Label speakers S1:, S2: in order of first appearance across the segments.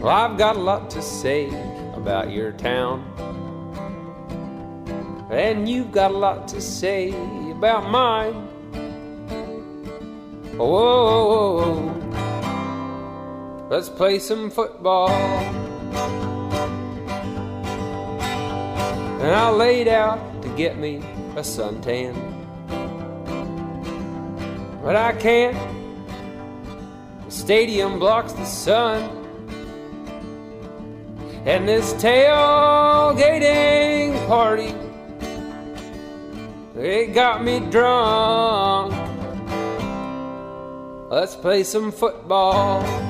S1: Well, I've got a lot to say about your town. And you've got a lot to say about mine. Whoa, whoa, whoa. let's play some football. And I laid out to get me a suntan. But I can't. The stadium blocks the sun. And this tailgating party, it got me drunk. Let's play some football.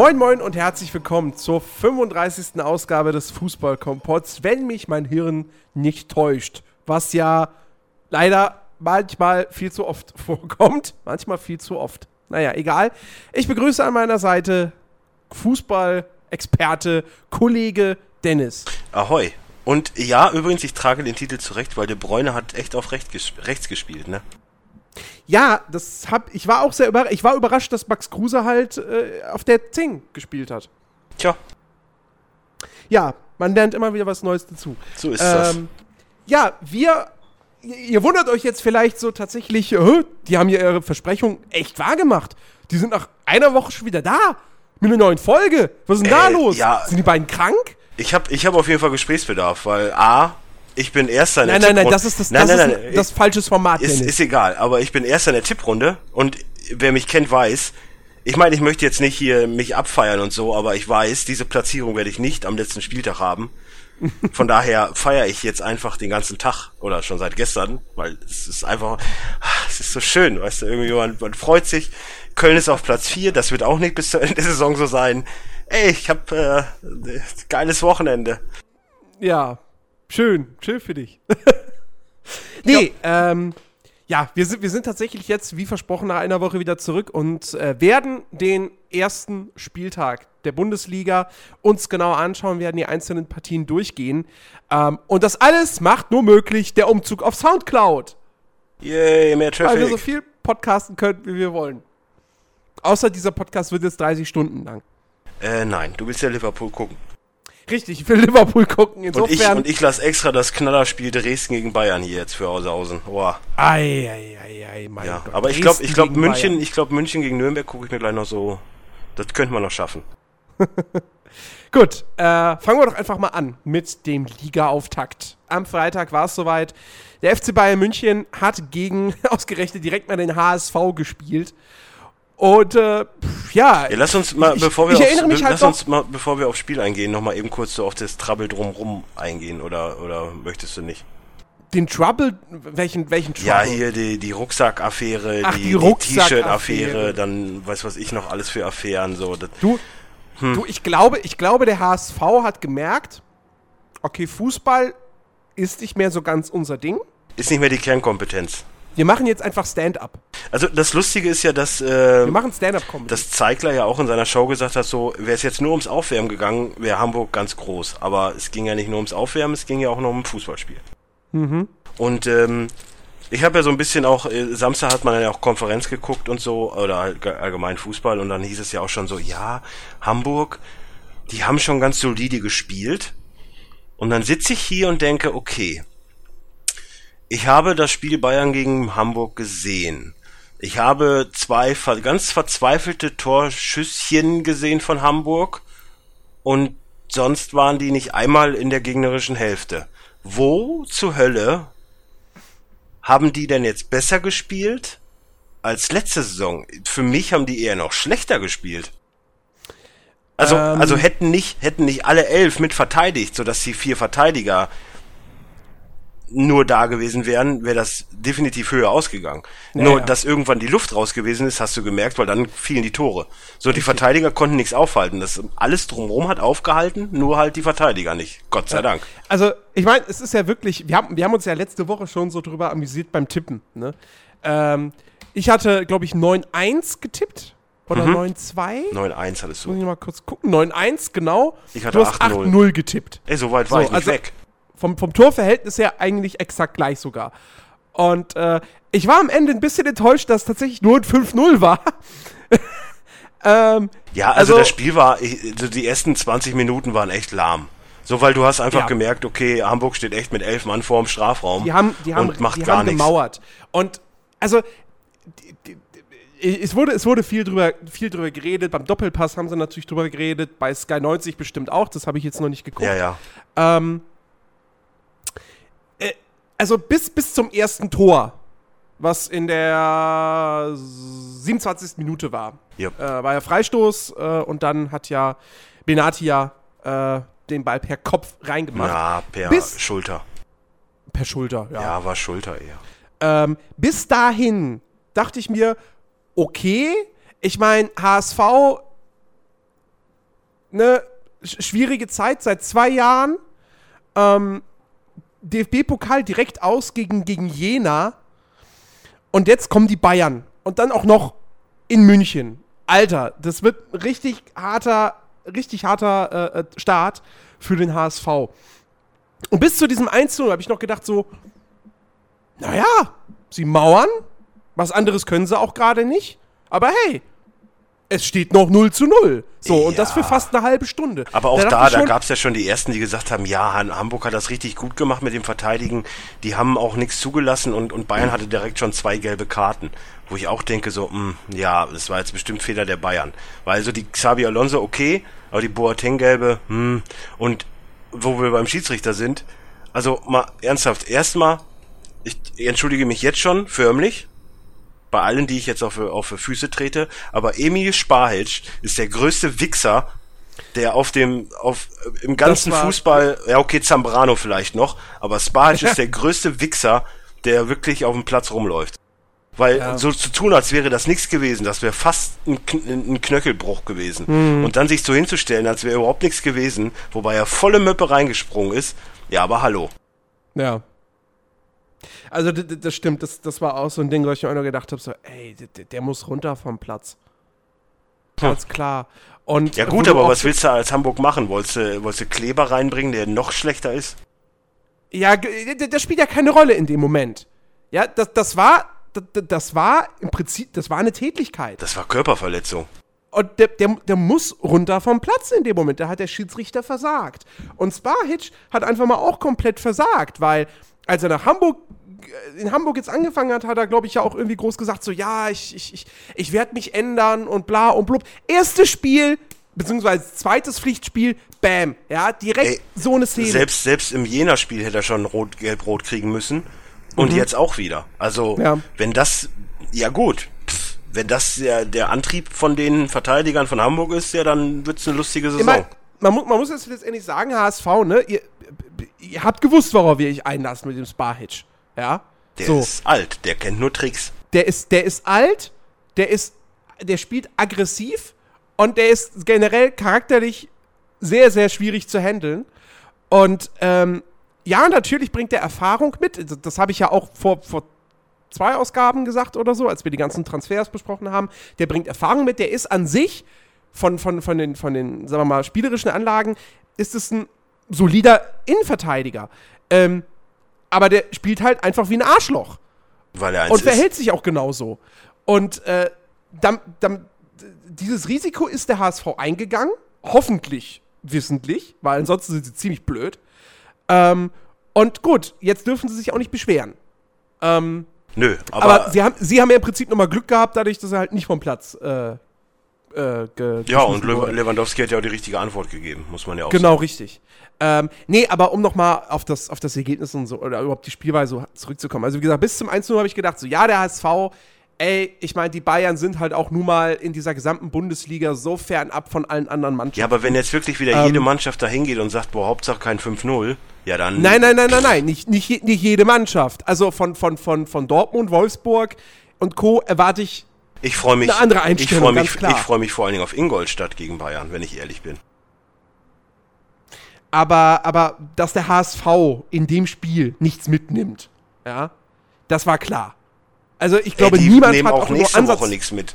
S2: Moin Moin und herzlich willkommen zur 35. Ausgabe des Fußballkompotts, wenn mich mein Hirn nicht täuscht, was ja leider manchmal viel zu oft vorkommt, manchmal viel zu oft. Naja, egal. Ich begrüße an meiner Seite Fußball-Experte, Kollege Dennis.
S3: Ahoi. Und ja, übrigens, ich trage den Titel zurecht, weil De Bruyne hat echt auf rechts gespielt, ne?
S2: Ja, das hab, ich war auch sehr überrascht. Ich war überrascht, dass Max Kruse halt äh, auf der 10 gespielt hat.
S3: Tja,
S2: Ja, man lernt immer wieder was Neues dazu.
S3: so ist das.
S2: Ähm, ja, wir. Ihr wundert euch jetzt vielleicht so tatsächlich, äh, die haben ja ihre Versprechung echt wahrgemacht. Die sind nach einer Woche schon wieder da. Mit einer neuen Folge. Was ist denn da
S3: Äh,
S2: los?
S3: ja.
S2: Sind die beiden krank?
S3: Ich habe ich hab auf jeden Fall Gesprächsbedarf, weil A, ich bin erster in der
S2: Nein, nein, nein,
S3: Tipprunde.
S2: das ist das,
S3: nein,
S2: das,
S3: nein,
S2: ist
S3: nein,
S2: ein, das falsches Format,
S3: ist, ist egal, aber ich bin erster in der Tipprunde und wer mich kennt, weiß, ich meine, ich möchte jetzt nicht hier mich abfeiern und so, aber ich weiß, diese Platzierung werde ich nicht am letzten Spieltag haben. Von daher feiere ich jetzt einfach den ganzen Tag oder schon seit gestern, weil es ist einfach, es ist so schön, weißt du, irgendwie man, man freut sich. Köln ist auf Platz 4, das wird auch nicht bis zur Ende der Saison so sein. Ey, ich hab äh, geiles Wochenende.
S2: Ja, schön, schön für dich. nee, ähm, ja, wir sind, wir sind tatsächlich jetzt, wie versprochen, nach einer Woche wieder zurück und äh, werden den ersten Spieltag der Bundesliga uns genauer anschauen, werden die einzelnen Partien durchgehen. Ähm, und das alles macht nur möglich der Umzug auf Soundcloud,
S3: Yay, mehr
S2: weil wir so
S3: Traffic.
S2: viel podcasten können, wie wir wollen. Außer dieser Podcast wird jetzt 30 Stunden lang.
S3: Äh, nein, du willst ja Liverpool gucken.
S2: Richtig, ich will Liverpool gucken.
S3: Und ich,
S2: Insofern.
S3: und ich lasse extra das Knallerspiel Dresden gegen Bayern hier jetzt für Haushausen. Boah.
S2: ei, ei, ei, ei, mein
S3: Ja,
S2: Gott.
S3: aber ich glaube, ich glaube
S2: gegen
S3: München,
S2: Bayern.
S3: ich glaube München gegen Nürnberg gucke ich mir gleich noch so. Das könnte man noch schaffen.
S2: Gut, äh, fangen wir doch einfach mal an mit dem Liga-Auftakt. Am Freitag war es soweit. Der FC Bayern München hat gegen ausgerechnet direkt mal den HSV gespielt. Und äh, ja,
S3: Ja, lass uns mal,
S2: Ich-
S3: bevor wir
S2: ich
S3: aufs,
S2: erinnere mich
S3: be-
S2: halt
S3: lass uns mal, bevor wir aufs Spiel eingehen, noch mal eben kurz so auf das Trouble drumrum eingehen oder oder möchtest du nicht?
S2: den Trouble, welchen, welchen Trouble?
S3: Ja, hier die die Rucksackaffäre, die,
S2: die
S3: die
S2: Rucksackaffäre.
S3: T-Shirt-Affäre, dann weiß was ich noch alles für Affären so. Das,
S2: Du,
S3: Hm.
S2: du, ich glaube, ich glaube, der HSV hat gemerkt, okay, Fußball ist nicht mehr so ganz unser Ding.
S3: ist nicht mehr die Kernkompetenz.
S2: Wir machen jetzt einfach Stand-up.
S3: Also das Lustige ist ja, dass äh,
S2: Wir machen Stand-up-Comedy.
S3: dass Zeigler ja auch in seiner Show gesagt hat, so wäre es jetzt nur ums Aufwärmen gegangen, wäre Hamburg ganz groß. Aber es ging ja nicht nur ums Aufwärmen, es ging ja auch noch um ein Fußballspiel. Und ähm, ich habe ja so ein bisschen auch, äh, Samstag hat man ja auch Konferenz geguckt und so, oder ge- allgemein Fußball, und dann hieß es ja auch schon so, ja, Hamburg, die haben schon ganz solide gespielt. Und dann sitze ich hier und denke, okay, ich habe das Spiel Bayern gegen Hamburg gesehen. Ich habe zwei ganz verzweifelte Torschüsschen gesehen von Hamburg und sonst waren die nicht einmal in der gegnerischen Hälfte. Wo zur Hölle haben die denn jetzt besser gespielt als letzte Saison? Für mich haben die eher noch schlechter gespielt. Also,
S2: Ähm.
S3: also hätten nicht, hätten nicht alle elf mit verteidigt, sodass die vier Verteidiger nur da gewesen wären, wäre das definitiv höher ausgegangen.
S2: Ja,
S3: nur,
S2: ja.
S3: dass irgendwann die Luft raus gewesen ist, hast du gemerkt, weil dann fielen die Tore. So, die Verteidiger konnten nichts aufhalten. Das alles drumherum hat aufgehalten, nur halt die Verteidiger nicht. Gott sei Dank.
S2: Also, ich meine, es ist ja wirklich, wir haben, wir haben uns ja letzte Woche schon so drüber amüsiert beim Tippen. Ne? Ähm, ich hatte, glaube ich, 9-1 getippt. Oder
S3: Mhm.
S2: 9-2.
S3: 9-1 hattest
S2: Muss
S3: du.
S2: ich mal kurz gucken. 9-1, genau.
S3: Ich hatte
S2: du hast
S3: 8-0.
S2: 8-0 getippt.
S3: Ey, so weit war
S2: So,
S3: ich nicht
S2: also-
S3: weg.
S2: Vom, vom Torverhältnis her eigentlich exakt gleich sogar. Und äh, ich war am Ende ein bisschen enttäuscht, dass es tatsächlich nur ein 5-0 war. ähm,
S3: Ja, also,
S2: also-
S3: das Spiel war, ich- also die ersten 20 Minuten waren echt lahm. So, weil du hast einfach
S2: Ja.
S3: gemerkt, okay, Hamburg steht echt mit elf Mann vor dem Strafraum
S2: Die haben, die haben,
S3: und macht
S2: die
S3: gar
S2: haben
S3: nichts.
S2: gemauert. Und also die, die, es wurde, es wurde viel drüber, viel drüber geredet. Beim Doppelpass haben sie natürlich drüber geredet. Bei Sky 90 bestimmt auch. Das habe ich jetzt noch nicht geguckt.
S3: Ja, ja.
S2: Ähm, äh, also bis, bis zum ersten Tor, was in der 27. Minute war,
S3: Yep.
S2: äh, war ja Freistoß äh, und dann hat ja Benatia äh, den Ball per Kopf reingemacht.
S3: Ja, per
S2: Bis-
S3: Schulter.
S2: Per Schulter,
S3: Ja. war Schulter eher.
S2: Ähm, bis dahin dachte ich mir, okay, ich meine, HSV, ne, sch- schwierige Zeit seit zwei Jahren. Ähm, DFB-Pokal direkt aus gegen, gegen Jena. Und jetzt kommen die Bayern. Und dann auch noch in München. Alter, das wird ein richtig harter, richtig harter äh, äh, Start für den HSV. Und bis zu diesem 1 habe ich noch gedacht, so, naja, sie mauern. Was anderes können sie auch gerade nicht. Aber hey, es steht noch 0 zu 0. So, und das
S3: Ja.
S2: für fast eine halbe Stunde.
S3: Aber auch da, da
S2: schon,
S3: gab es ja schon die ersten, die gesagt haben, ja, Han- Hamburg hat das richtig gut gemacht mit dem Verteidigen. Die haben auch nichts zugelassen und, und Bayern hatte direkt schon zwei gelbe Karten. Wo ich auch denke, so, mh, ja, das war jetzt bestimmt Fehler der Bayern. Weil so die Xabi Alonso okay, aber die Boateng-gelbe, hm, und wo wir beim Schiedsrichter sind, also mal ernsthaft, erstmal, ich entschuldige mich jetzt schon förmlich, bei allen, die ich jetzt auf, auf Füße trete, aber Emil Sparhitsch ist der größte Wichser, der auf dem, auf, im ganzen Fußball, ja okay, Zambrano vielleicht noch, aber Sparhitsch ist der größte Wichser, der wirklich auf dem Platz rumläuft. Weil
S2: Ja.
S3: so zu tun, als wäre das nichts gewesen, das wäre fast ein, ein Knöchelbruch gewesen.
S2: Mhm.
S3: Und dann sich so hinzustellen, als wäre überhaupt nichts gewesen, wobei er volle Möppe reingesprungen ist, ja, aber hallo.
S2: Ja. Also, das stimmt. Das, das war auch so ein Ding, wo ich mir auch noch gedacht habe: so, ey, d- d- der muss runter vom Platz. Ganz klar. Und
S3: Ja gut, aber was willst du als Hamburg machen? Wolltest du, wolltest du Kleber reinbringen, der noch schlechter ist?
S2: Ja, das spielt ja keine Rolle in dem Moment. Ja, das, das war, d- d- das war im Prinzip, das war eine Tätigkeit.
S3: Das war Körperverletzung.
S2: Und der, der, der muss runter vom Platz in dem Moment. Da hat der Schiedsrichter versagt. Und Sparhitch hat einfach mal auch komplett versagt, weil als er nach Hamburg in Hamburg jetzt angefangen hat, hat er, glaube ich, ja auch irgendwie groß gesagt, so, ja, ich, ich, ich, ich werde mich ändern und bla und blub. Erstes Spiel, beziehungsweise zweites Pflichtspiel, bam, ja, direkt
S3: Ey,
S2: so eine Szene.
S3: Selbst, selbst im Jena-Spiel hätte er schon rot, gelb-rot kriegen müssen. Und jetzt auch wieder. Also,
S2: Mhm. Ja.
S3: wenn das, ja gut, pff, wenn das der, der Antrieb von den Verteidigern von Hamburg ist, ja, dann wird's eine lustige Saison.
S2: Immer, man, mu man muss jetzt letztendlich sagen, HSV, ne, ihr, ihr habt gewusst, worauf ihr euch einlasst mit dem Sparhitch. Ja?
S3: der
S2: so.
S3: ist alt, der kennt nur Tricks.
S2: der ist, der ist alt, der ist, der spielt aggressiv und der ist generell charakterlich sehr, sehr schwierig zu handeln. Und ähm, ja, natürlich bringt er Erfahrung mit. Das, das habe ich ja auch vor, vor zwei Ausgaben gesagt oder so, als wir die ganzen Transfers besprochen haben. Der bringt Erfahrung mit, der ist an sich von, von, von, den, von den, sagen wir mal, spielerischen Anlagen, ist es ein solider Innenverteidiger. Ähm, aber der spielt halt einfach wie ein Arschloch
S3: Weil er eins
S2: und
S3: ist.
S2: verhält sich auch genauso. Und äh, dann, dann, dieses Risiko ist der HSV eingegangen, hoffentlich wissentlich, weil ansonsten sind sie ziemlich blöd. Ähm, und gut, jetzt dürfen sie sich auch nicht beschweren. Ähm,
S3: Nö,
S2: aber
S3: aber,
S2: sie, haben, sie haben ja im Prinzip nochmal Glück gehabt, dadurch, dass er halt nicht vom Platz äh, äh,
S3: ja, und
S2: wurde.
S3: Lew- Lewandowski hat ja auch die richtige Antwort gegeben, muss man ja auch
S2: Genau, richtig. Ähm, nee, aber um nochmal auf das, auf das Ergebnis und so, oder überhaupt die Spielweise zurückzukommen. Also, wie gesagt, bis zum 1-0 habe ich gedacht, so, ja, der HSV, ey, ich meine, die Bayern sind halt auch nun mal in dieser gesamten Bundesliga so fernab von allen anderen Mannschaften.
S3: Ja, aber wenn jetzt wirklich wieder
S2: Ähm,
S3: jede Mannschaft da hingeht und sagt, boah, Hauptsache kein 5-0, Ja, dann.
S2: Nein, nein, nein, nein, nein, nicht, nicht, nicht jede Mannschaft. Also von, von, von, von Dortmund, Wolfsburg und Co. erwarte ich
S3: Ich freue mich.
S2: Eine andere Einstellung,
S3: Ich freue mich, ich freue mich vor allen Dingen auf Ingolstadt gegen Bayern, wenn ich ehrlich bin.
S2: aber, aber dass der HSV in dem Spiel nichts mitnimmt, ja, das war klar. Also ich glaube,
S3: Ey,
S2: niemand hat
S3: auch
S2: auch nur Ansatz,
S3: Woche nichts mit.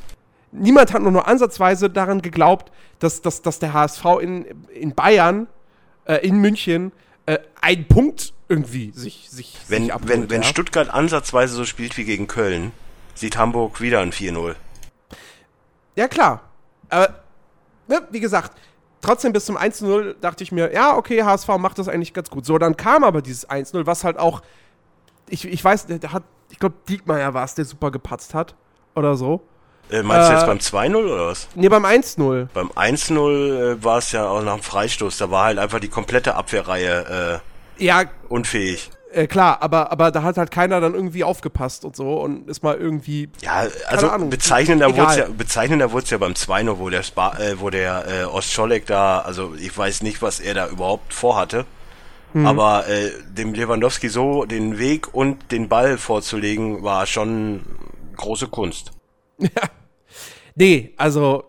S2: niemand hat nur, nur ansatzweise daran geglaubt, dass, dass, dass der HSV in, in Bayern, äh, in München, äh, einen Punkt irgendwie sich, sich,
S3: Wenn,
S2: sich abholt,
S3: wenn, wenn
S2: ja?
S3: Stuttgart ansatzweise so spielt wie gegen Köln, sieht Hamburg wieder ein 4-0.
S2: Ja, klar. Aber, ne, wie gesagt, trotzdem bis zum 1-0 dachte ich mir, ja, okay, HSV macht das eigentlich ganz gut. So, dann kam aber dieses 1-0, was halt auch, ich, ich weiß, der, hat, ich glaube, Diekmeyer war es, der super gepatzt hat. Oder so.
S3: Äh, meinst du
S2: Äh,
S3: jetzt beim 2-0 oder was?
S2: Ne, beim 1-0.
S3: Beim 1-0 äh, war es ja auch nach dem Freistoß. Da war halt einfach die komplette Abwehrreihe
S2: Ja,
S3: äh, unfähig.
S2: Äh, klar, aber, aber da hat halt keiner dann irgendwie aufgepasst und so und ist mal irgendwie.
S3: Ja, also
S2: Ahnung.
S3: bezeichnender wurde ja, bezeichnender wurde ja beim 2-0, wo der, Spa, äh, wo der äh, Ostscholek da, also ich weiß nicht, was er da überhaupt vorhatte,
S2: Mhm.
S3: aber äh, dem Lewandowski so den Weg und den Ball vorzulegen, war schon große Kunst.
S2: Nee, also,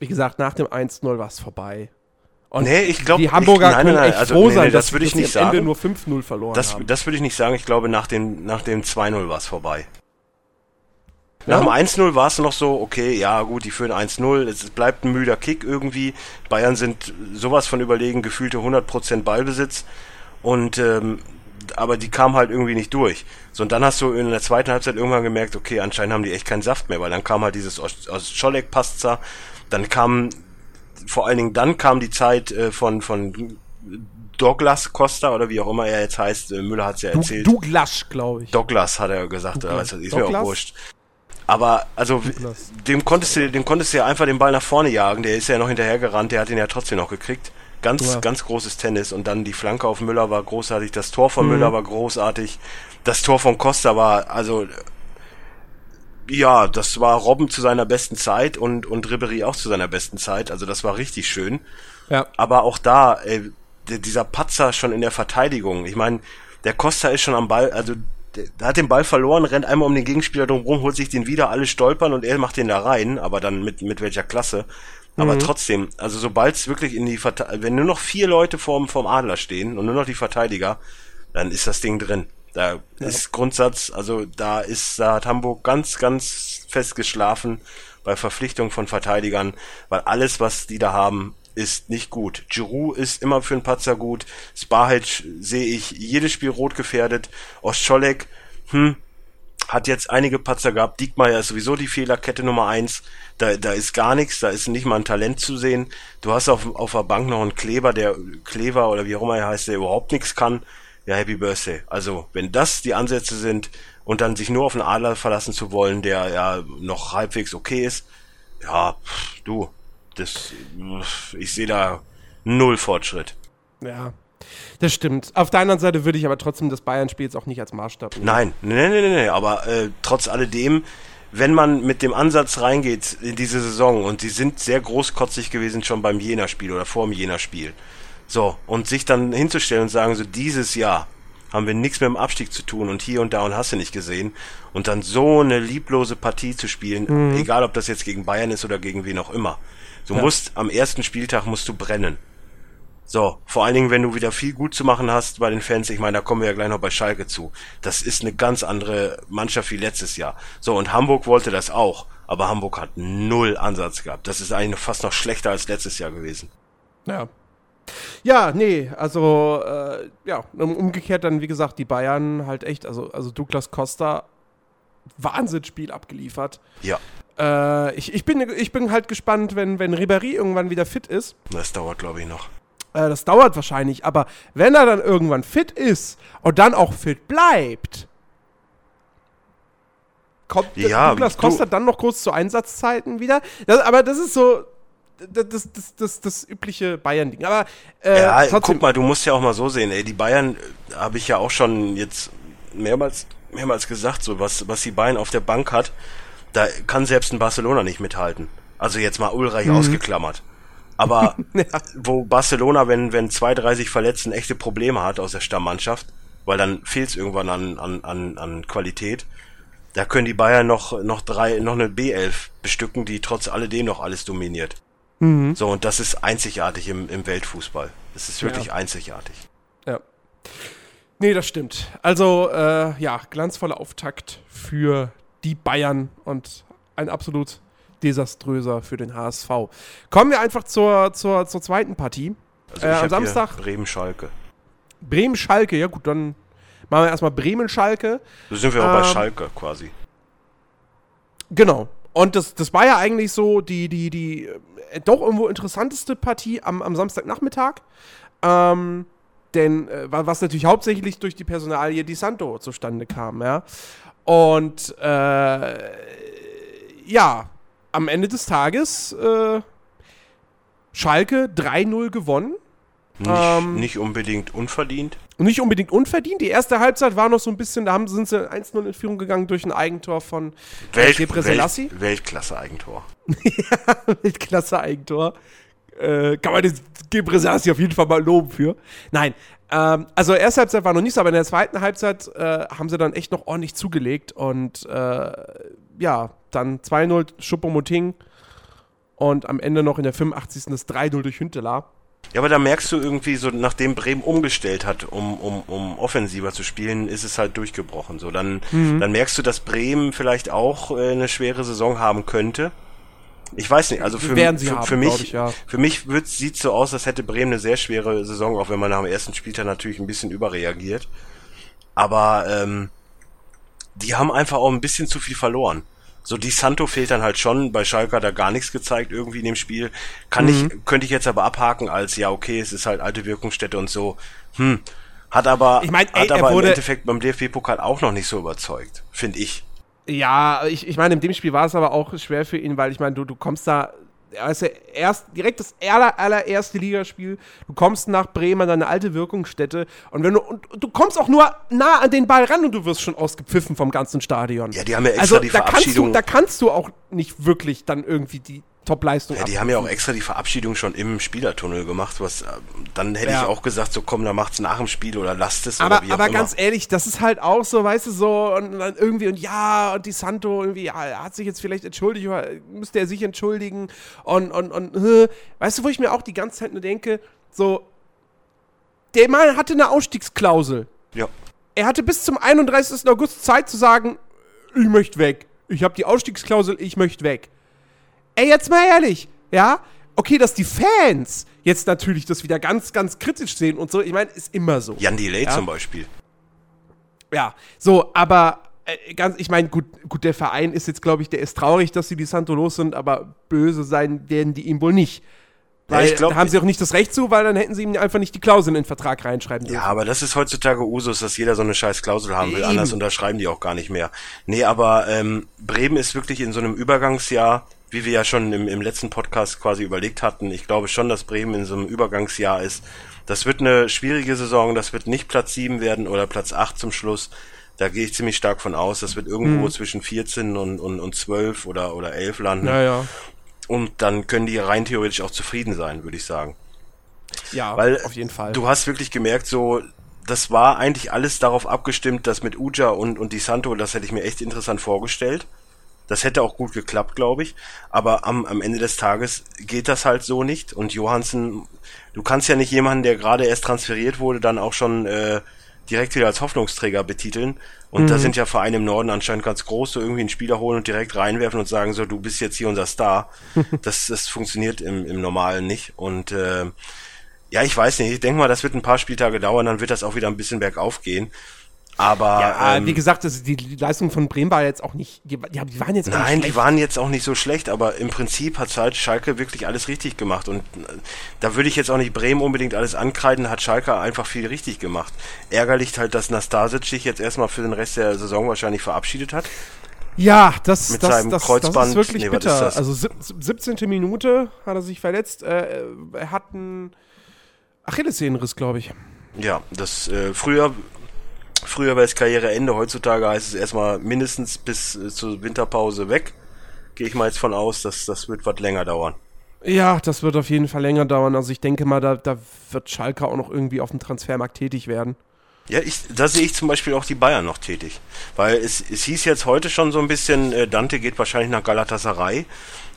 S2: wie gesagt, nach dem 1-0 war es vorbei. Und
S3: Nee, ich glaube,
S2: die Hamburger
S3: ich, nein,
S2: können
S3: nein, nein,
S2: echt
S3: also,
S2: froh
S3: nee,
S2: sein,
S3: nee, das
S2: dass,
S3: würde ich nicht
S2: am Ende
S3: sagen.
S2: nur 5-0 verloren
S3: Das,
S2: haben.
S3: das würde ich nicht sagen. Ich glaube, nach dem, nach dem 2-0 war es vorbei. Nach dem 1-0 war es noch so, okay, ja gut, die führen 1-0, es bleibt ein müder Kick irgendwie. Bayern sind sowas von überlegen, gefühlte 100% Ballbesitz. Und ähm, aber die kamen halt irgendwie nicht durch. So, und dann hast du in der zweiten Halbzeit irgendwann gemerkt, okay, anscheinend haben die echt keinen Saft mehr, weil dann kam halt dieses aus, aus Scholek Pastza, dann kam vor allen Dingen dann kam die Zeit äh, von von Douglas Costa oder wie auch immer er jetzt heißt, äh, Müller hat es ja erzählt.
S2: Douglas, glaube ich.
S3: Douglas hat er gesagt,
S2: Douglas.
S3: also ist mir auch
S2: Douglas?
S3: wurscht. Aber also
S2: Douglas.
S3: dem konntest du dem konntest du ja einfach den Ball nach vorne jagen, der ist ja noch hinterhergerannt, der hat ihn ja trotzdem noch gekriegt. Ganz
S2: Ja.
S3: ganz großes Tennis und dann die Flanke auf Müller war großartig, das Tor von
S2: Mhm.
S3: Müller war großartig. Das Tor von Costa war also ja, das war Robben zu seiner besten Zeit und und Ribery auch zu seiner besten Zeit, also das war richtig schön.
S2: Ja.
S3: Aber auch da, ey, der, dieser Patzer schon in der Verteidigung. Ich meine, der Costa ist schon am Ball, also der, der hat den Ball verloren, rennt einmal um den Gegenspieler drumherum, holt sich den wieder, alle stolpern und er macht den da rein, aber dann mit, mit welcher Klasse. Aber trotzdem, also sobald es wirklich in die Verte wenn nur noch vier Leute vorm, vorm Adler stehen und nur noch die Verteidiger, dann ist das Ding drin. Da ist Grundsatz, also da ist, da hat Hamburg ganz, ganz fest geschlafen bei Verpflichtung von Verteidigern, weil alles, was die da haben, ist nicht gut. Giroud ist immer für einen Patzer gut. Spahic sehe ich jedes Spiel rot gefährdet. Ostscholek, hm, hat jetzt einige Patzer gehabt. Diekmeyer ist sowieso die Fehlerkette Nummer eins. Da, da ist gar nichts, da ist nicht mal ein Talent zu sehen. Du hast auf, auf der Bank noch einen Kleber, der Kleber oder wie auch immer er heißt, der überhaupt nichts kann. Ja, Happy Birthday. Also, wenn das die Ansätze sind und dann sich nur auf einen Adler verlassen zu wollen, der ja noch halbwegs okay ist, ja, pff, du, das, pff, ich sehe da null Fortschritt.
S2: Ja. Das stimmt. Auf der anderen Seite würde ich aber trotzdem das Bayern-Spiel jetzt auch nicht als Maßstab nehmen.
S3: Nein, nee, nee, nee, nee, aber äh, trotz alledem, wenn man mit dem Ansatz reingeht in diese Saison und sie sind sehr großkotzig gewesen schon beim Jena-Spiel oder vor dem Jena-Spiel, so, und sich dann hinzustellen und sagen, so dieses Jahr haben wir nichts mit dem Abstieg zu tun und hier und da und hast du nicht gesehen und dann so eine lieblose Partie zu spielen, egal ob das jetzt gegen Bayern ist oder gegen wen auch immer. Du musst am ersten Spieltag musst du brennen. So, vor allen Dingen, wenn du wieder viel gut zu machen hast bei den Fans, ich meine, da kommen wir ja gleich noch bei Schalke zu. Das ist eine ganz andere Mannschaft wie letztes Jahr. So, und Hamburg wollte das auch, aber Hamburg hat null Ansatz gehabt. Das ist eigentlich fast noch schlechter als letztes Jahr gewesen.
S2: Ja. Ja, nee, also, äh, ja, um- umgekehrt dann, wie gesagt, die Bayern halt echt, also, also Douglas Costa, Wahnsinnsspiel abgeliefert.
S3: Ja,
S2: Äh, ich, ich, bin, ich bin halt gespannt, wenn, wenn Ribéry irgendwann wieder fit ist.
S3: das dauert, glaube ich, noch.
S2: Äh, das dauert wahrscheinlich, aber wenn er dann irgendwann fit ist und dann auch fit bleibt, kommt
S3: Ja,
S2: Douglas Costa dann noch kurz zu Einsatzzeiten wieder. Das, aber das ist so das, das, das, das, übliche Bayern-Ding. Aber äh,
S3: Ja,
S2: trotzdem,
S3: guck mal, du musst ja auch mal so sehen, ey, die Bayern äh, habe ich ja auch schon jetzt mehrmals, mehrmals gesagt, so was, was die Bayern auf der Bank hat, da kann selbst ein Barcelona nicht mithalten. Also jetzt mal Ulreich
S2: Mhm.
S3: ausgeklammert. Aber ja. wo Barcelona, wenn, wenn zwei, drei sich verletzen, echte Probleme hat aus der Stammmannschaft, weil dann fehlt es irgendwann an, an, an, an Qualität. Da können die Bayern noch, noch drei, noch eine B11 bestücken, die trotz alledem noch alles dominiert. Mhm. So, und das ist einzigartig im, im Weltfußball. Das ist wirklich ja. einzigartig.
S2: Ja. Nee, das stimmt. Also, äh, ja, glanzvoller Auftakt für die Bayern und ein absolut desaströser für den HSV. Kommen wir einfach zur, zur, zur zweiten Partie.
S3: Also äh, am Samstag. Bremen-Schalke.
S2: Bremen-Schalke, ja gut, dann machen wir erstmal Bremen-Schalke.
S3: So sind wir auch ähm, bei Schalke quasi.
S2: Genau. Und das, das war ja eigentlich so die, die, die äh, doch irgendwo interessanteste Partie am, am Samstagnachmittag. Ähm, denn äh, was natürlich hauptsächlich durch die Personalie Di Santo zustande kam, ja. Und äh, ja, am Ende des Tages äh, Schalke 3-0 gewonnen.
S3: Nicht, ähm, nicht, unbedingt unverdient.
S2: Nicht unbedingt unverdient. Die erste Halbzeit war noch so ein bisschen, da haben, sind sie 1-0 in Führung gegangen durch ein Eigentor von
S3: Welt, Welt, Weltklasse-Eigentor.
S2: ja, Weltklasse-Eigentor. Äh, kann man den Gebre auf jeden Fall mal loben für. Nein, ähm, also erste Halbzeit war noch nicht so, aber in der zweiten Halbzeit äh, haben sie dann echt noch ordentlich zugelegt und äh, ja, dann 2-0 Schuppomoting und am Ende noch in der 85. das 3-0 durch Hünteler.
S3: Ja, aber da merkst du irgendwie so, nachdem Bremen umgestellt hat, um, um, um offensiver zu spielen, ist es halt durchgebrochen. So, dann, mhm. dann merkst du, dass Bremen vielleicht auch äh, eine schwere Saison haben könnte. Ich weiß nicht, also für, für, haben, für mich, ich, ja. für mich sieht so aus, als hätte Bremen eine sehr schwere Saison, auch wenn man nach dem ersten Spieltag natürlich ein bisschen überreagiert. Aber ähm, die haben einfach auch ein bisschen zu viel verloren. So, die Santo fehlt dann halt schon. Bei Schalke hat er gar nichts gezeigt irgendwie in dem Spiel. Kann mhm. ich, könnte ich jetzt aber abhaken als, ja, okay, es ist halt alte Wirkungsstätte und so. Hm. Hat aber, ich mein, ey, hat aber im Endeffekt beim DFB-Pokal auch noch nicht so überzeugt, finde ich.
S2: Ja, ich, ich meine, in dem Spiel war es aber auch schwer für ihn, weil ich meine, du, du kommst da also erst direkt das aller, allererste Ligaspiel. Du kommst nach Bremen deine alte Wirkungsstätte und wenn du und, du kommst auch nur nah an den Ball ran und du wirst schon ausgepfiffen vom ganzen Stadion.
S3: Ja, die haben ja extra also, die Verabschiedung.
S2: Da kannst, du, da kannst du auch nicht wirklich dann irgendwie die Top-Leistung.
S3: Ja, die haben ja auch extra die Verabschiedung schon im Spielertunnel gemacht, was äh, dann hätte ja. ich auch gesagt, so komm, dann macht's nach dem Spiel oder lasst es
S2: aber,
S3: oder wie
S2: Aber immer. ganz ehrlich, das ist halt auch so, weißt du, so und dann irgendwie und ja, und die Santo irgendwie ja, hat sich jetzt vielleicht entschuldigt oder müsste er sich entschuldigen und und und äh, weißt du, wo ich mir auch die ganze Zeit nur denke, so der Mann hatte eine Ausstiegsklausel.
S3: Ja.
S2: Er hatte bis zum 31. August Zeit zu sagen, ich möchte weg. Ich habe die Ausstiegsklausel, ich möchte weg. Ey, jetzt mal ehrlich, ja? Okay, dass die Fans jetzt natürlich das wieder ganz, ganz kritisch sehen und so, ich meine, ist immer so.
S3: Jan Delay ja? zum Beispiel.
S2: Ja, so, aber äh, ganz, ich meine, gut, gut, der Verein ist jetzt, glaube ich, der ist traurig, dass sie die Santo los sind, aber böse sein werden die ihm wohl nicht. Weil ja, glaub, da haben sie auch nicht das Recht zu, weil dann hätten sie ihm einfach nicht die Klausel in den Vertrag reinschreiben dürfen.
S3: Ja, aber das ist heutzutage Usus, dass jeder so eine scheiß Klausel haben will. Eben. Anders unterschreiben die auch gar nicht mehr. Nee, aber ähm, Bremen ist wirklich in so einem Übergangsjahr wie wir ja schon im, im letzten Podcast quasi überlegt hatten, ich glaube schon, dass Bremen in so einem Übergangsjahr ist. Das wird eine schwierige Saison, das wird nicht Platz 7 werden oder Platz 8 zum Schluss. Da gehe ich ziemlich stark von aus. Das wird irgendwo mhm. zwischen 14 und, und, und 12 oder, oder 11 landen.
S2: Naja.
S3: Und dann können die rein theoretisch auch zufrieden sein, würde ich sagen.
S2: Ja, Weil auf jeden Fall.
S3: Du hast wirklich gemerkt, so, das war eigentlich alles darauf abgestimmt, dass mit Uja und, und Di Santo, das hätte ich mir echt interessant vorgestellt. Das hätte auch gut geklappt, glaube ich. Aber am, am Ende des Tages geht das halt so nicht. Und Johansen, du kannst ja nicht jemanden, der gerade erst transferiert wurde, dann auch schon äh, direkt wieder als Hoffnungsträger betiteln. Und mhm. da sind ja Vereine im Norden anscheinend ganz groß, so irgendwie einen Spieler holen und direkt reinwerfen und sagen, so, du bist jetzt hier unser Star. das, das funktioniert im, im Normalen nicht. Und äh, ja, ich weiß nicht, ich denke mal, das wird ein paar Spieltage dauern, dann wird das auch wieder ein bisschen bergauf gehen. Aber
S2: ja, ähm, wie gesagt, das, die, die, Leistung von Bremen war jetzt auch nicht, die, die, die waren jetzt
S3: Nein, die waren jetzt auch nicht so schlecht, aber im Prinzip hat halt Schalke wirklich alles richtig gemacht und äh, da würde ich jetzt auch nicht Bremen unbedingt alles ankreiden, hat Schalke einfach viel richtig gemacht. Ärgerlich halt, dass Nastasic sich jetzt erstmal für den Rest der Saison wahrscheinlich verabschiedet hat.
S2: Ja, das,
S3: Mit
S2: das,
S3: seinem
S2: das,
S3: Kreuzband.
S2: das ist wirklich nee, bitter. Ist also 17. Minute hat er sich verletzt. Äh, er hat einen Achillessehnenriss, glaube ich.
S3: Ja, das äh, früher Früher war es Karriereende, heutzutage heißt es erstmal mindestens bis äh, zur Winterpause weg. Gehe ich mal jetzt von aus, dass das wird was länger dauern.
S2: Ja, das wird auf jeden Fall länger dauern. Also ich denke mal, da, da wird Schalke auch noch irgendwie auf dem Transfermarkt tätig werden.
S3: Ja, ich, da sehe ich zum Beispiel auch die Bayern noch tätig. Weil es, es hieß jetzt heute schon so ein bisschen, äh, Dante geht wahrscheinlich nach Galatasaray.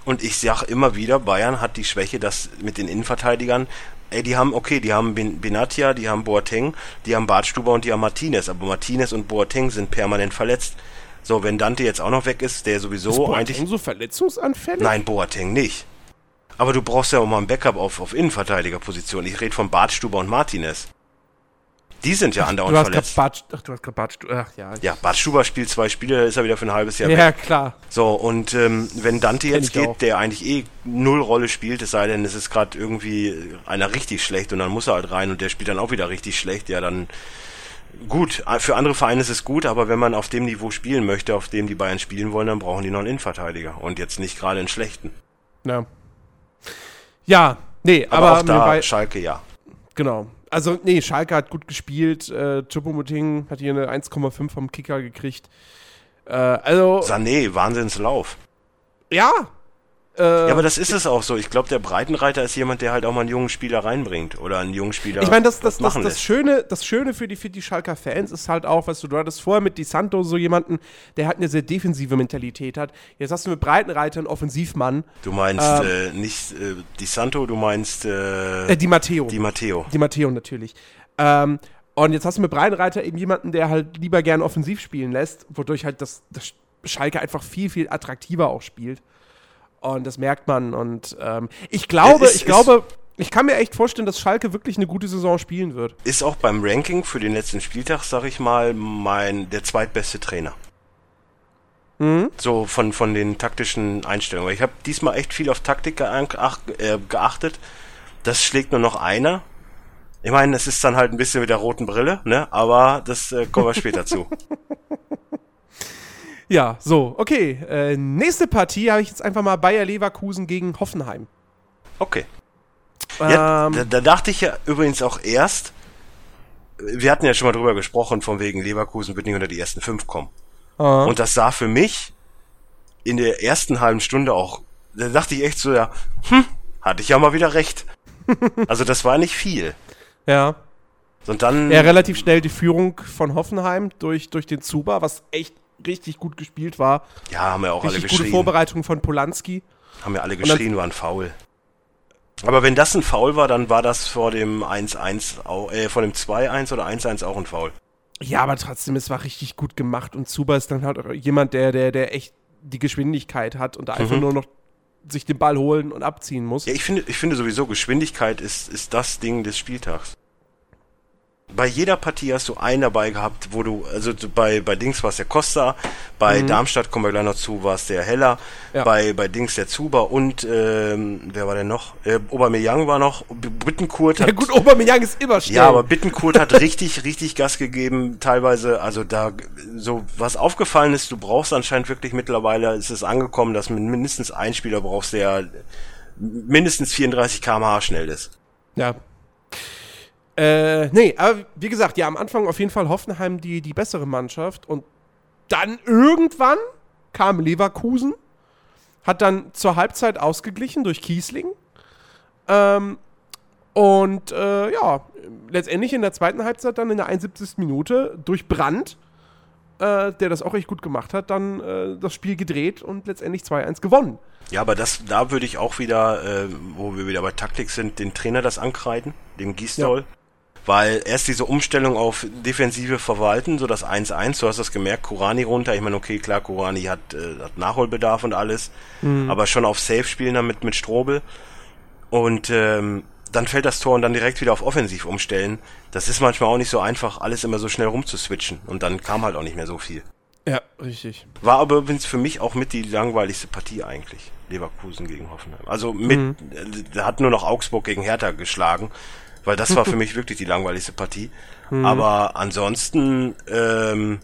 S3: Und ich sage immer wieder, Bayern hat die Schwäche, dass mit den Innenverteidigern, ey, die haben, okay, die haben Bin Benatia, die haben Boateng, die haben Bartstuber und die haben Martinez. Aber Martinez und Boateng sind permanent verletzt. So, wenn Dante jetzt auch noch weg ist, der sowieso ist Boateng eigentlich.
S2: so verletzungsanfällig?
S3: Nein, Boateng nicht. Aber du brauchst ja auch mal ein Backup auf, auf Innenverteidigerposition. Ich rede von Bartstuber und Martinez. Die sind ja andauernd verletzt. Bart, ach, du hast gerade Bart, ach ja. Ja, Bart Stuber spielt zwei Spiele, ist er wieder für ein halbes Jahr
S2: ja, weg. Ja, klar.
S3: So, und ähm, wenn Dante jetzt geht, auch. der eigentlich eh null Rolle spielt, es sei denn, es ist gerade irgendwie einer richtig schlecht und dann muss er halt rein und der spielt dann auch wieder richtig schlecht, ja, dann gut, für andere Vereine ist es gut, aber wenn man auf dem Niveau spielen möchte, auf dem die Bayern spielen wollen, dann brauchen die noch einen Innenverteidiger und jetzt nicht gerade einen schlechten.
S2: Ja. Ja, nee, aber,
S3: aber auch da Schalke ja.
S2: Genau. Also, nee, Schalke hat gut gespielt. Äh, Chupomoting hat hier eine 1,5 vom Kicker gekriegt. Äh, also.
S3: Sané, Wahnsinnslauf.
S2: Ja,
S3: ja, aber das ist es auch so. Ich glaube, der Breitenreiter ist jemand, der halt auch mal einen jungen Spieler reinbringt oder einen jungen Spieler.
S2: Ich meine, das, das, das, das, Schöne, das Schöne für die, für die Schalker Fans ist halt auch, weißt du, du hattest vorher mit Di Santo so jemanden, der halt eine sehr defensive Mentalität hat. Jetzt hast du mit Breitenreiter einen Offensivmann.
S3: Du meinst ähm, äh, nicht äh, Di Santo, du meinst
S2: äh, äh, Di Matteo.
S3: Di Matteo.
S2: Di Matteo natürlich. Ähm, und jetzt hast du mit Breitenreiter eben jemanden, der halt lieber gern offensiv spielen lässt, wodurch halt das, das Schalke einfach viel, viel attraktiver auch spielt. Und das merkt man. Und ähm, ich glaube, ist, ich glaube, ich kann mir echt vorstellen, dass Schalke wirklich eine gute Saison spielen wird.
S3: Ist auch beim Ranking für den letzten Spieltag, sag ich mal, mein der zweitbeste Trainer. Mhm. So von, von den taktischen Einstellungen. Ich habe diesmal echt viel auf Taktik äh, geachtet. Das schlägt nur noch einer. Ich meine, es ist dann halt ein bisschen mit der roten Brille, ne? Aber das äh, kommen wir später zu.
S2: Ja, so, okay. Äh, nächste Partie habe ich jetzt einfach mal Bayer Leverkusen gegen Hoffenheim.
S3: Okay. Ähm, ja, da, da, dachte ich ja übrigens auch erst, wir hatten ja schon mal drüber gesprochen, von wegen Leverkusen wird nicht unter die ersten fünf kommen. Uh Und das sah für mich in der ersten halben Stunde auch, da dachte ich echt so, ja, hm, hatte ich ja mal wieder recht. also das war nicht viel.
S2: Ja.
S3: Und dann.
S2: Ja, relativ schnell die Führung von Hoffenheim durch, durch den Zuba, was echt richtig gut gespielt war.
S3: Ja, haben wir auch richtig alle
S2: geschrien. gute Vorbereitung von Polanski.
S3: Haben ja alle geschrien, dann, war ein Foul. Aber wenn das ein Foul war, dann war das vor dem 1-1, äh, vor dem 2-1 oder 1-1 auch ein Foul.
S2: Ja, aber trotzdem, es war richtig gut gemacht und Zuba ist dann halt jemand, der, der, der echt die Geschwindigkeit hat und einfach mhm. nur noch sich den Ball holen und abziehen muss.
S3: Ja, ich finde, ich finde sowieso, Geschwindigkeit ist, ist das Ding des Spieltags bei jeder Partie hast du einen dabei gehabt, wo du, also bei, bei Dings war es der Costa, bei mhm. Darmstadt kommen wir gleich noch zu, war es der Heller, ja. bei, bei Dings der Zuber und ähm, wer war denn noch? Äh, Aubameyang war noch, Bittenkurt
S2: hat... Ja gut, Aubameyang ist immer schnell.
S3: Ja, aber Bittenkurt hat richtig, richtig Gas gegeben, teilweise, also da, so, was aufgefallen ist, du brauchst anscheinend wirklich mittlerweile, ist es angekommen, dass mindestens ein Spieler brauchst, der mindestens 34 km/h schnell ist.
S2: Ja, äh, nee, aber wie gesagt, ja, am Anfang auf jeden Fall Hoffenheim die, die bessere Mannschaft und dann irgendwann kam Leverkusen, hat dann zur Halbzeit ausgeglichen durch Kiesling. Ähm, und äh, ja, letztendlich in der zweiten Halbzeit dann in der 71. Minute durch Brandt, äh, der das auch echt gut gemacht hat, dann äh, das Spiel gedreht und letztendlich 2-1 gewonnen.
S3: Ja, aber das, da würde ich auch wieder, äh, wo wir wieder bei Taktik sind, den Trainer das ankreiden, dem Gisdol. Ja weil erst diese Umstellung auf defensive Verwalten, so das 1-1, du hast das gemerkt, Kurani runter, ich meine, okay, klar, Kurani hat, äh, hat Nachholbedarf und alles, mhm. aber schon auf Safe spielen damit mit Strobel und ähm, dann fällt das Tor und dann direkt wieder auf Offensiv umstellen. Das ist manchmal auch nicht so einfach, alles immer so schnell rumzuswitchen und dann kam halt auch nicht mehr so viel.
S2: Ja, richtig.
S3: War aber übrigens für mich auch mit die langweiligste Partie eigentlich. Leverkusen gegen Hoffenheim. Also mit, mhm. äh, hat nur noch Augsburg gegen Hertha geschlagen weil das war für mich wirklich die langweiligste Partie. Mhm. Aber ansonsten ähm,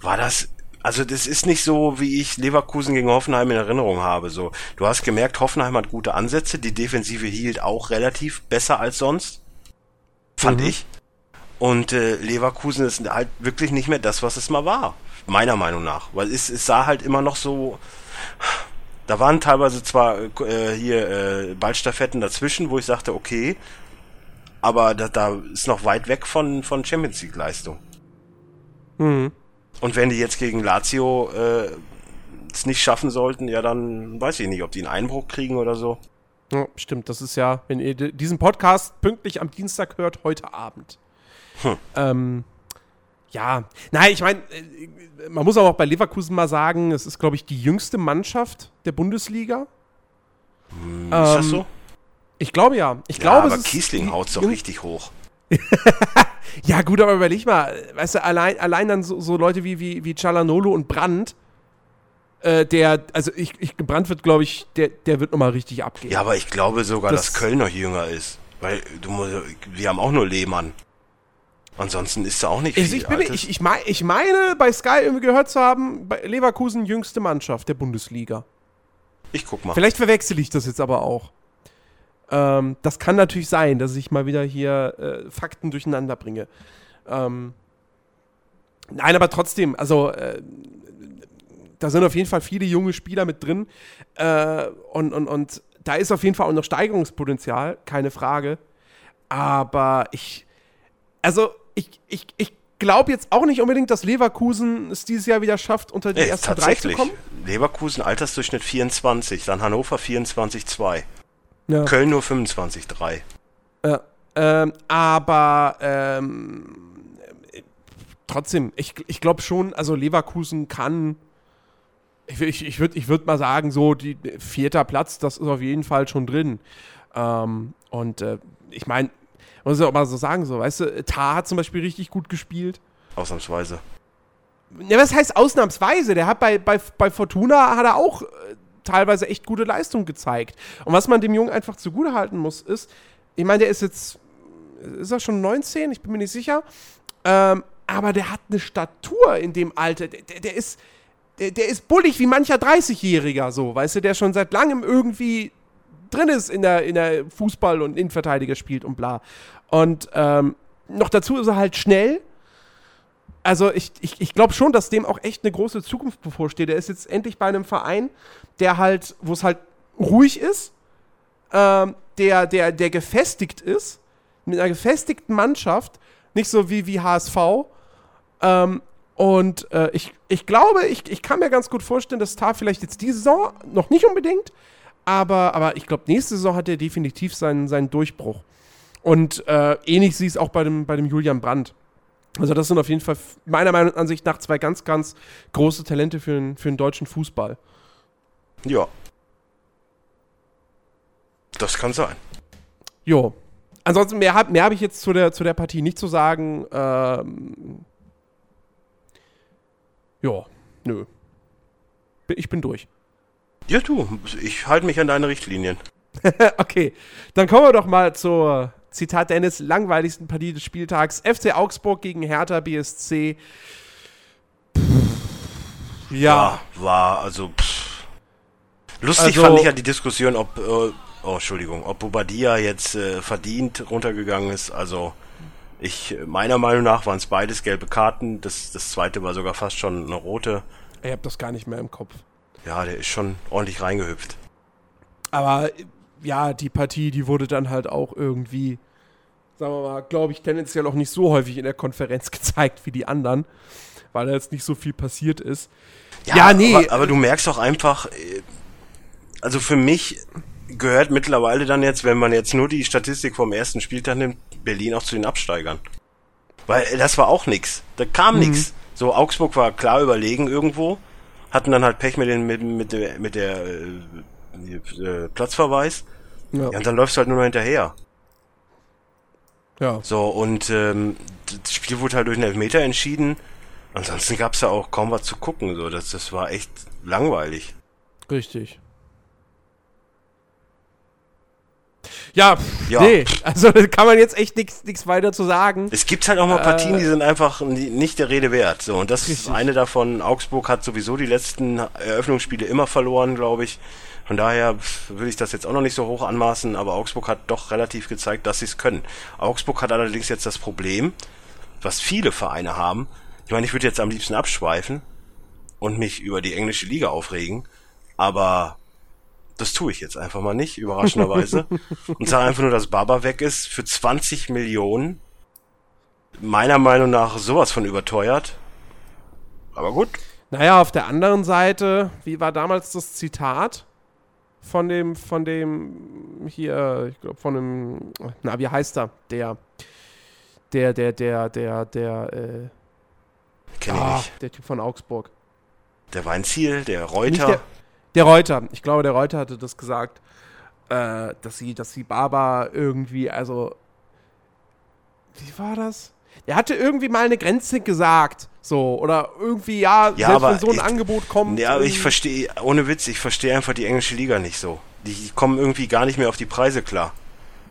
S3: war das also das ist nicht so, wie ich Leverkusen gegen Hoffenheim in Erinnerung habe. So, du hast gemerkt, Hoffenheim hat gute Ansätze, die Defensive hielt auch relativ besser als sonst, fand mhm. ich. Und äh, Leverkusen ist halt wirklich nicht mehr das, was es mal war, meiner Meinung nach, weil es, es sah halt immer noch so Da waren teilweise zwar äh, hier äh, Ballstaffetten dazwischen, wo ich sagte, okay, aber da, da ist noch weit weg von, von Champions League Leistung. Mhm. Und wenn die jetzt gegen Lazio äh, es nicht schaffen sollten, ja, dann weiß ich nicht, ob die einen Einbruch kriegen oder so.
S2: Ja, stimmt, das ist ja, wenn ihr diesen Podcast pünktlich am Dienstag hört, heute Abend. Hm. Ähm, ja, nein, ich meine, äh, man muss aber auch bei Leverkusen mal sagen, es ist, glaube ich, die jüngste Mannschaft der Bundesliga.
S3: Hm, ist ähm, das so?
S2: Ich glaube ja. Ich
S3: ja,
S2: glaube,
S3: aber Kiesling haut es doch richtig hoch.
S2: ja, gut, aber überleg mal, weißt du, allein, allein dann so, so Leute wie, wie, wie Cialanolo und Brandt, äh, der, also ich, ich Brandt wird, glaube ich, der, der wird nochmal richtig abgehen.
S3: Ja, aber ich glaube sogar, das, dass Köln noch jünger ist. Weil du musst, wir haben auch nur Lehmann. Ansonsten ist da auch nicht
S2: viel. Ich, bin, ich, ich, mein, ich meine, bei Sky irgendwie gehört zu haben, bei Leverkusen jüngste Mannschaft der Bundesliga.
S3: Ich guck mal.
S2: Vielleicht verwechsel ich das jetzt aber auch. Ähm, das kann natürlich sein, dass ich mal wieder hier äh, Fakten durcheinander bringe. Ähm, nein, aber trotzdem, also äh, da sind auf jeden Fall viele junge Spieler mit drin. Äh, und, und, und da ist auf jeden Fall auch noch Steigerungspotenzial, keine Frage. Aber ich, also ich, ich, ich glaube jetzt auch nicht unbedingt, dass Leverkusen es dieses Jahr wieder schafft, unter die
S3: nee,
S2: ersten drei zu kommen.
S3: Leverkusen Altersdurchschnitt 24, dann Hannover 24,2. Ja. Köln nur 25,3.
S2: Ja, ähm, aber ähm, trotzdem, ich, ich glaube schon, also Leverkusen kann, ich, ich, ich würde ich würd mal sagen, so die vierter Platz, das ist auf jeden Fall schon drin. Ähm, und äh, ich meine, muss ich auch mal so sagen, so, weißt du, Tar hat zum Beispiel richtig gut gespielt.
S3: Ausnahmsweise.
S2: Ja, was heißt ausnahmsweise? Der hat bei, bei, bei Fortuna hat er auch äh, teilweise echt gute Leistung gezeigt. Und was man dem Jungen einfach zugute halten muss, ist, ich meine, der ist jetzt, ist er schon 19? Ich bin mir nicht sicher. Ähm, aber der hat eine Statur in dem Alter. Der, der, der ist, der, der ist bullig wie mancher 30-Jähriger, so, weißt du, der schon seit langem irgendwie drin ist in der, in der Fußball- und Innenverteidiger spielt und bla. Und ähm, noch dazu ist er halt schnell. Also ich, ich, ich glaube schon, dass dem auch echt eine große Zukunft bevorsteht. Er ist jetzt endlich bei einem Verein, der halt, wo es halt ruhig ist, ähm, der, der, der gefestigt ist, mit einer gefestigten Mannschaft, nicht so wie, wie HSV. Ähm, und äh, ich, ich glaube, ich, ich kann mir ganz gut vorstellen, dass Tar vielleicht jetzt diese Saison noch nicht unbedingt, aber, aber ich glaube, nächste Saison hat er definitiv seinen, seinen Durchbruch. Und äh, ähnlich sieht es auch bei dem, bei dem Julian Brandt. Also, das sind auf jeden Fall meiner Meinung Ansicht nach zwei ganz, ganz große Talente für den, für den deutschen Fußball.
S3: Ja. Das kann sein.
S2: Jo. Ansonsten, mehr habe mehr hab ich jetzt zu der, zu der Partie nicht zu sagen. Ähm, ja, nö. Ich bin durch.
S3: Ja, du, ich halte mich an deine Richtlinien.
S2: okay, dann kommen wir doch mal zur, Zitat Dennis, langweiligsten Partie des Spieltags. FC Augsburg gegen Hertha BSC.
S3: ja. ja. War, also. Pff. Lustig also, fand ich ja die Diskussion, ob. Äh, oh, Entschuldigung, ob Bobadilla jetzt äh, verdient runtergegangen ist. Also. Ich, meiner Meinung nach waren es beides gelbe Karten. Das, das zweite war sogar fast schon eine rote.
S2: Ich habe das gar nicht mehr im Kopf.
S3: Ja, der ist schon ordentlich reingehüpft.
S2: Aber ja, die Partie, die wurde dann halt auch irgendwie, sagen wir mal, glaube ich, tendenziell auch nicht so häufig in der Konferenz gezeigt wie die anderen, weil da jetzt nicht so viel passiert ist.
S3: Ja, ja nee. Aber, aber, du merkst doch einfach, äh, also für mich gehört mittlerweile dann jetzt, wenn man jetzt nur die Statistik vom ersten Spieltag nimmt, Berlin auch zu den Absteigern. Weil das war auch nix. Da kam mhm. nix. So, Augsburg war klar überlegen irgendwo hatten dann halt Pech mit, den, mit, mit der, mit der äh, äh, Platzverweis. Ja. ja. Und dann läufst du halt nur noch hinterher. Ja. So, und ähm, das Spiel wurde halt durch einen Elfmeter entschieden. Ansonsten gab's ja auch kaum was zu gucken. So, das, das war echt langweilig.
S2: Richtig. Ja, ja, nee, also da kann man jetzt echt nichts weiter zu sagen.
S3: Es gibt halt auch mal Partien, äh, die sind einfach nicht der Rede wert. So, und das richtig. ist eine davon. Augsburg hat sowieso die letzten Eröffnungsspiele immer verloren, glaube ich. Von daher würde ich das jetzt auch noch nicht so hoch anmaßen, aber Augsburg hat doch relativ gezeigt, dass sie es können. Augsburg hat allerdings jetzt das Problem, was viele Vereine haben. Ich meine, ich würde jetzt am liebsten abschweifen und mich über die englische Liga aufregen, aber Das tue ich jetzt einfach mal nicht, überraschenderweise. und sage einfach nur, dass Baba weg ist für 20 Millionen. Meiner Meinung nach sowas von überteuert. Aber gut.
S2: Naja, auf der anderen Seite, wie war damals das Zitat von dem, von dem hier, ich glaube, von dem, na, wie heißt er? Der, der, der, der, der, der, äh,
S3: Kenn ich
S2: ah,
S3: nicht.
S2: der Typ von Augsburg.
S3: Der Weinziel, der Reuter.
S2: der, der Reuter. Ich glaube, der Reuter hatte das gesagt, äh, dass sie, dass sie Baba irgendwie, also, wie war das? Der hatte irgendwie mal eine Grenze gesagt, so, oder irgendwie, ja,
S3: Ja,
S2: selbst wenn so ein
S3: ich-
S2: Angebot kommt.
S3: Ja, aber ich
S2: irgendwie-
S3: verstehe, ohne Witz, ich verstehe einfach die englische Liga nicht so. Die kommen irgendwie gar nicht mehr auf die Preise klar.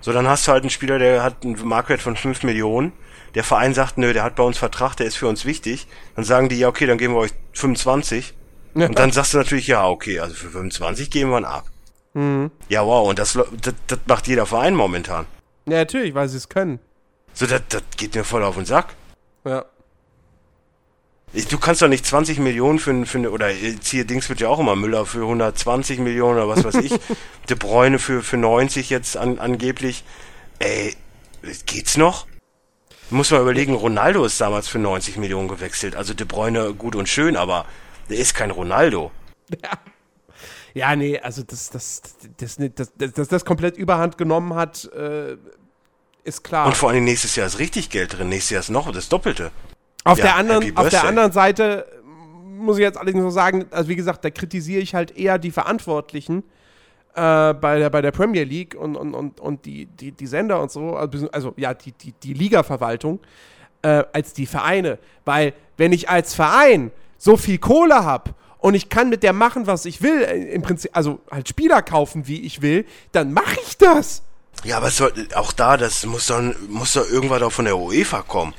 S3: So, dann hast du halt einen Spieler, der hat einen Marktwert von 5 Millionen. Der Verein sagt, nö, der hat bei uns Vertrag, der ist für uns wichtig. Dann sagen die, ja, okay, dann geben wir euch 25. Und dann sagst du natürlich, ja, okay, also für 25 geben wir ihn ab.
S2: Mhm.
S3: Ja, wow, und das, das, das macht jeder Verein momentan.
S2: Ja, natürlich, weil sie es können.
S3: So, das, das geht mir voll auf den Sack.
S2: Ja.
S3: Du kannst doch nicht 20 Millionen für, für eine, oder hier Dings wird ja auch immer Müller für 120 Millionen oder was weiß ich. De Bräune für, für 90 jetzt an, angeblich. Ey, geht's noch? Muss man überlegen, Ronaldo ist damals für 90 Millionen gewechselt. Also De Bräune gut und schön, aber der ist kein Ronaldo.
S2: Ja, nee, also das, das, das, das, das, das, das, das komplett überhand genommen hat, äh, ist klar.
S3: Und vor allem nächstes Jahr ist richtig Geld drin. Nächstes Jahr ist noch das Doppelte.
S2: Auf,
S3: ja,
S2: der anderen, auf der anderen Seite muss ich jetzt allerdings noch sagen, also wie gesagt, da kritisiere ich halt eher die Verantwortlichen äh, bei, der, bei der Premier League und, und, und, und die, die, die Sender und so, also, also ja, die, die, die Liga-Verwaltung, äh, als die Vereine. Weil, wenn ich als Verein so viel Kohle habe und ich kann mit der machen, was ich will, äh, im Prinzip, also halt Spieler kaufen, wie ich will, dann mache ich das.
S3: Ja, aber es soll, auch da, das muss doch, muss doch irgendwann auch von der UEFA kommen.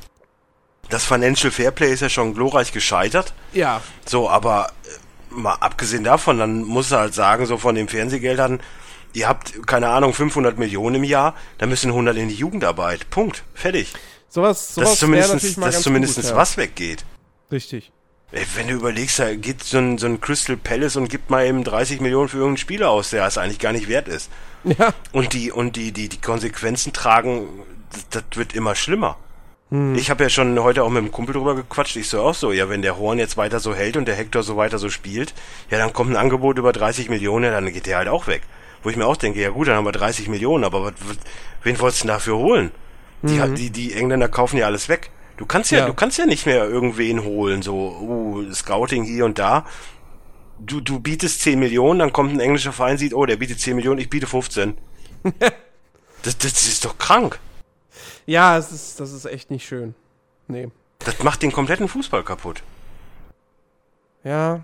S3: Das Financial Fairplay ist ja schon glorreich gescheitert.
S2: Ja.
S3: So, aber äh, mal abgesehen davon, dann musst du halt sagen, so von den Fernsehgeldern, ihr habt, keine Ahnung, 500 Millionen im Jahr, da müssen 100 in die Jugendarbeit. Punkt. Fertig.
S2: Sowas, sowas
S3: Dass zumindest, dass zumindest
S2: gut, ja.
S3: was weggeht.
S2: Richtig.
S3: Ey, wenn du überlegst, da geht so ein, so ein Crystal Palace und gibt mal eben 30 Millionen für irgendeinen Spieler aus, der es eigentlich gar nicht wert ist.
S2: Ja.
S3: Und die, und die, die, die Konsequenzen tragen, das, das wird immer schlimmer.
S2: Hm.
S3: Ich habe ja schon heute auch mit dem Kumpel drüber gequatscht. Ich so auch so, ja, wenn der Horn jetzt weiter so hält und der Hector so weiter so spielt, ja, dann kommt ein Angebot über 30 Millionen, dann geht der halt auch weg. Wo ich mir auch denke, ja gut, dann haben wir 30 Millionen, aber wen wolltest du dafür holen? Die, die, die Engländer kaufen ja alles weg. Du kannst ja,
S2: Ja.
S3: du kannst ja nicht mehr irgendwen holen, so, uh, Scouting hier und da. Du, du bietest 10 Millionen, dann kommt ein englischer Verein, sieht, oh, der bietet 10 Millionen, ich biete 15. das, das ist doch krank.
S2: Ja, es ist, das ist echt nicht schön. Nee.
S3: Das macht den kompletten Fußball kaputt.
S2: Ja.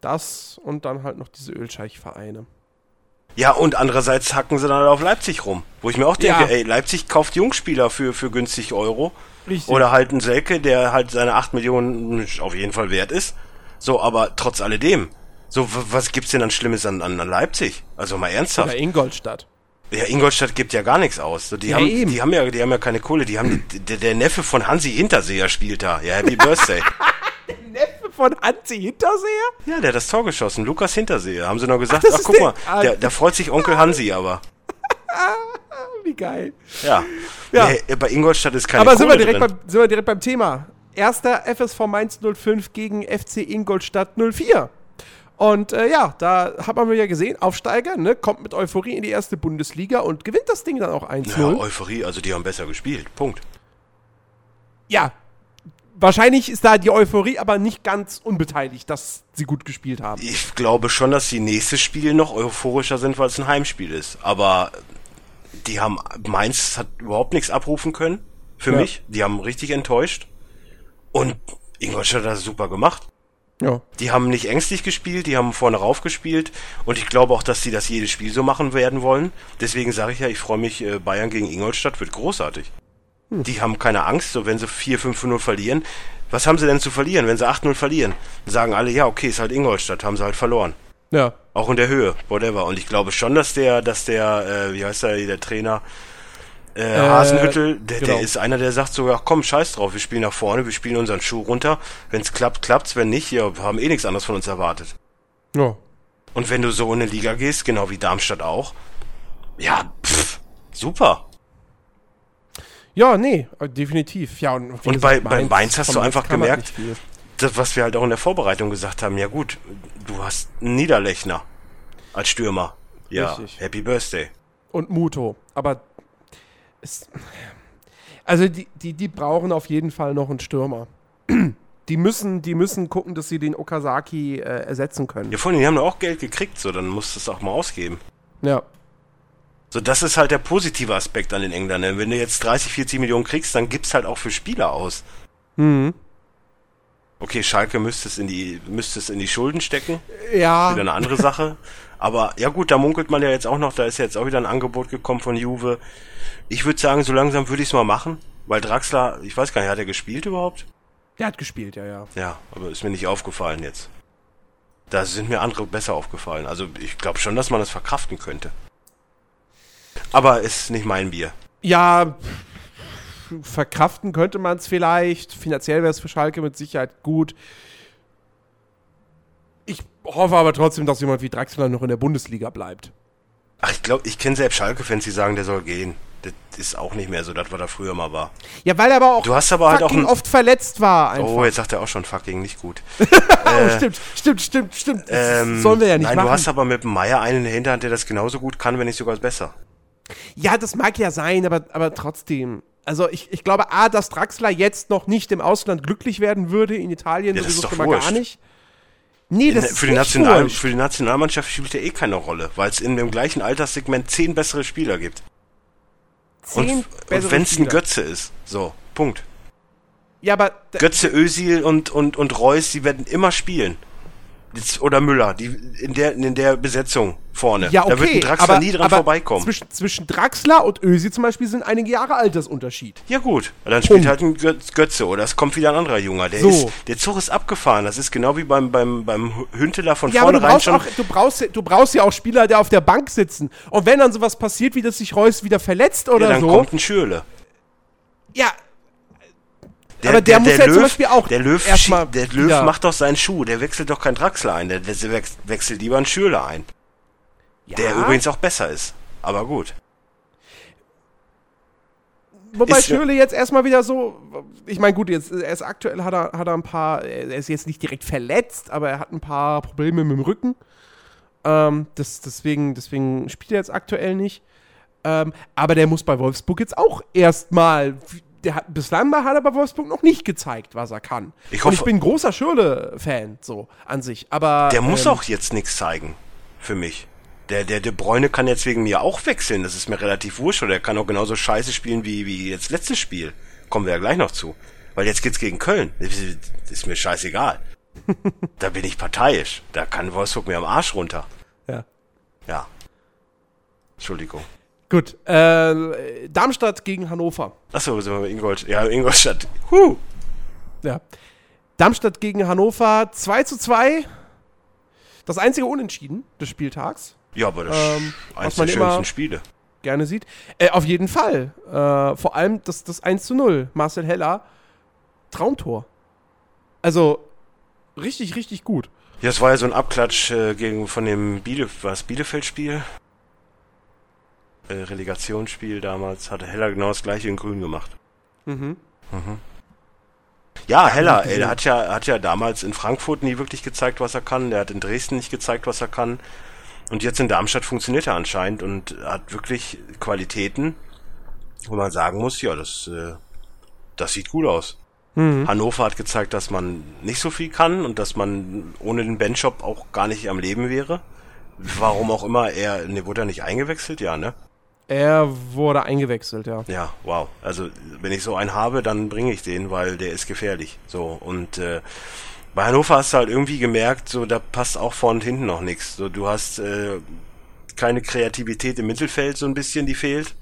S2: Das und dann halt noch diese Ölscheichvereine.
S3: Ja, und andererseits hacken sie dann halt auf Leipzig rum. Wo ich mir auch denke,
S2: Ja.
S3: ey, Leipzig kauft Jungspieler für, für günstig Euro.
S2: Richtig.
S3: Oder halt einen Selke, der halt seine 8 Millionen auf jeden Fall wert ist. So, aber trotz alledem. So, was gibt's denn dann Schlimmes an, an an Leipzig? Also mal ernsthaft.
S2: Oder Ingolstadt.
S3: Ja, Ingolstadt gibt ja gar nichts aus. So, die,
S2: Ja,
S3: haben,
S2: eben.
S3: die haben ja, die haben ja keine Kohle. Die haben, der, der Neffe von Hansi Hinterseher spielt da. Ja, Happy Birthday.
S2: Neffe von Hansi Hinterseher?
S3: ja, der hat das Tor geschossen. Lukas Hinterseher. Haben sie noch gesagt,
S2: Ach,
S3: ach, guck
S2: der-
S3: mal,
S2: ah.
S3: der, da freut sich Onkel Hansi aber.
S2: Wie geil.
S3: Ja.
S2: Ja.
S3: Nee, bei Ingolstadt ist keine
S2: Aber
S3: Kohle
S2: sind wir, direkt
S3: drin.
S2: beim, sind wir direkt beim Thema. Erster FSV Mainz 05 gegen FC Ingolstadt 04. Und äh, ja, da hat man ja gesehen, Aufsteiger, ne, kommt mit Euphorie in die erste Bundesliga und gewinnt das Ding dann auch 1-0.
S3: Ja, Euphorie, also die haben besser gespielt. Punkt.
S2: ja, wahrscheinlich ist da die Euphorie aber nicht ganz unbeteiligt, dass sie gut gespielt haben.
S3: Ich glaube schon, dass die nächstes Spiel noch euphorischer sind, weil es ein Heimspiel ist. Aber die haben, Mainz hat überhaupt nichts abrufen können. Für
S2: Ja.
S3: mich. Die haben richtig enttäuscht. Und Ingolstadt hat das super gemacht.
S2: Ja.
S3: Die haben nicht ängstlich gespielt, die haben vorne rauf gespielt. Und ich glaube auch, dass die das jedes Spiel so machen werden wollen. Deswegen sage ich ja, ich freue mich, äh, Bayern gegen Ingolstadt wird großartig. Die haben keine Angst, so wenn sie 4, 5 0 verlieren. Was haben sie denn zu verlieren, wenn sie 8-0 verlieren? Sagen alle, ja, okay, ist halt Ingolstadt, haben sie halt verloren.
S2: Ja.
S3: Auch in der Höhe, whatever. Und ich glaube schon, dass der, dass der, äh, wie heißt der, der Trainer, äh, Hasenhüttel, der,
S2: genau.
S3: der ist einer, der sagt sogar, komm, scheiß drauf, wir spielen nach vorne, wir spielen unseren Schuh runter. Wenn's klappt, klappt's, wenn nicht, wir haben eh nichts anderes von uns erwartet.
S2: Ja.
S3: Und wenn du so in eine Liga gehst, genau wie Darmstadt auch, ja, pff, super.
S2: Ja, nee, äh, definitiv. Ja, und,
S3: und bei, bei Mainz hast du einfach gemerkt, das, was wir halt auch in der Vorbereitung gesagt haben, ja gut, du hast einen Niederlechner als Stürmer. Ja, Richtig. Happy Birthday.
S2: Und Muto. Aber es, also die, die, die brauchen auf jeden Fall noch einen Stürmer. Die müssen, die müssen gucken, dass sie den Okazaki äh, ersetzen können.
S3: Ja, von denen haben doch auch Geld gekriegt, so dann musst du es auch mal ausgeben.
S2: Ja.
S3: So, das ist halt der positive Aspekt an den Engländern. Wenn du jetzt 30, 40 Millionen kriegst, dann gibt's halt auch für Spieler aus. Mhm. Okay, Schalke müsste es in die, müsste es in die Schulden stecken.
S2: Ja.
S3: Wieder eine andere Sache. Aber ja gut, da munkelt man ja jetzt auch noch, da ist jetzt auch wieder ein Angebot gekommen von Juve. Ich würde sagen, so langsam würde ich es mal machen, weil Draxler, ich weiß gar nicht, hat er gespielt überhaupt?
S2: Der hat gespielt, ja, ja.
S3: Ja, aber ist mir nicht aufgefallen jetzt. Da sind mir andere besser aufgefallen. Also ich glaube schon, dass man das verkraften könnte. Aber ist nicht mein Bier.
S2: Ja, verkraften könnte man es vielleicht. Finanziell wäre es für Schalke mit Sicherheit gut. Ich hoffe aber trotzdem, dass jemand wie Draxler noch in der Bundesliga bleibt.
S3: Ach, ich glaube, ich kenne selbst Schalke-Fans, die sagen, der soll gehen. Das ist auch nicht mehr so, das, was er früher mal war.
S2: Ja, weil er aber auch
S3: du hast aber halt auch
S2: ein, oft verletzt war.
S3: Einfach. Oh, jetzt sagt er auch schon fucking nicht gut.
S2: äh, stimmt, stimmt, stimmt, stimmt.
S3: Ähm, sollen wir ja nicht nein, machen. du hast aber mit dem Meier einen in der Hinterhand, der das genauso gut kann, wenn nicht sogar besser.
S2: Ja, das mag ja sein, aber, aber trotzdem. Also ich, ich glaube, A, dass Draxler jetzt noch nicht im Ausland glücklich werden würde, in Italien
S3: ja, sowieso
S2: schon
S3: mal gar nicht. Nee, das für, ist die National, für die Nationalmannschaft spielt er eh keine Rolle, weil es in dem gleichen Alterssegment zehn bessere Spieler gibt. Zehn und, und wenn es ein Götze ist. So, Punkt.
S2: Ja, aber.
S3: Götze, Özil und, und, und Reus, die werden immer spielen oder Müller, die in der in der Besetzung vorne.
S2: Ja, okay,
S3: da wird ein Draxler aber, nie dran vorbeikommen.
S2: Zwischen, zwischen Draxler und Ösi zum Beispiel sind einige Jahre Altersunterschied.
S3: Ja gut, dann spielt halt ein Götze oder es kommt wieder ein anderer Junger. Der, so. ist, der Zug ist abgefahren. Das ist genau wie beim, beim, beim Hünteler von ja, vornherein schon.
S2: Auch, du, brauchst, du brauchst ja auch Spieler, der auf der Bank sitzen. Und wenn dann sowas passiert, wie dass sich Reus wieder verletzt oder ja, dann
S3: so. dann kommt ein Schürle.
S2: Ja,
S3: der, aber der, der muss der ja Löw, zum Beispiel auch. Der Löw, der Löw ja. macht doch seinen Schuh. Der wechselt doch keinen Draxler ein. Der wechselt lieber einen Schürle ein. Ja. Der übrigens auch besser ist. Aber gut.
S2: Wobei ist, Schürle jetzt erstmal wieder so, ich meine, gut, jetzt er ist aktuell hat er, hat er ein paar, er ist jetzt nicht direkt verletzt, aber er hat ein paar Probleme mit dem Rücken. Ähm, das, deswegen, deswegen spielt er jetzt aktuell nicht. Ähm, aber der muss bei Wolfsburg jetzt auch erstmal der hat, bislang hat er bei Wolfsburg noch nicht gezeigt, was er kann.
S3: Ich, hoffe, Und
S2: ich bin ein großer Schürle-Fan, so an sich. Aber.
S3: Der muss ähm, auch jetzt nichts zeigen. Für mich. Der, der De Bruyne kann jetzt wegen mir auch wechseln. Das ist mir relativ wurscht. Oder er kann auch genauso scheiße spielen wie, wie jetzt letztes Spiel. Kommen wir ja gleich noch zu. Weil jetzt geht's gegen Köln. Das ist mir scheißegal. da bin ich parteiisch. Da kann Wolfsburg mir am Arsch runter.
S2: Ja.
S3: Ja. Entschuldigung.
S2: Gut, äh, Darmstadt gegen Hannover.
S3: Achso, sind wir Ingolstadt. Ja, Ingolstadt. Huh.
S2: Ja. Darmstadt gegen Hannover 2 zu 2. Das einzige Unentschieden des Spieltags.
S3: Ja, aber das ähm, eins der schönsten Spiele.
S2: Gerne sieht. Äh, auf jeden Fall. Äh, vor allem das, das 1 zu 0. Marcel Heller. Traumtor. Also, richtig, richtig gut.
S3: Ja, es war ja so ein Abklatsch äh, gegen von dem Biele, was Bielefeld-Spiel äh, Relegationsspiel damals hatte Heller genau das gleiche in Grün gemacht. Mhm. Mhm. Ja, Heller, ey, der hat ja, hat ja damals in Frankfurt nie wirklich gezeigt, was er kann. Der hat in Dresden nicht gezeigt, was er kann. Und jetzt in Darmstadt funktioniert er anscheinend und hat wirklich Qualitäten, wo man sagen muss, ja, das, äh, das sieht gut aus. Mhm. Hannover hat gezeigt, dass man nicht so viel kann und dass man ohne den Benchop auch gar nicht am Leben wäre. Warum auch immer, er, ne, wurde er nicht eingewechselt? Ja, ne?
S2: Er wurde eingewechselt, ja.
S3: Ja, wow. Also wenn ich so einen habe, dann bringe ich den, weil der ist gefährlich. So und äh, bei Hannover hast du halt irgendwie gemerkt, so da passt auch vorne und hinten noch nichts. So du hast äh, keine Kreativität im Mittelfeld, so ein bisschen, die fehlt.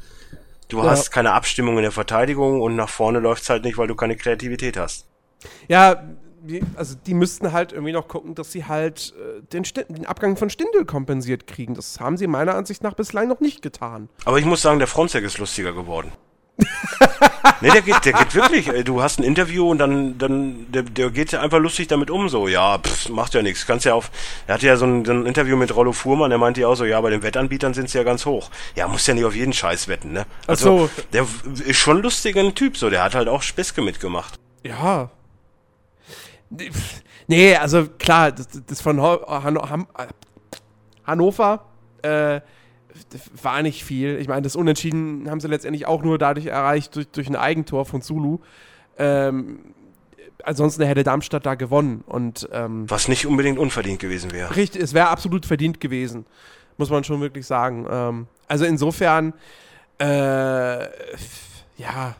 S3: Du ja. hast keine Abstimmung in der Verteidigung und nach vorne läuft's halt nicht, weil du keine Kreativität hast.
S2: Ja, die, also die müssten halt irgendwie noch gucken, dass sie halt äh, den, den, Abgang von Stindel kompensiert kriegen. Das haben sie meiner Ansicht nach bislang noch nicht getan.
S3: Aber ich muss sagen, der Fronzek ist lustiger geworden. nee, der geht, der geht wirklich. Du hast ein Interview und dann, dann, der, der geht einfach lustig damit um, so, ja, pff, macht ja nichts. Kannst ja auf, er hatte ja so ein, so ein Interview mit Rollo Fuhrmann, der meinte ja auch so, ja, bei den Wettanbietern sind sie ja ganz hoch. Ja, muss ja nicht auf jeden Scheiß wetten, ne? Also, so. der ist schon lustiger Typ, so, der hat halt auch Späßke mitgemacht.
S2: Ja. Nee, also klar, das, das von Han Hannover, äh, war nicht viel. Ich meine, das Unentschieden haben sie letztendlich auch nur dadurch erreicht, durch, durch ein Eigentor von Zulu. Ähm, ansonsten hätte Darmstadt da gewonnen. Und, ähm,
S3: Was nicht unbedingt unverdient gewesen wäre.
S2: Richtig, es wäre absolut verdient gewesen. Muss man schon wirklich sagen. Ähm, also insofern, äh, ja.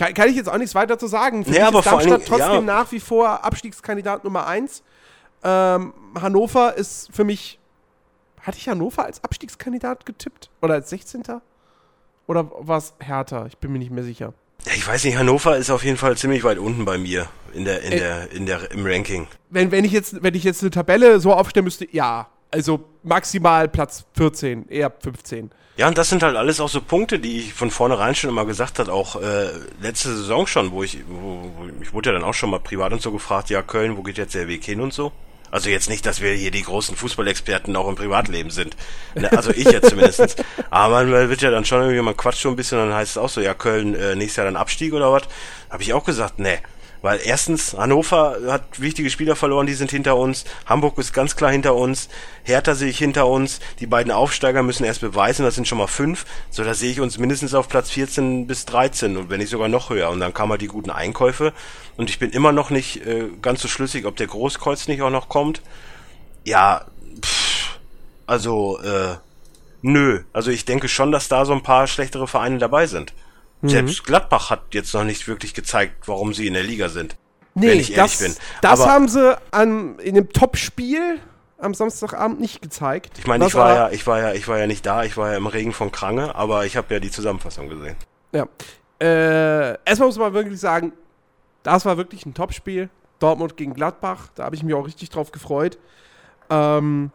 S2: Kann, kann, ich jetzt auch nichts weiter zu sagen.
S3: Für nee, aber
S2: ist
S3: Darmstadt
S2: trotzdem ja. nach wie vor Abstiegskandidat Nummer 1. Ähm, Hannover ist für mich hatte ich Hannover als Abstiegskandidat getippt? Oder als 16. Oder war es Hertha? Ich bin mir nicht mehr sicher.
S3: Ich weiß nicht, Hannover ist auf jeden Fall ziemlich weit unten bei mir in der, in äh, der, in der, im Ranking.
S2: Wenn, wenn ich jetzt, wenn ich jetzt eine Tabelle so aufstellen müsste, ja. Also maximal Platz 14, eher 15.
S3: Ja, und das sind halt alles auch so Punkte, die ich von vornherein schon immer gesagt habe, auch äh, letzte Saison schon, wo ich, wo, wo, ich wurde ja dann auch schon mal privat und so gefragt, ja, Köln, wo geht jetzt der Weg hin und so. Also jetzt nicht, dass wir hier die großen Fußballexperten auch im Privatleben sind. Ne, also ich jetzt zumindest. Aber man wird ja dann schon irgendwie, man quatscht schon ein bisschen dann heißt es auch so, ja, Köln äh, nächstes Jahr dann Abstieg oder was. Habe ich auch gesagt, nee. Weil erstens, Hannover hat wichtige Spieler verloren, die sind hinter uns. Hamburg ist ganz klar hinter uns. Hertha sehe ich hinter uns. Die beiden Aufsteiger müssen erst beweisen, das sind schon mal fünf. So, da sehe ich uns mindestens auf Platz 14 bis 13 und wenn nicht sogar noch höher. Und dann kamen halt die guten Einkäufe. Und ich bin immer noch nicht äh, ganz so schlüssig, ob der Großkreuz nicht auch noch kommt. Ja, pff, also, äh, nö. Also ich denke schon, dass da so ein paar schlechtere Vereine dabei sind. Mhm. Selbst Gladbach hat jetzt noch nicht wirklich gezeigt, warum sie in der Liga sind.
S2: Nee, wenn ich ehrlich das, bin. Das Aber haben sie an, in dem Topspiel am Samstagabend nicht gezeigt.
S3: Ich meine, ich war ja, ich war ja, ich war ja nicht da, ich war ja im Regen von Krange, aber ich habe ja die Zusammenfassung gesehen.
S2: Ja. Äh, erstmal muss man wirklich sagen, das war wirklich ein Topspiel. Dortmund gegen Gladbach, da habe ich mich auch richtig drauf gefreut. Ähm,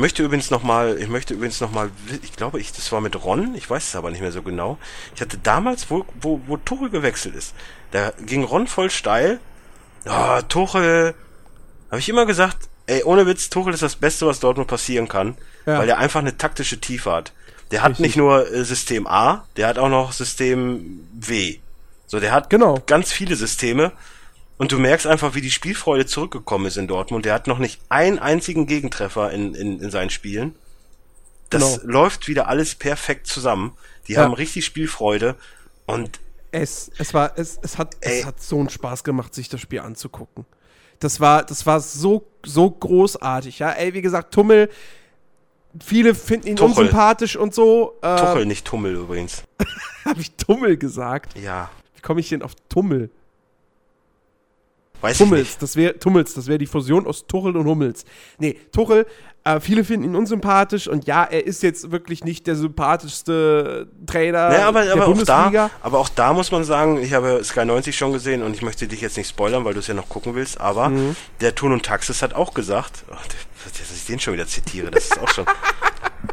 S3: möchte übrigens nochmal, ich möchte übrigens nochmal, ich glaube, ich, das war mit Ron, ich weiß es aber nicht mehr so genau. Ich hatte damals, wo, wo, wo Tuchel gewechselt ist, da ging Ron voll steil. Oh, Tuchel, habe ich immer gesagt, ey, ohne Witz, Tuchel ist das Beste, was Dortmund passieren kann, ja. weil er einfach eine taktische Tiefe hat. Der hat Richtig. nicht nur äh, System A, der hat auch noch System W. So, der hat genau. ganz viele Systeme und du merkst einfach, wie die Spielfreude zurückgekommen ist in Dortmund. Der hat noch nicht einen einzigen Gegentreffer in, in, in seinen Spielen. Das genau. läuft wieder alles perfekt zusammen. Die ja. haben richtig Spielfreude und
S2: es, es war, es, es hat, es hat so einen Spaß gemacht, sich das Spiel anzugucken. Das war, das war so, so großartig, ja. Ey, wie gesagt, Tummel, viele finden ihn Tuchel. unsympathisch und so.
S3: Äh, Tuchel, nicht Tummel übrigens.
S2: Habe ich Tummel gesagt?
S3: Ja.
S2: Wie komme ich denn auf Tummel?
S3: Weiß
S2: Hummels, das wäre Tummels, das wäre die Fusion aus Tuchel und Hummels. Nee, Tuchel, äh, viele finden ihn unsympathisch und ja, er ist jetzt wirklich nicht der sympathischste Trainer
S3: naja, aber, der aber Bundesliga. Auch da, aber auch da muss man sagen, ich habe Sky 90 schon gesehen und ich möchte dich jetzt nicht spoilern, weil du es ja noch gucken willst, aber mhm. der Tun und Taxis hat auch gesagt, oh, dass ich den schon wieder zitiere, das ist auch schon.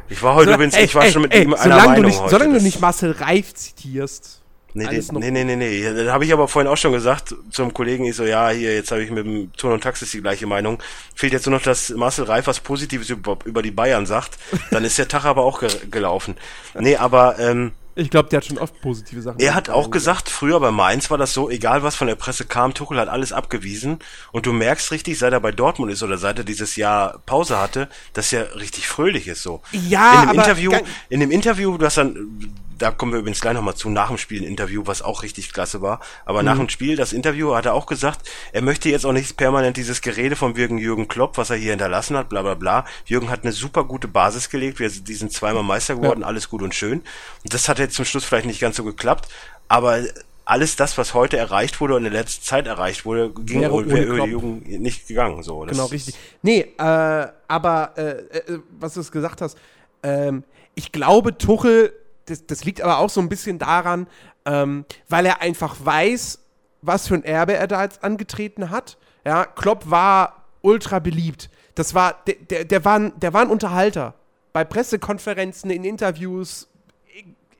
S3: Ich war heute so, übrigens, ey, ich war ey, schon mit ey, ihm einer Meinung
S2: du nicht,
S3: heute.
S2: Solange du nicht Marcel Reif zitierst.
S3: Nee, nee, nee, nee, nee. Das habe ich aber vorhin auch schon gesagt zum Kollegen. Ich so, ja, hier, jetzt habe ich mit dem Turn und Taxis die gleiche Meinung. Fehlt jetzt nur noch, dass Marcel Reif was Positives über, über die Bayern sagt. Dann ist der Tag aber auch ge gelaufen. Nee, aber ähm,
S2: ich glaube, der hat schon oft positive Sachen.
S3: Er hat auch gesagt, früher bei Mainz war das so, egal was von der Presse kam, Tuchel hat alles abgewiesen. Und du merkst richtig, seit er bei Dortmund ist oder seit er dieses Jahr Pause hatte, dass er richtig fröhlich ist so.
S2: Ja,
S3: in dem Interview, in dem Interview, du hast dann da kommen wir übrigens gleich nochmal zu, nach dem Spiel ein Interview, was auch richtig klasse war. Aber mhm. nach dem Spiel, das Interview, hat er auch gesagt, er möchte jetzt auch nicht permanent dieses Gerede von Jürgen Jürgen Klopp, was er hier hinterlassen hat, bla bla bla. Jürgen hat eine super gute Basis gelegt, wir sind zweimal Meister geworden, ja. alles gut und schön. Und das hat jetzt zum Schluss vielleicht nicht ganz so geklappt, aber alles das, was heute erreicht wurde und in der letzten Zeit erreicht wurde, ging wäre ohne wäre die Jugend nicht gegangen. So.
S2: Genau, richtig. Nee, äh, aber äh, äh, was du gesagt hast, ähm, ich glaube, Tuchel das, das liegt aber auch so ein bisschen daran, ähm, weil er einfach weiß, was für ein Erbe er da jetzt angetreten hat. Ja, Klopp war ultra beliebt. Das war, der, der, der, war, ein, der war ein Unterhalter. Bei Pressekonferenzen, in Interviews,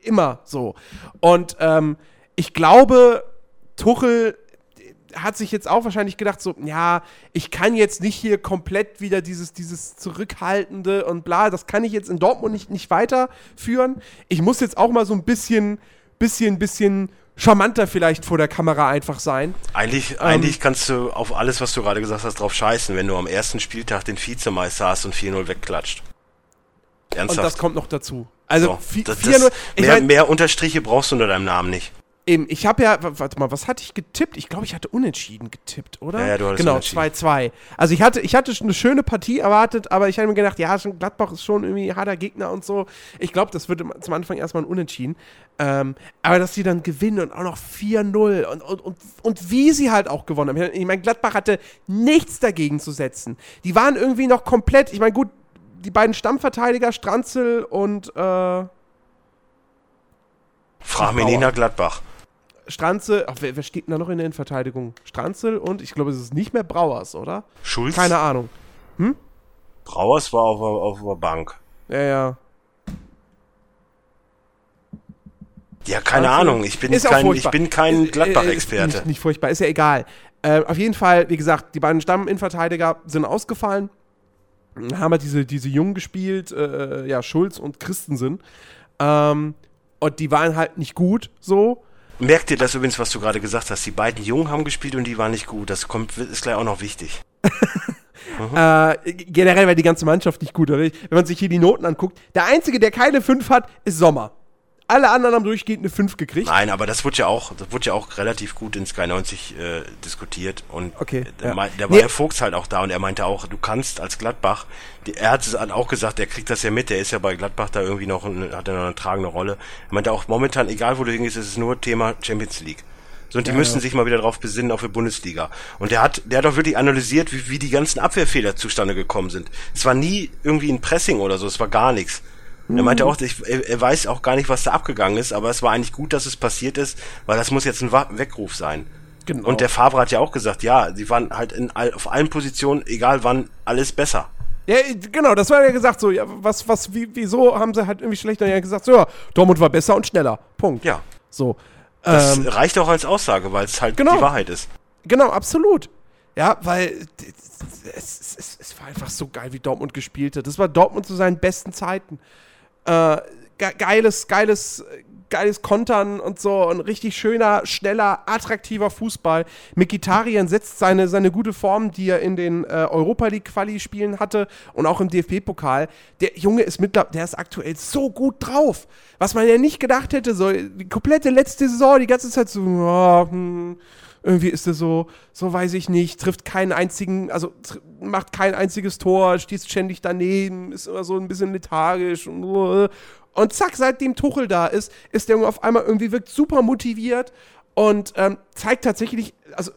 S2: immer so. Und ähm, ich glaube, Tuchel hat sich jetzt auch wahrscheinlich gedacht, so, ja, ich kann jetzt nicht hier komplett wieder dieses, dieses Zurückhaltende und bla, das kann ich jetzt in Dortmund nicht, nicht weiterführen. Ich muss jetzt auch mal so ein bisschen, bisschen, bisschen charmanter vielleicht vor der Kamera einfach sein.
S3: Eigentlich, ähm, eigentlich kannst du auf alles, was du gerade gesagt hast, drauf scheißen, wenn du am ersten Spieltag den Vizemeister hast und 4-0 wegklatscht.
S2: Ernsthaft. Und das kommt noch dazu. Also
S3: so, 4-0. Mehr, mehr Unterstriche brauchst du unter deinem Namen nicht.
S2: Eben, ich habe ja, warte mal, was hatte ich getippt? Ich glaube, ich hatte unentschieden getippt, oder?
S3: Ja, ja du hattest
S2: Genau, 2-2. Also ich hatte, ich hatte eine schöne Partie erwartet, aber ich hatte mir gedacht, ja, Gladbach ist schon irgendwie harter Gegner und so. Ich glaube, das wird zum Anfang erstmal ein Unentschieden. Ähm, aber dass sie dann gewinnen und auch noch 4-0 und, und, und, und wie sie halt auch gewonnen haben. Ich meine, Gladbach hatte nichts dagegen zu setzen. Die waren irgendwie noch komplett, ich meine, gut, die beiden Stammverteidiger, Stranzel und äh,
S3: nach Gladbach.
S2: Stranzel, ach, wer, wer, steht denn da noch in der Innenverteidigung? Stranzel und ich glaube, es ist nicht mehr Brauers, oder?
S3: Schulz?
S2: Keine Ahnung. Hm?
S3: Brauers war auf, auf der Bank.
S2: Ja, ja.
S3: Ja, keine also, Ahnung. Ich bin, kein, ich bin kein Gladbach-Experte.
S2: Nicht, nicht, furchtbar, ist ja egal. Äh, auf jeden Fall, wie gesagt, die beiden Stamm-Innenverteidiger sind ausgefallen. Haben halt diese, diese Jungen gespielt, äh, ja, Schulz und Christensen. Ähm, und die waren halt nicht gut, so.
S3: Merkt ihr das übrigens, was du gerade gesagt hast? Die beiden Jungen haben gespielt und die waren nicht gut. Das kommt, ist gleich auch noch wichtig.
S2: mhm. äh, generell war die ganze Mannschaft nicht gut. Wenn man sich hier die Noten anguckt, der Einzige, der keine 5 hat, ist Sommer. Alle anderen haben durchgehend eine 5 gekriegt.
S3: Nein, aber das wurde ja auch, das wurde ja auch relativ gut in Sky 90 äh, diskutiert. Und
S2: okay,
S3: der, ja. der war nee. der Vogts halt auch da und er meinte auch, du kannst als Gladbach, er hat es auch gesagt, der kriegt das ja mit, der ist ja bei Gladbach da irgendwie noch, hat er noch eine tragende Rolle. Er meinte auch, momentan, egal wo du hingehst, ist es nur Thema Champions League. So, und die ja, müssen ja. sich mal wieder darauf besinnen auf die Bundesliga. Und der hat, der hat auch wirklich analysiert, wie, wie die ganzen Abwehrfehler zustande gekommen sind. Es war nie irgendwie ein Pressing oder so, es war gar nichts. Er meinte auch, ich, er weiß auch gar nicht, was da abgegangen ist, aber es war eigentlich gut, dass es passiert ist, weil das muss jetzt ein Weckruf sein. Genau. Und der Favre hat ja auch gesagt, ja, sie waren halt in auf allen Positionen, egal wann, alles besser.
S2: Ja, genau, das war ja gesagt so, ja, was, was, wie, wieso haben sie halt irgendwie schlechter ja gesagt, so, ja, Dortmund war besser und schneller. Punkt.
S3: Ja.
S2: So.
S3: Das ähm, reicht auch als Aussage, weil es halt genau, die Wahrheit ist.
S2: Genau, absolut. Ja, weil es, es, es, war einfach so geil, wie Dortmund gespielt hat. Das war Dortmund zu seinen besten Zeiten äh, geiles, geiles, geiles Kontern und so ein richtig schöner, schneller, attraktiver Fußball. Mikitarian setzt seine, seine gute Form, die er in den äh, Europa League Quali Spielen hatte und auch im DFB Pokal. Der Junge ist mittlerweile, der ist aktuell so gut drauf. Was man ja nicht gedacht hätte, so die komplette letzte Saison, die ganze Zeit so, oh, hm, irgendwie ist er so, so weiß ich nicht, trifft keinen einzigen, also macht kein einziges Tor, stieß ständig daneben, ist immer so ein bisschen lethargisch und, und zack, seitdem Tuchel da ist, ist der Junge auf einmal irgendwie wirkt super motiviert und ähm, zeigt tatsächlich, also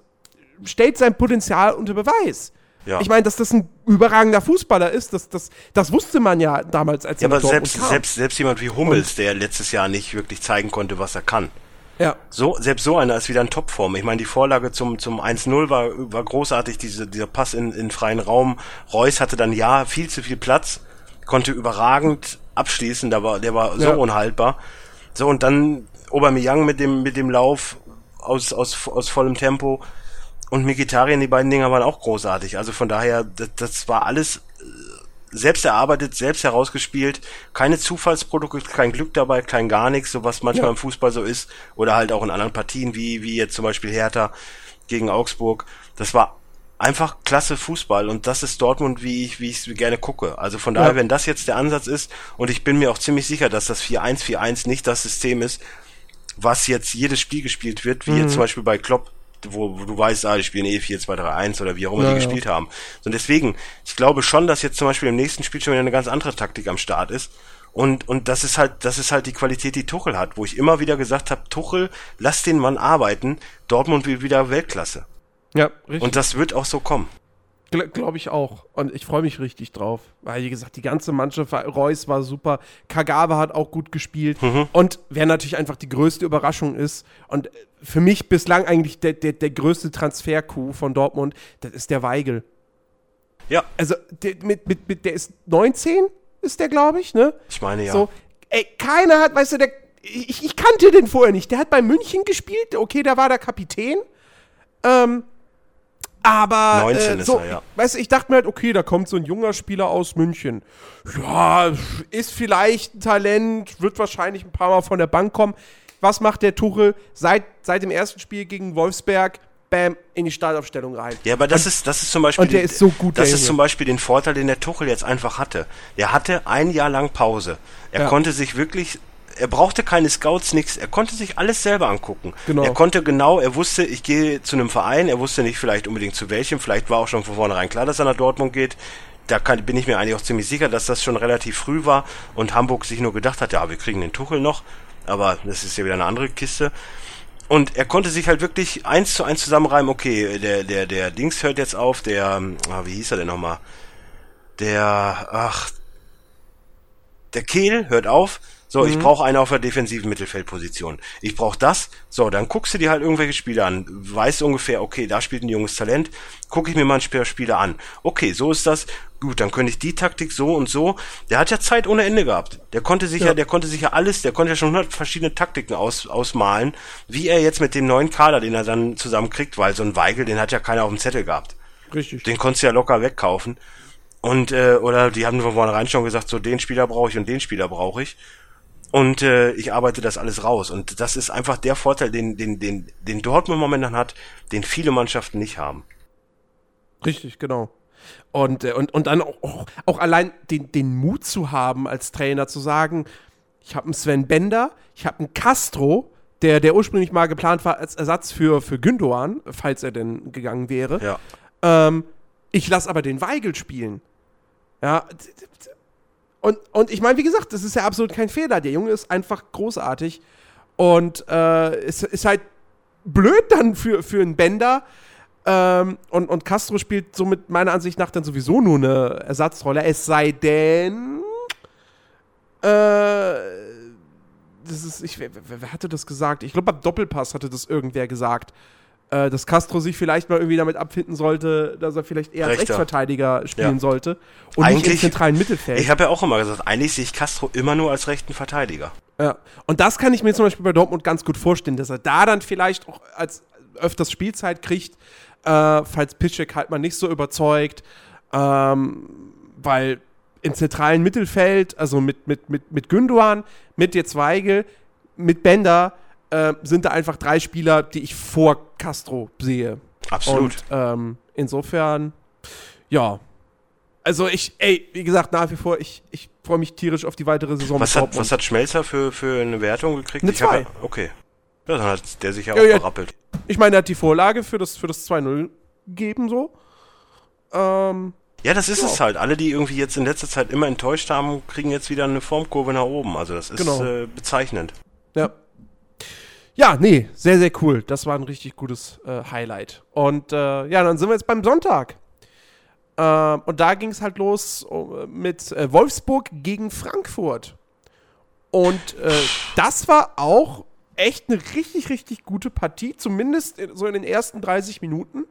S2: stellt sein Potenzial unter Beweis. Ja. Ich meine, dass das ein überragender Fußballer ist, das, das, das wusste man ja damals, als
S3: ja, er aber selbst, selbst, selbst jemand wie Hummels, und der letztes Jahr nicht wirklich zeigen konnte, was er kann.
S2: Ja.
S3: So, selbst so einer ist wieder in Topform. Ich meine, die Vorlage zum, zum 1-0 war, war großartig, diese, dieser Pass in, in freien Raum. Reus hatte dann ja viel zu viel Platz, konnte überragend abschließen, der war, der war so ja. unhaltbar. So, und dann Aubameyang mit dem, mit dem Lauf aus, aus, aus vollem Tempo und Mikitarian, die beiden Dinger waren auch großartig. Also von daher, das, das war alles selbst erarbeitet, selbst herausgespielt, keine Zufallsprodukte, kein Glück dabei, kein gar nichts, so was manchmal ja. im Fußball so ist, oder halt auch in anderen Partien, wie, wie jetzt zum Beispiel Hertha gegen Augsburg. Das war einfach klasse Fußball und das ist Dortmund, wie ich, wie ich es gerne gucke. Also von daher, ja. wenn das jetzt der Ansatz ist, und ich bin mir auch ziemlich sicher, dass das 4-1-4-1 nicht das System ist, was jetzt jedes Spiel gespielt wird, wie mhm. jetzt zum Beispiel bei Klopp wo, wo du weißt, ah, die spielen eh 4, 2, 3, 1 oder wie auch immer ja, die gespielt ja. haben. Und deswegen, ich glaube schon, dass jetzt zum Beispiel im nächsten Spiel schon wieder eine ganz andere Taktik am Start ist. Und, und das ist halt, das ist halt die Qualität, die Tuchel hat, wo ich immer wieder gesagt habe, Tuchel, lass den Mann arbeiten, Dortmund will wieder Weltklasse.
S2: Ja, richtig.
S3: Und das wird auch so kommen.
S2: Glaube ich auch. Und ich freue mich richtig drauf. Weil, wie gesagt, die ganze Mannschaft, Reus war super, Kagawa hat auch gut gespielt. Mhm. Und wer natürlich einfach die größte Überraschung ist, und für mich bislang eigentlich der, der, der größte Transfer-Coup von Dortmund, das ist der Weigel.
S3: Ja.
S2: Also, der, mit, mit, mit, der ist 19, ist der, glaube ich, ne?
S3: Ich meine, ja.
S2: So, ey, keiner hat, weißt du, der, ich, ich kannte den vorher nicht. Der hat bei München gespielt, okay, da war der Kapitän. Ähm, aber
S3: 19
S2: äh, so,
S3: ist er, ja.
S2: weißt du, ich dachte mir halt, okay, da kommt so ein junger Spieler aus München. Ja, ist vielleicht ein Talent, wird wahrscheinlich ein paar Mal von der Bank kommen. Was macht der Tuchel seit, seit dem ersten Spiel gegen Wolfsberg? Bam, in die Startaufstellung rein.
S3: Ja, aber das ist, das ist zum Beispiel.
S2: und der ist so gut,
S3: Das ist zum Beispiel den Vorteil, den der Tuchel jetzt einfach hatte. Der hatte ein Jahr lang Pause. Er
S2: Ja.
S3: konnte sich wirklich, er brauchte keine Scouts, nix. Er konnte sich alles selber angucken.
S2: Genau.
S3: Er konnte genau, er wusste, ich gehe zu einem Verein. Er wusste nicht vielleicht unbedingt zu welchem. Vielleicht war auch schon von vornherein klar, dass er nach Dortmund geht. Da kann, bin ich mir eigentlich auch ziemlich sicher, dass das schon relativ früh war und Hamburg sich nur gedacht hat, ja, wir kriegen den Tuchel noch. Aber das ist ja wieder eine andere Kiste. Und er konnte sich halt wirklich eins zu eins zusammenreimen, okay, der, der, der Dings hört jetzt auf, der, ah, wie hieß er denn nochmal? Der, ach, der Kehl hört auf. So, ich brauche einen auf der defensiven Mittelfeldposition. Ich brauche das. So, dann guckst du dir halt irgendwelche Spiele an. Weißt ungefähr, okay, da spielt ein junges Talent. Gucke ich mir mal ein Spiel- Spieler an. Okay, so ist das. Gut, dann könnte ich die Taktik so und so. Der hat ja Zeit ohne Ende gehabt. Der konnte sich ja, der konnte sich ja alles, der konnte ja schon 100 verschiedene Taktiken aus, ausmalen, wie er jetzt mit dem neuen Kader, den er dann zusammenkriegt, weil so ein Weigel, den hat ja keiner auf dem Zettel gehabt.
S2: Richtig.
S3: Den konntest du ja locker wegkaufen. Und, äh, oder die haben von vornherein schon gesagt, so den Spieler brauche ich und den Spieler brauche ich. Und äh, ich arbeite das alles raus. Und das ist einfach der Vorteil, den, den, den, den Dortmund momentan hat, den viele Mannschaften nicht haben.
S2: Richtig, genau. Und, äh, und, und dann auch, auch, allein den, den Mut zu haben, als Trainer zu sagen, ich habe einen Sven Bender, ich habe einen Castro, der, der ursprünglich mal geplant war als Ersatz für, für Gündogan, falls er denn gegangen wäre.
S3: Ja.
S2: Ähm, ich lasse aber den Weigel spielen. Ja. Und, und ich meine, wie gesagt, das ist ja absolut kein Fehler. Der Junge ist einfach großartig. Und äh, es ist halt blöd dann für, für einen Bender. Ähm, und, und Castro spielt somit meiner Ansicht nach dann sowieso nur eine Ersatzrolle. Es sei denn. Äh, das ist, ich, wer wer hatte das gesagt? Ich glaube, beim Doppelpass hatte das irgendwer gesagt, äh, dass Castro sich vielleicht mal irgendwie damit abfinden sollte, dass er vielleicht eher als
S3: Rechter.
S2: Rechtsverteidiger spielen
S3: Ja.
S2: sollte und nicht im
S3: Eigentlich-
S2: zentralen Mittelfeld.
S3: Ich habe ja auch immer gesagt, eigentlich sehe ich Castro immer nur als rechten Verteidiger.
S2: Ja. Und das kann ich mir zum Beispiel bei Dortmund ganz gut vorstellen, dass er da dann vielleicht auch als öfters Spielzeit kriegt, äh, falls Piszczek halt mal nicht so überzeugt, ähm, weil im zentralen Mittelfeld, also mit, mit, mit, mit Gündogan, mit jetzt Weigel, mit Bender, äh, sind da einfach drei Spieler, die ich vor Castro sehe.
S3: Absolut.
S2: Und ähm, insofern, ja. Also ich, ey, wie gesagt, nach wie vor, ich, ich freue mich tierisch auf die weitere Saison
S3: was, hat, was hat Schmelzer für, für eine Wertung gekriegt?
S2: Eine
S3: Ich hab
S2: zwei.
S3: Ja, okay. Ja, dann hat der sich ja auch
S2: Ja, ja.
S3: verrappelt.
S2: Ich meine, er hat die Vorlage für das, für das 2-0 gegeben, so. Ähm,
S3: Ja, das ist
S2: Ja.
S3: es halt. Alle, die irgendwie jetzt in letzter Zeit immer enttäuscht haben, kriegen jetzt wieder eine Formkurve nach oben. Also das ist
S2: Genau.
S3: äh, bezeichnend.
S2: ja. Ja, nee, sehr, sehr cool. Das war ein richtig gutes äh, Highlight. Und äh, ja, dann sind wir jetzt beim Sonntag. Ähm, und da ging es halt los äh, mit äh, Wolfsburg gegen Frankfurt. Und äh, das war auch echt eine richtig, richtig gute Partie, zumindest in, so in den ersten 30 Minuten.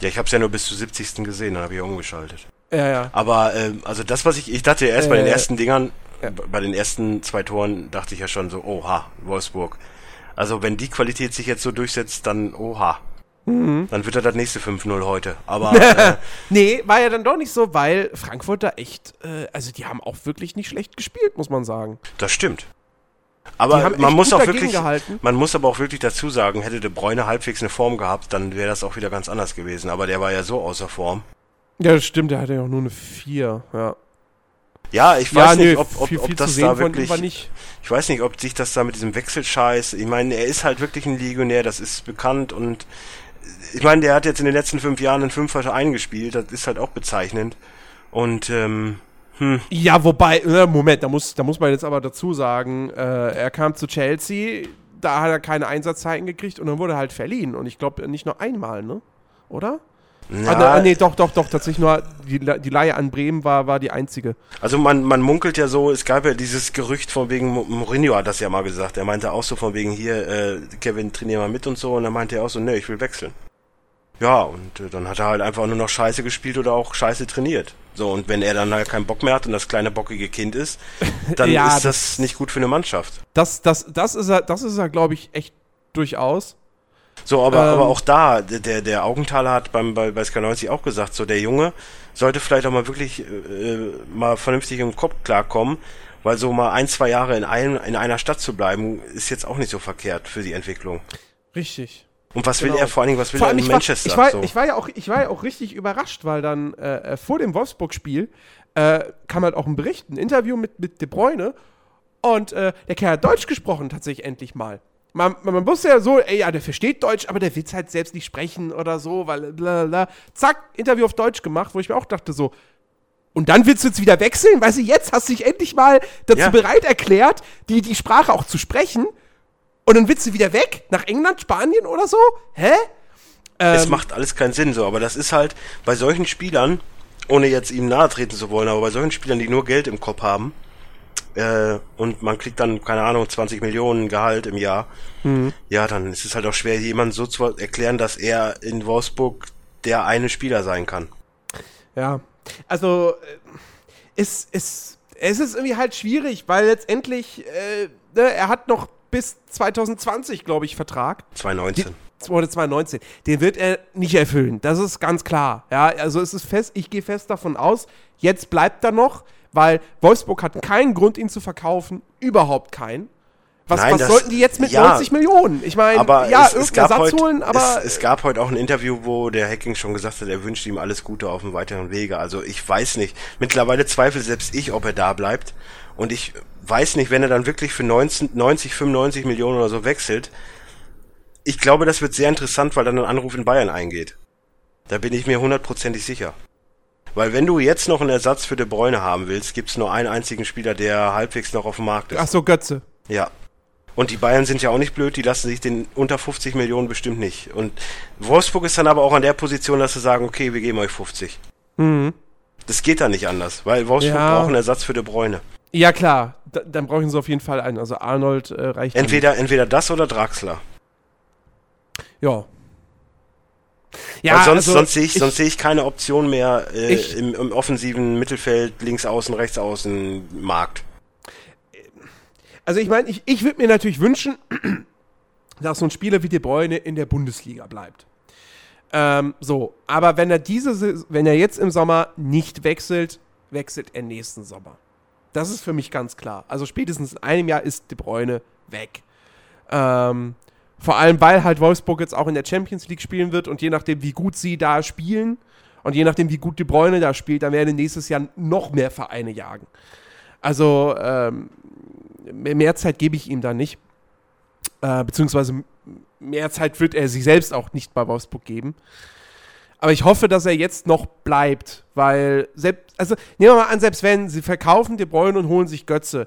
S3: Ja, ich habe es ja nur bis zur 70. gesehen, dann habe ich umgeschaltet.
S2: Ja, ja.
S3: Aber ähm, also das, was ich, ich dachte ja erst bei den ersten Dingern,
S2: ja.
S3: bei den ersten zwei Toren dachte ich ja schon so, oha, Wolfsburg. Also wenn die Qualität sich jetzt so durchsetzt, dann oha.
S2: Mhm.
S3: Dann wird er das nächste 5-0 heute. Aber äh,
S2: Nee, war ja dann doch nicht so, weil Frankfurt da echt, äh, also die haben auch wirklich nicht schlecht gespielt, muss man sagen.
S3: das stimmt. Aber man muss auch wirklich,
S2: gehalten.
S3: man muss aber auch wirklich dazu sagen, hätte De Bruyne halbwegs eine Form gehabt, dann wäre das auch wieder ganz anders gewesen. Aber der war ja so außer Form.
S2: Ja, das stimmt, der hatte ja auch nur eine 4, ja.
S3: Ja, ich
S2: ja,
S3: weiß nicht, ob, ob,
S2: viel, viel
S3: ob das da wirklich, ich weiß nicht, ob sich das da mit diesem Wechselscheiß, ich meine, er ist halt wirklich ein Legionär, das ist bekannt und ich meine, der hat jetzt in den letzten fünf Jahren in fünf Vereinen gespielt, das ist halt auch bezeichnend. Und ähm, hm,
S2: Ja, wobei, äh, Moment, da muss, da muss man jetzt aber dazu sagen, äh, er kam zu Chelsea, da hat er keine Einsatzzeiten gekriegt und dann wurde er halt verliehen. Und ich glaube nicht nur einmal, ne? Oder?
S3: Ja,
S2: Ah, ne, ah, nee, doch, doch, doch, tatsächlich nur die, die Leihe an Bremen war, war die einzige.
S3: also man, man munkelt ja so, es gab ja dieses Gerücht von wegen, Mo- Mourinho hat das ja mal gesagt, er meinte auch so von wegen hier, äh, Kevin, trainier mal mit und so, und dann meinte er auch so, ne, ich will wechseln. Ja, und äh, dann hat er halt einfach nur noch scheiße gespielt oder auch scheiße trainiert. So, und wenn er dann halt keinen Bock mehr hat und das kleine bockige Kind ist, dann ja, ist das, das, nicht gut für eine Mannschaft.
S2: Das, das, das ist er, das ist er, glaube ich, echt durchaus.
S3: So, aber, ähm, aber auch da, der, der Augenthaler hat beim, bei, bei Sky90 auch gesagt, so der Junge sollte vielleicht auch mal wirklich äh, mal vernünftig im Kopf klarkommen, weil so mal ein, zwei Jahre in, ein, in einer Stadt zu bleiben, ist jetzt auch nicht so verkehrt für die Entwicklung.
S2: Richtig.
S3: Und was genau. will er vor allen Dingen, was will er in Manchester?
S2: War, ich, war, so? ich, war ja auch, ich war ja auch richtig überrascht, weil dann äh, äh, vor dem Wolfsburg-Spiel äh, kam halt auch ein Bericht, ein Interview mit, mit De Bruyne und äh, der Kerl hat Deutsch gesprochen tatsächlich endlich mal. Man, man, wusste ja so, ey, ja, der versteht Deutsch, aber der will es halt selbst nicht sprechen oder so, weil bla Zack, Interview auf Deutsch gemacht, wo ich mir auch dachte so, und dann willst du jetzt wieder wechseln? Weißt du, jetzt hast du dich endlich mal dazu ja. bereit erklärt, die, die Sprache auch zu sprechen. Und dann willst du wieder weg? Nach England, Spanien oder so? Hä?
S3: Ähm, es macht alles keinen Sinn so, aber das ist halt bei solchen Spielern, ohne jetzt ihm nahe treten zu wollen, aber bei solchen Spielern, die nur Geld im Kopf haben, äh, und man kriegt dann, keine Ahnung, 20 Millionen Gehalt im Jahr, mhm. ja, dann ist es halt auch schwer, jemandem so zu erklären, dass er in Wolfsburg der eine Spieler sein kann.
S2: Ja, also äh, ist, ist, es ist irgendwie halt schwierig, weil letztendlich, äh, ne, er hat noch bis 2020, glaube ich, Vertrag.
S3: 2019.
S2: Oder 2019. Den wird er nicht erfüllen. Das ist ganz klar. Ja, also es ist fest, ich gehe fest davon aus, jetzt bleibt er noch, weil Wolfsburg hat keinen Grund, ihn zu verkaufen. Überhaupt keinen. Was, Nein, was das, sollten die jetzt mit ja, 90 Millionen? Ich meine, ja, irgendeinen Ersatz
S3: heut,
S2: holen, aber.
S3: Es, es, gab heute auch ein Interview, wo der Hacking schon gesagt hat, er wünscht ihm alles Gute auf dem weiteren Wege. Also ich weiß nicht. Mittlerweile zweifle selbst ich, ob er da bleibt. Und ich weiß nicht, wenn er dann wirklich für 19, 90, 95 Millionen oder so wechselt. Ich glaube, das wird sehr interessant, weil dann ein Anruf in Bayern eingeht. Da bin ich mir hundertprozentig sicher. Weil wenn du jetzt noch einen Ersatz für De Bruyne haben willst, gibt's nur einen einzigen Spieler, der halbwegs noch auf dem Markt ist.
S2: Ach so, Götze.
S3: Ja. Und die Bayern sind ja auch nicht blöd, die lassen sich den unter 50 Millionen bestimmt nicht. Und Wolfsburg ist dann aber auch an der Position, dass sie sagen, okay, wir geben euch 50. Mhm. Das geht dann nicht anders, weil Wolfsburg ja. braucht einen Ersatz für De Bruyne.
S2: Ja, klar. Da, dann brauchen sie auf jeden Fall einen. Also Arnold äh, reicht.
S3: Entweder, entweder das oder Draxler.
S2: Ja.
S3: Ja, Weil sonst, also sonst sehe ich, ich, sonst sehe ich keine Option mehr äh, ich, im, im, offensiven Mittelfeld, links außen, rechts außen Markt.
S2: Also ich meine, ich, ich würde mir natürlich wünschen, dass so ein Spieler wie De Bruyne in der Bundesliga bleibt. Ähm, so, aber wenn er diese, wenn er jetzt im Sommer nicht wechselt, wechselt er nächsten Sommer. Das ist für mich ganz klar. Also spätestens in einem Jahr ist De Bruyne weg. Ähm, vor allem, weil halt Wolfsburg jetzt auch in der Champions League spielen wird und je nachdem, wie gut sie da spielen und je nachdem, wie gut De Bruyne da spielt, dann werden nächstes Jahr noch mehr Vereine jagen. Also ähm, mehr Zeit gebe ich ihm da nicht. Äh, beziehungsweise mehr Zeit wird er sich selbst auch nicht bei Wolfsburg geben. Aber ich hoffe, dass er jetzt noch bleibt, weil, selbst, also nehmen wir mal an, selbst wenn sie verkaufen De Bruyne und holen sich Götze.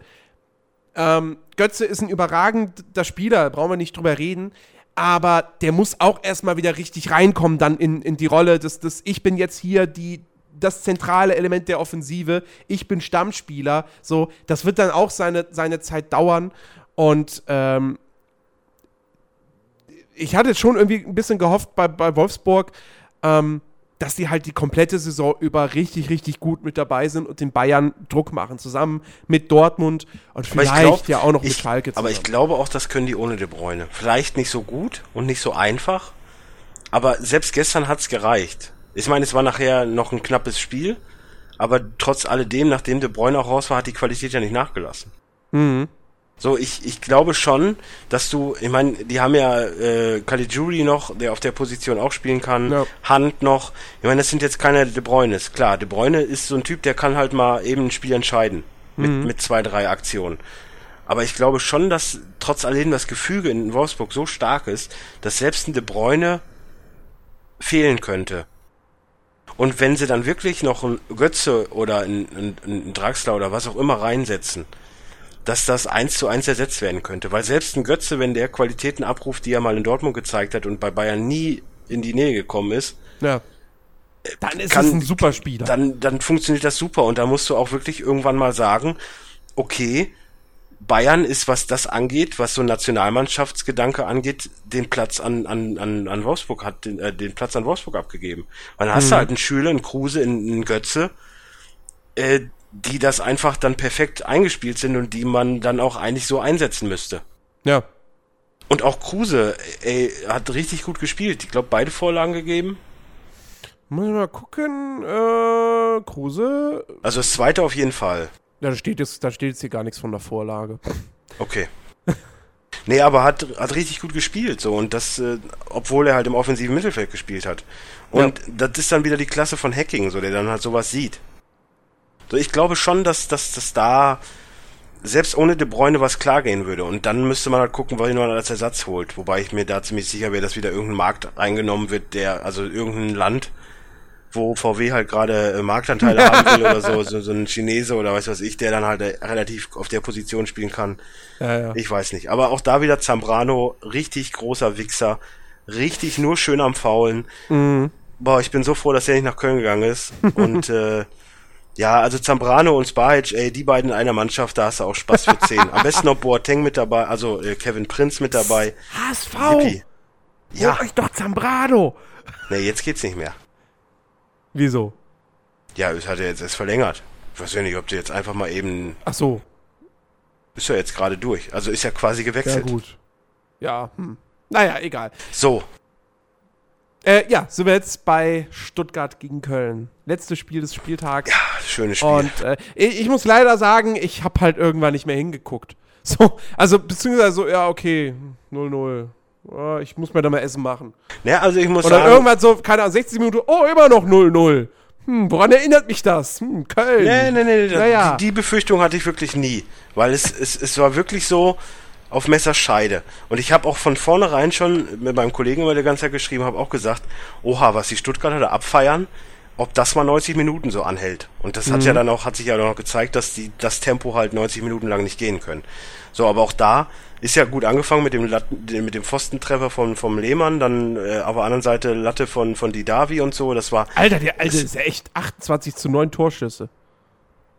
S2: Ähm, Götze ist ein überragender Spieler, brauchen wir nicht drüber reden. Aber der muss auch erstmal wieder richtig reinkommen, dann in, in die Rolle des, des Ich bin jetzt hier die, das zentrale Element der Offensive. Ich bin Stammspieler. So, das wird dann auch seine, seine Zeit dauern. Und ähm, ich hatte schon irgendwie ein bisschen gehofft bei, bei Wolfsburg, ähm, dass die halt die komplette Saison über richtig, richtig gut mit dabei sind und den Bayern Druck machen, zusammen mit Dortmund und vielleicht glaub, ja auch noch
S3: ich,
S2: mit Schalke
S3: zusammen. Aber ich glaube auch, das können die ohne De Bruyne. Vielleicht nicht so gut und nicht so einfach, aber selbst gestern hat's gereicht. Ich meine, es war nachher noch ein knappes Spiel, aber trotz alledem, nachdem De Bruyne auch raus war, hat die Qualität ja nicht nachgelassen. Mhm. So, ich, ich glaube schon, dass du, ich meine, die haben ja äh, Caligiuri noch, der auf der Position auch spielen kann, ja. Hand noch. Ich meine, das sind jetzt keine De Bruynes. Klar, De Bruyne ist so ein Typ, der kann halt mal eben ein Spiel entscheiden. Mit, mhm. mit zwei, drei Aktionen. Aber ich glaube schon, dass trotz alledem das Gefüge in Wolfsburg so stark ist, dass selbst ein De Bruyne fehlen könnte. Und wenn sie dann wirklich noch ein Götze oder ein, ein, ein Draxler oder was auch immer reinsetzen, dass das eins zu eins ersetzt werden könnte. Weil selbst ein Götze, wenn der Qualitäten abruft, die er mal in Dortmund gezeigt hat und bei Bayern nie in die Nähe gekommen ist,
S2: ja. dann ist kann, es ein super Spieler.
S3: Dann, dann funktioniert das super und da musst du auch wirklich irgendwann mal sagen, okay, Bayern ist, was das angeht, was so Nationalmannschaftsgedanke angeht, den Platz an, an, an, an Wolfsburg hat, den, äh, den Platz an Wolfsburg abgegeben. Dann hast
S2: Mhm.
S3: du halt einen Schüler, einen Kruse, einen, einen Götze, äh, die das einfach dann perfekt eingespielt sind und die man dann auch eigentlich so einsetzen müsste.
S2: Ja.
S3: Und auch Kruse, ey, hat richtig gut gespielt. Ich glaube, beide Vorlagen gegeben.
S2: Muss ich mal gucken. Äh, Kruse.
S3: Also das zweite auf jeden Fall.
S2: Ja, da steht jetzt, da steht jetzt hier gar nichts von der Vorlage.
S3: Okay. nee, aber hat, hat richtig gut gespielt, so. Und das, äh, obwohl er halt im offensiven Mittelfeld gespielt hat. Und das ist dann wieder die Klasse von Hacking, so, der dann halt sowas sieht. So, ich glaube schon, dass, dass, dass da selbst ohne De Bruyne was klar gehen würde. Und dann müsste man halt gucken, was man als Ersatz holt. Wobei ich mir da ziemlich sicher wäre, dass wieder irgendein Markt eingenommen wird, der, also irgendein Land, wo VW halt gerade äh, Marktanteile haben will oder so, so, so ein Chinese oder weiß was ich, der dann halt äh, relativ auf der Position spielen kann.
S2: Ja, ja.
S3: Ich weiß nicht. Aber auch da wieder Zambrano, richtig großer Wichser, richtig nur schön am Faulen.
S2: Mhm.
S3: Boah, ich bin so froh, dass er nicht nach Köln gegangen ist. Und äh, ja, also Zambrano und Spahic, ey, die beiden in einer Mannschaft, da hast du auch Spaß für 10. Am besten noch Boateng mit dabei, also äh, Kevin Prinz mit dabei.
S2: HSV!
S3: Yippie. Ja,
S2: Holt euch doch Zambrano!
S3: nee, jetzt geht's nicht mehr.
S2: Wieso?
S3: Ja, es hat ja jetzt erst verlängert. Ich weiß ja nicht, ob du jetzt einfach mal eben,
S2: Ach so.
S3: ist ja jetzt gerade durch. Also ist ja quasi
S2: Ja,
S3: gewechselt.
S2: gut. Ja, hm. Naja, egal.
S3: So,
S2: Äh, ja, sind wir jetzt bei Stuttgart gegen Köln. Letztes Spiel des Spieltags.
S3: schönes Spiel.
S2: Und äh, ich, ich muss leider sagen, ich habe halt irgendwann nicht mehr hingeguckt. So, also beziehungsweise so, ja, okay, 0-0. Ja, ich muss mir da mal Essen machen.
S3: ja, also ich muss
S2: dann
S3: sagen,
S2: irgendwann so, keine Ahnung, 60 Minuten, oh, immer noch 0-0. Hm, woran erinnert mich das? Hm, Köln.
S3: Nee, nee, nee, nee
S2: Naja.
S3: die, die Befürchtung hatte ich wirklich nie. Weil es, es, es war wirklich so auf Messerscheide. Und ich habe auch von vornherein schon mit meinem Kollegen immer die ganze Zeit geschrieben, habe auch gesagt, oha, was die Stuttgarter da abfeiern, ob das mal 90 Minuten so anhält. Und das hat ja dann auch, hat sich ja noch gezeigt, dass die das Tempo halt 90 Minuten lang nicht gehen können. So, aber auch da ist ja gut angefangen mit dem Latten, mit dem Pfostentreffer von vom Lehmann, dann äh, auf der anderen Seite Latte von von Didavi und so. Das war
S2: Alter, der Alte ist ja echt 28 zu 9 Torschüsse.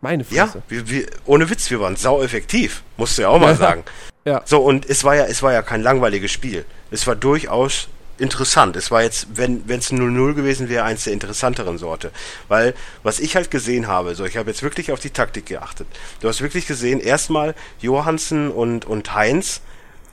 S2: Meine
S3: Ja,
S2: Fresse.
S3: wir, wir, ohne Witz, wir waren sau effektiv, musst du ja auch mal
S2: Ja.
S3: sagen.
S2: Ja.
S3: So, und es war ja, es war ja kein langweiliges Spiel. Es war durchaus interessant. Es war jetzt, wenn es 0-0 gewesen wäre, eins der interessanteren Sorte. Weil, was ich halt gesehen habe, so, ich habe jetzt wirklich auf die Taktik geachtet. Du hast wirklich gesehen, erstmal Johansen und, und Heinz,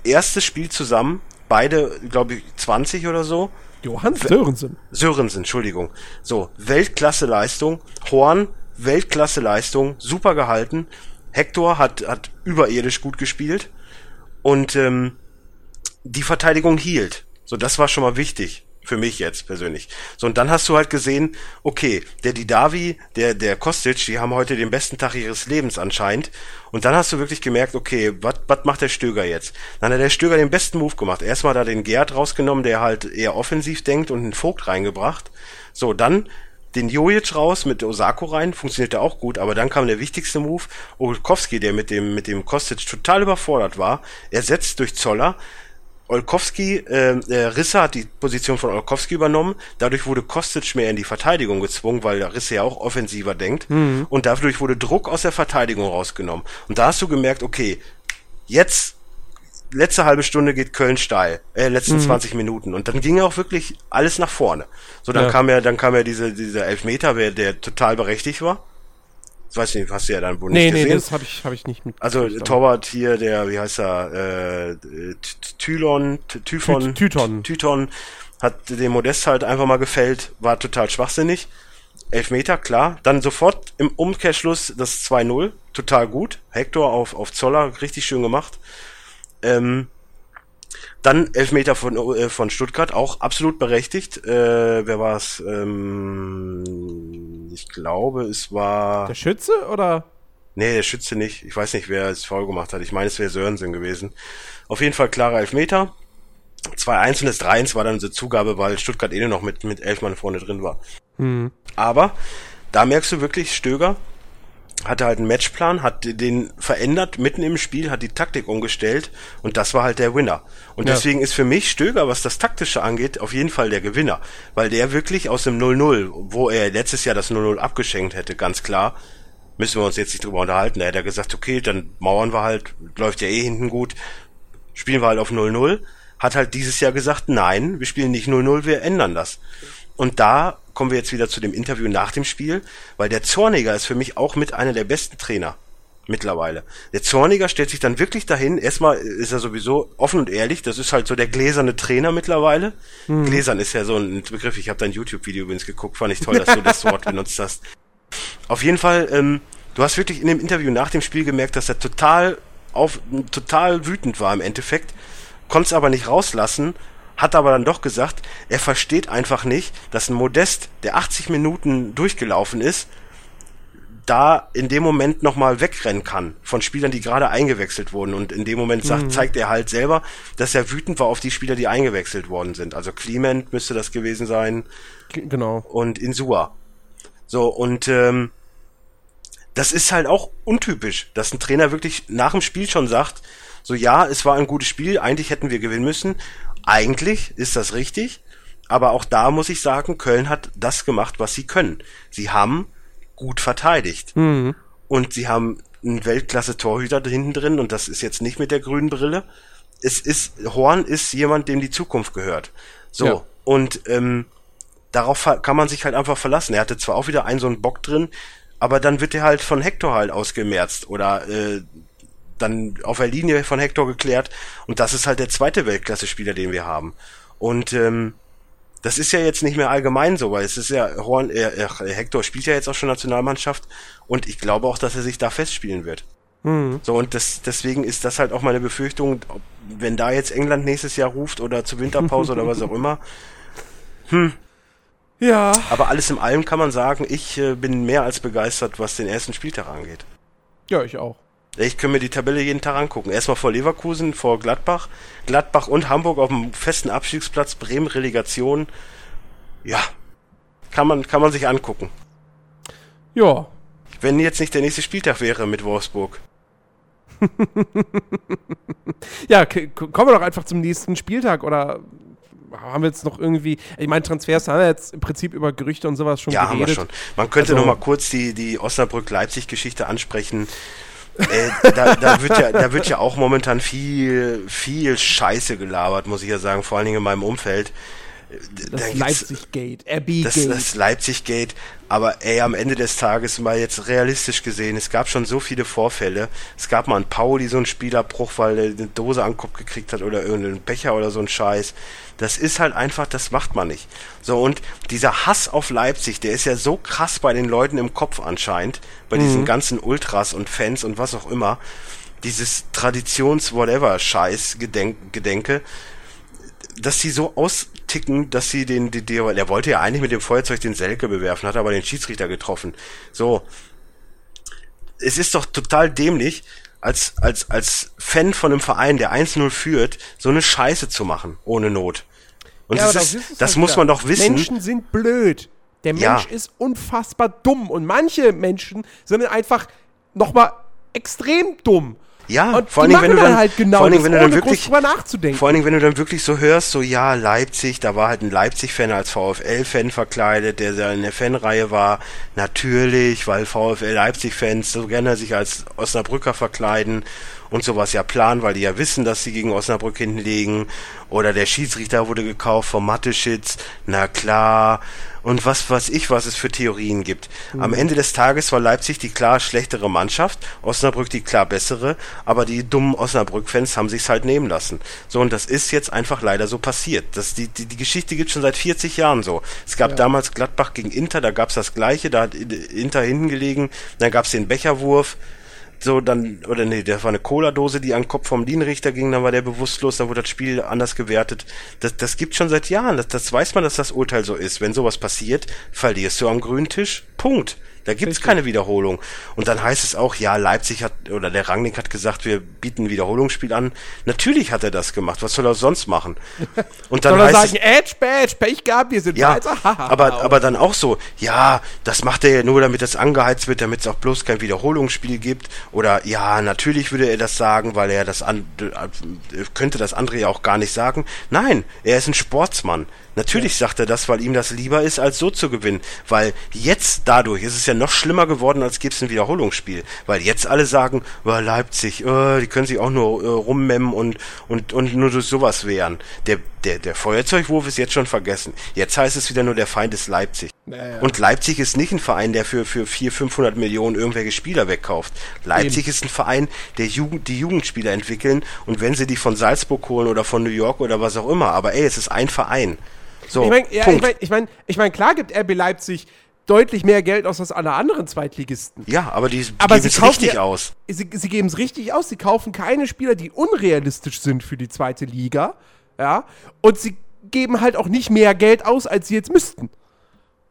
S3: erstes Spiel zusammen, beide, glaube ich, 20 oder so.
S2: Johann Sörensen.
S3: Sörensen, Entschuldigung. So, Weltklasse-Leistung. Horn, Weltklasse-Leistung, super gehalten. Hector hat, hat überirdisch gut gespielt. Und ähm, die Verteidigung hielt. So, das war schon mal wichtig. Für mich jetzt persönlich. So, und dann hast du halt gesehen, okay, der Didavi, der, der Kostic, die haben heute den besten Tag ihres Lebens anscheinend. Und dann hast du wirklich gemerkt, okay, was macht der Stöger jetzt? Dann hat der Stöger den besten Move gemacht. Erstmal er den Gerd rausgenommen, der halt eher offensiv denkt und einen Vogt reingebracht. So, dann den Jojic raus mit Osako rein, funktionierte auch gut, aber dann kam der wichtigste Move, Olkowski, der mit dem, mit dem Kostic total überfordert war, ersetzt durch Zoller, Olkowski, äh, äh, Risse hat die Position von Olkowski übernommen, dadurch wurde Kostic mehr in die Verteidigung gezwungen, weil Risse ja auch offensiver denkt, und dadurch wurde Druck aus der Verteidigung rausgenommen. Und da hast du gemerkt, okay, jetzt letzte halbe Stunde geht Köln steil, äh, letzten 20 Minuten und dann ging auch wirklich alles nach vorne. So dann
S2: Ja.
S3: kam ja dann kam ja diese dieser Elfmeter, wer der total berechtigt war. Das weiß ich nicht, hast du ja dann wohl
S2: Nee,
S3: nicht
S2: nee,
S3: gesehen.
S2: das habe ich, hab ich nicht mit.
S3: also Torwart hier, der wie heißt er, äh, Tylon, Typhon,
S2: Ty- Tyton.
S3: Tyton hat den Modest halt einfach mal gefällt, war total schwachsinnig. Elfmeter, klar. Dann sofort im Umkehrschluss das 2-0, total gut. Hector auf, auf Zoller, richtig schön gemacht. Ähm, dann Elfmeter von, äh, von Stuttgart, auch absolut berechtigt. Äh, wer war es? Ähm, ich glaube, es war.
S2: Der Schütze oder?
S3: Nee, der Schütze nicht. Ich weiß nicht, wer es faul gemacht hat. Ich meine, es wäre Sörensen gewesen. Auf jeden Fall klarer Elfmeter. 2-1 und das 3-1 war dann unsere Zugabe, weil Stuttgart eh nur noch mit, mit elf Mann vorne drin war. Aber da merkst du wirklich, Stöger hatte halt einen Matchplan, hat den verändert mitten im Spiel, hat die Taktik umgestellt und das war halt der Winner. Und
S2: Ja.
S3: deswegen ist für mich Stöger, was das Taktische angeht, auf jeden Fall der Gewinner. Weil der wirklich aus dem 0-0, wo er letztes Jahr das 0-0 abgeschenkt hätte, ganz klar, müssen wir uns jetzt nicht drüber unterhalten. Da hat er gesagt, okay, dann mauern wir halt, läuft ja eh hinten gut, spielen wir halt auf 0-0. Hat halt dieses Jahr gesagt, nein, wir spielen nicht 0-0, wir ändern das. Und da kommen wir jetzt wieder zu dem Interview nach dem Spiel, weil der Zorniger ist für mich auch mit einer der besten Trainer mittlerweile. Der Zorniger stellt sich dann wirklich dahin. Erstmal ist er sowieso offen und ehrlich. Das ist halt so der gläserne Trainer mittlerweile. Mhm. Gläsern ist ja so ein Begriff. Ich habe dein YouTube-Video übrigens geguckt. Fand ich toll, dass du das Wort benutzt hast. Auf jeden Fall, ähm, du hast wirklich in dem Interview nach dem Spiel gemerkt, dass er total auf, total wütend war im Endeffekt. Konnte es aber nicht rauslassen. Hat aber dann doch gesagt, er versteht einfach nicht, dass ein Modest, der 80 Minuten durchgelaufen ist, da in dem Moment nochmal wegrennen kann von Spielern, die gerade eingewechselt wurden. Und in dem Moment sagt, mhm. zeigt er halt selber, dass er wütend war auf die Spieler, die eingewechselt worden sind. Also Clement müsste das gewesen sein.
S2: Genau.
S3: Und Insua. So, und ähm, das ist halt auch untypisch, dass ein Trainer wirklich nach dem Spiel schon sagt, so ja, es war ein gutes Spiel, eigentlich hätten wir gewinnen müssen. Eigentlich ist das richtig, aber auch da muss ich sagen, Köln hat das gemacht, was sie können. Sie haben gut verteidigt. Mhm. Und sie haben einen Weltklasse-Torhüter hinten drin und das ist jetzt nicht mit der grünen Brille. Es ist, Horn ist jemand, dem die Zukunft gehört. So. Ja. Und ähm, darauf kann man sich halt einfach verlassen. Er hatte zwar auch wieder einen so einen Bock drin, aber dann wird er halt von Hector halt ausgemerzt oder äh, dann auf der Linie von Hector geklärt und das ist halt der zweite Weltklasse-Spieler, den wir haben. Und ähm, das ist ja jetzt nicht mehr allgemein so, weil es ist ja, Horn, äh, äh, Hector spielt ja jetzt auch schon Nationalmannschaft und ich glaube auch, dass er sich da festspielen wird. Mhm. So, und das, deswegen ist das halt auch meine Befürchtung, ob, wenn da jetzt England nächstes Jahr ruft oder zur Winterpause oder was auch immer. Hm. Ja. Aber alles in allem kann man sagen, ich äh, bin mehr als begeistert, was den ersten Spieltag angeht.
S2: Ja, ich auch.
S3: Ich kann mir die Tabelle jeden Tag angucken. Erstmal vor Leverkusen, vor Gladbach, Gladbach und Hamburg auf dem festen Abstiegsplatz, Bremen Relegation. Ja, kann man, kann man sich angucken.
S2: Ja.
S3: Wenn jetzt nicht der nächste Spieltag wäre mit Wolfsburg.
S2: ja, kommen wir doch einfach zum nächsten Spieltag oder haben wir jetzt noch irgendwie, ich meine, Transfers haben wir jetzt im Prinzip über Gerüchte und sowas schon
S3: ja, geredet. Ja, haben wir schon. Man könnte also, noch mal kurz die, die Osnabrück-Leipzig-Geschichte ansprechen. Äh, da, da, wird ja, da wird ja auch momentan viel, viel Scheiße gelabert, muss ich ja sagen, vor allen Dingen in meinem Umfeld.
S2: Das Leipzig-Gate, Abbey-Gate.
S3: Das, das Leipzig-Gate. Aber ey, am Ende des Tages mal jetzt realistisch gesehen, es gab schon so viele Vorfälle. Es gab mal einen Pauli, so einen Spielerbruch, weil er eine Dose an den Kopf gekriegt hat oder irgendeinen Becher oder so ein Scheiß. Das ist halt einfach, das macht man nicht. So, und dieser Hass auf Leipzig, der ist ja so krass bei den Leuten im Kopf anscheinend, bei mhm. diesen ganzen Ultras und Fans und was auch immer. Dieses Traditions-Whatever-Scheiß, Gedenk Gedenke, dass sie so austicken, dass sie den, die, die, er wollte ja eigentlich mit dem Feuerzeug den Selke bewerfen, hat aber den Schiedsrichter getroffen. So. Es ist doch total dämlich, als, als, als Fan von einem Verein, der 1-0 führt, so eine Scheiße zu machen, ohne Not. Und ja, das, ist, das muss man doch wissen.
S2: Menschen sind blöd. Der Mensch ja. ist unfassbar dumm. Und manche Menschen sind einfach nochmal extrem dumm.
S3: Ja, und vor allem, wenn du dann, halt
S2: genau
S3: vor allem, wenn
S2: du
S3: dann wirklich. Vor allem, wenn du dann wirklich so hörst, so ja, Leipzig, da war halt ein Leipzig-Fan als VfL-Fan verkleidet, der in der Fanreihe war. Natürlich, weil VfL Leipzig-Fans so gerne sich als Osnabrücker verkleiden und sowas ja planen, weil die ja wissen, dass sie gegen Osnabrück hinten liegen. Oder der Schiedsrichter wurde gekauft vom Matteschitz. Na klar und was weiß ich, was es für Theorien gibt. Mhm. Am Ende des Tages war Leipzig die klar schlechtere Mannschaft, Osnabrück die klar bessere, aber die dummen Osnabrück-Fans haben sich's halt nehmen lassen. So, und das ist jetzt einfach leider so passiert. Das, die, die, die Geschichte gibt schon seit 40 Jahren so. Es gab ja. damals Gladbach gegen Inter, da gab's das Gleiche, da hat Inter hinten gelegen, dann gab's den Becherwurf, so dann, oder nee, das war eine Cola-Dose, die an den Kopf vom Linienrichter ging, dann war der bewusstlos, dann wurde das Spiel anders gewertet. Das, das gibt schon seit Jahren, das, das weiß man, dass das Urteil so ist. Wenn sowas passiert, verlierst du am grünen Tisch. Punkt. Da gibt's keine Wiederholung. Und dann heißt es auch, ja, Leipzig hat, oder der Rangnick hat gesagt, wir bieten ein Wiederholungsspiel an. Natürlich hat er das gemacht. Was soll er sonst machen?
S2: Und dann soll er heißt sagen, Edge, Badge, Pech gehabt, wir sind
S3: ja, weiter. aber, aber dann auch so, ja, das macht er ja nur, damit das angeheizt wird, damit es auch bloß kein Wiederholungsspiel gibt. Oder ja, natürlich würde er das sagen, weil er das an, könnte das andere ja auch gar nicht sagen. Nein, er ist ein Sportsmann. Natürlich sagt er das, weil ihm das lieber ist, als so zu gewinnen. Weil jetzt dadurch ist es ja noch schlimmer geworden, als gäbe es ein Wiederholungsspiel. Weil jetzt alle sagen, oh, Leipzig, oh, die können sich auch nur äh, rummemmen und, und, und nur durch sowas wehren. Der, der, der Feuerzeugwurf ist jetzt schon vergessen. Jetzt heißt es wieder nur, der Feind ist Leipzig. Naja. Und Leipzig ist nicht ein Verein, der für, für 400, 500 Millionen irgendwelche Spieler wegkauft. Leipzig Eben. ist ein Verein, der Jugend, die Jugendspieler entwickeln und wenn sie die von Salzburg holen oder von New York oder was auch immer, aber ey, es ist ein Verein.
S2: So, ich meine, ja, ich meine, ich mein, ich mein, klar gibt RB Leipzig deutlich mehr Geld aus als alle anderen Zweitligisten.
S3: Ja, aber die aber geben es richtig ja, aus.
S2: Sie, sie geben es richtig aus. Sie kaufen keine Spieler, die unrealistisch sind für die zweite Liga. Ja. Und sie geben halt auch nicht mehr Geld aus, als sie jetzt müssten.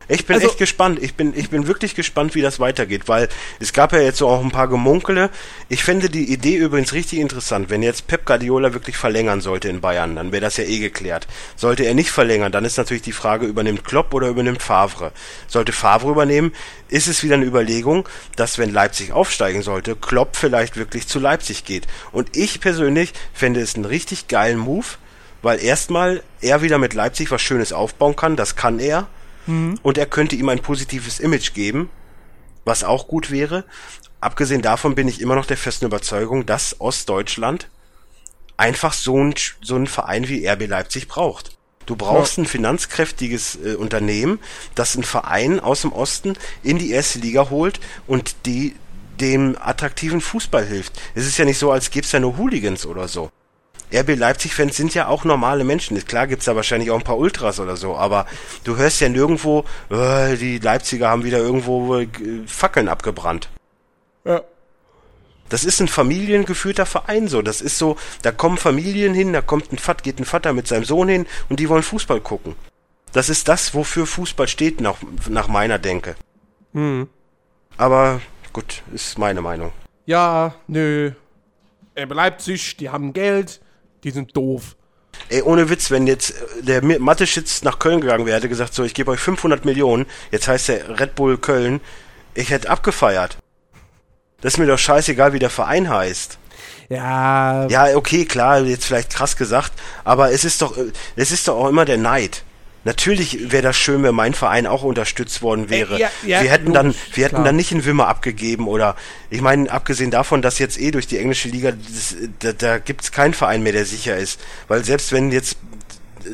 S3: Ich bin also, echt gespannt. Ich bin, ich bin wirklich gespannt, wie das weitergeht, weil es gab ja jetzt so auch ein paar Gemunkele. Ich fände die Idee übrigens richtig interessant. Wenn jetzt Pep Guardiola wirklich verlängern sollte in Bayern, dann wäre das ja eh geklärt. Sollte er nicht verlängern, dann ist natürlich die Frage, übernimmt Klopp oder übernimmt Favre? Sollte Favre übernehmen, ist es wieder eine Überlegung, dass wenn Leipzig aufsteigen sollte, Klopp vielleicht wirklich zu Leipzig geht. Und ich persönlich fände es einen richtig geilen Move, weil erstmal er wieder mit Leipzig was Schönes aufbauen kann, das kann er Mhm. Und er könnte ihm ein positives Image geben, was auch gut wäre. Abgesehen davon bin ich immer noch der festen Überzeugung, dass Ostdeutschland einfach so ein, so ein Verein wie RB Leipzig braucht. Du brauchst ein finanzkräftiges äh, Unternehmen, das einen Verein aus dem Osten in die erste Liga holt und die dem attraktiven Fußball hilft. Es ist ja nicht so, als gäbe es ja nur Hooligans oder so. RB Leipzig-Fans sind ja auch normale Menschen. Klar gibt's da wahrscheinlich auch ein paar Ultras oder so, aber du hörst ja nirgendwo, äh, die Leipziger haben wieder irgendwo äh, Fackeln abgebrannt. Ja. Das ist ein familiengeführter Verein so. Das ist so, da kommen Familien hin, da kommt ein Vater, geht ein Vater mit seinem Sohn hin und die wollen Fußball gucken. Das ist das, wofür Fußball steht, nach, nach meiner Denke. Hm. Aber gut, ist meine Meinung.
S2: Ja, nö. RB Leipzig, die haben Geld, die sind doof.
S3: Ey, ohne Witz, wenn jetzt äh, der Mathe-Schitz nach Köln gegangen wäre, hätte gesagt, so, ich gebe euch 500 Millionen, jetzt heißt der Red Bull Köln, ich hätte abgefeiert. Das ist mir doch scheißegal, wie der Verein heißt.
S2: Ja.
S3: Ja, okay, klar, jetzt vielleicht krass gesagt, aber es ist doch, äh, es ist doch auch immer der Neid. Natürlich wäre das schön, wenn mein Verein auch unterstützt worden wäre. Äh, ja, ja, wir hätten dann, wir hätten klar. dann nicht einen Wimmer abgegeben oder, ich meine, abgesehen davon, dass jetzt eh durch die englische Liga, das, da, da gibt es keinen Verein mehr, der sicher ist. Weil selbst wenn jetzt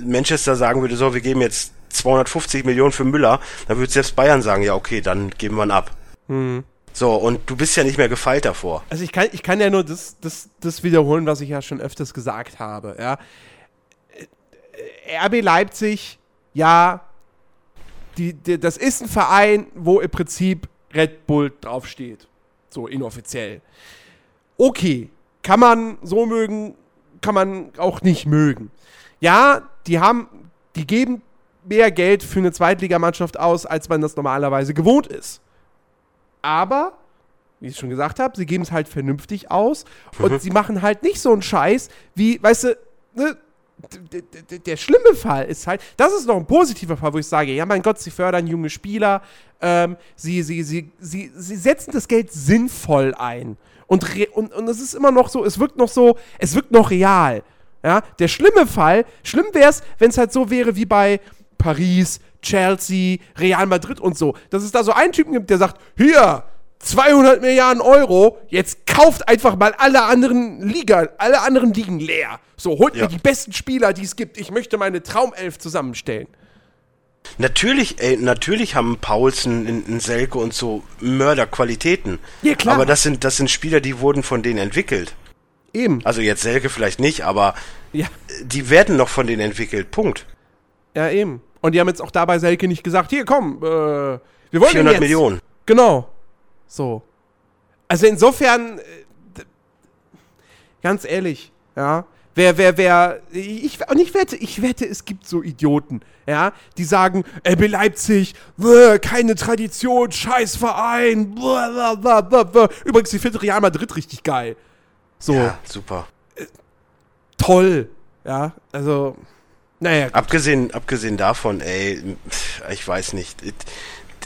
S3: Manchester sagen würde, so, wir geben jetzt 250 Millionen für Müller, dann würde selbst Bayern sagen, ja, okay, dann geben wir ihn ab. Mhm. So, und du bist ja nicht mehr gefeilt davor.
S2: Also ich kann, ich kann ja nur das, das, das wiederholen, was ich ja schon öfters gesagt habe, ja. RB Leipzig ja, die, die, das ist ein Verein, wo im Prinzip Red Bull draufsteht. So inoffiziell. Okay, kann man so mögen, kann man auch nicht mögen. Ja, die haben, die geben mehr Geld für eine Zweitligamannschaft aus, als man das normalerweise gewohnt ist. Aber, wie ich schon gesagt habe, sie geben es halt vernünftig aus und mhm. sie machen halt nicht so einen Scheiß wie, weißt du, ne, der schlimme Fall ist halt, das ist noch ein positiver Fall, wo ich sage, ja mein Gott, sie fördern junge Spieler, ähm, sie, sie, sie, sie, sie setzen das Geld sinnvoll ein. Und, und, und es ist immer noch so, es wirkt noch so, es wirkt noch real. Ja, der schlimme Fall, schlimm wäre es, wenn es halt so wäre wie bei Paris, Chelsea, Real Madrid und so. Dass es da so einen Typen gibt, der sagt, hier, 200 Milliarden Euro, jetzt kauft einfach mal alle anderen Liga, alle anderen Ligen leer. So, holt ja. mir die besten Spieler, die es gibt. Ich möchte meine Traumelf zusammenstellen.
S3: Natürlich, ey, natürlich haben Paulsen, in, Selke und so Mörderqualitäten. Ja, klar. Aber das sind, das sind Spieler, die wurden von denen entwickelt. Eben. Also jetzt Selke vielleicht nicht, aber ja. die werden noch von denen entwickelt. Punkt.
S2: Ja, eben. Und die haben jetzt auch dabei Selke nicht gesagt, hier komm, äh, wir wollen
S3: 400 Millionen.
S2: Genau. So. Also insofern, äh, ganz ehrlich, ja, wer, wer, wer, ich, und ich wette, ich wette, es gibt so Idioten, ja, die sagen, RB Leipzig, bäh, keine Tradition, scheiß Verein, bäh, bäh, bäh, Übrigens, ich finde Real Madrid richtig geil. So. Ja,
S3: super. Äh,
S2: toll, ja, also, naja.
S3: Abgesehen, abgesehen davon, ey, ich weiß nicht,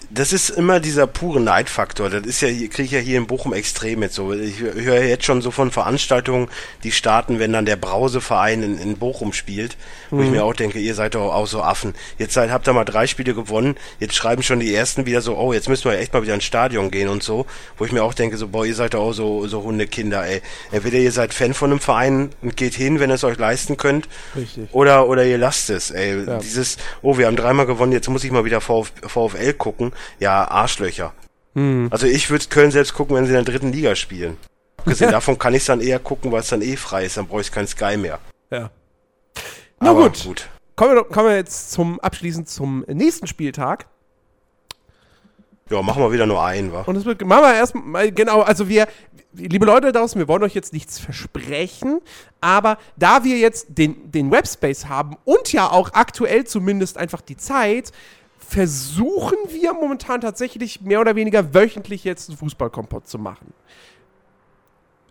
S3: das ist immer dieser pure Neidfaktor. Das ist ja, kriege ich ja hier in Bochum extrem mit so. Ich höre jetzt schon so von Veranstaltungen, die starten, wenn dann der Brauseverein in, in Bochum spielt, wo mhm. ich mir auch denke, ihr seid doch auch so Affen. Jetzt seid, habt ihr mal drei Spiele gewonnen, jetzt schreiben schon die ersten wieder so, oh, jetzt müssen wir echt mal wieder ins Stadion gehen und so, wo ich mir auch denke, so, boah, ihr seid doch auch so, so Hundekinder, ey. Entweder ihr seid Fan von einem Verein und geht hin, wenn ihr es euch leisten könnt, Richtig. oder, oder ihr lasst es, ey. Ja. Dieses, oh, wir haben dreimal gewonnen, jetzt muss ich mal wieder VfL VfL gucken ja, Arschlöcher. Hm. Also ich würde Köln selbst gucken, wenn sie in der dritten Liga spielen. Abgesehen davon kann ich es dann eher gucken, weil es dann eh frei ist, dann brauche ich kein Sky mehr.
S2: Ja. Na Aber gut. gut. Kommen, wir, kommen wir jetzt zum abschließend zum nächsten Spieltag.
S3: Ja, machen wir wieder nur einen, wa?
S2: Und es wird, machen wir erstmal, genau, also wir, liebe Leute da draußen, wir wollen euch jetzt nichts versprechen, aber da wir jetzt den, den Webspace haben und ja auch aktuell zumindest einfach die Zeit, versuchen wir momentan tatsächlich mehr oder weniger wöchentlich jetzt einen Fußballkompott zu machen.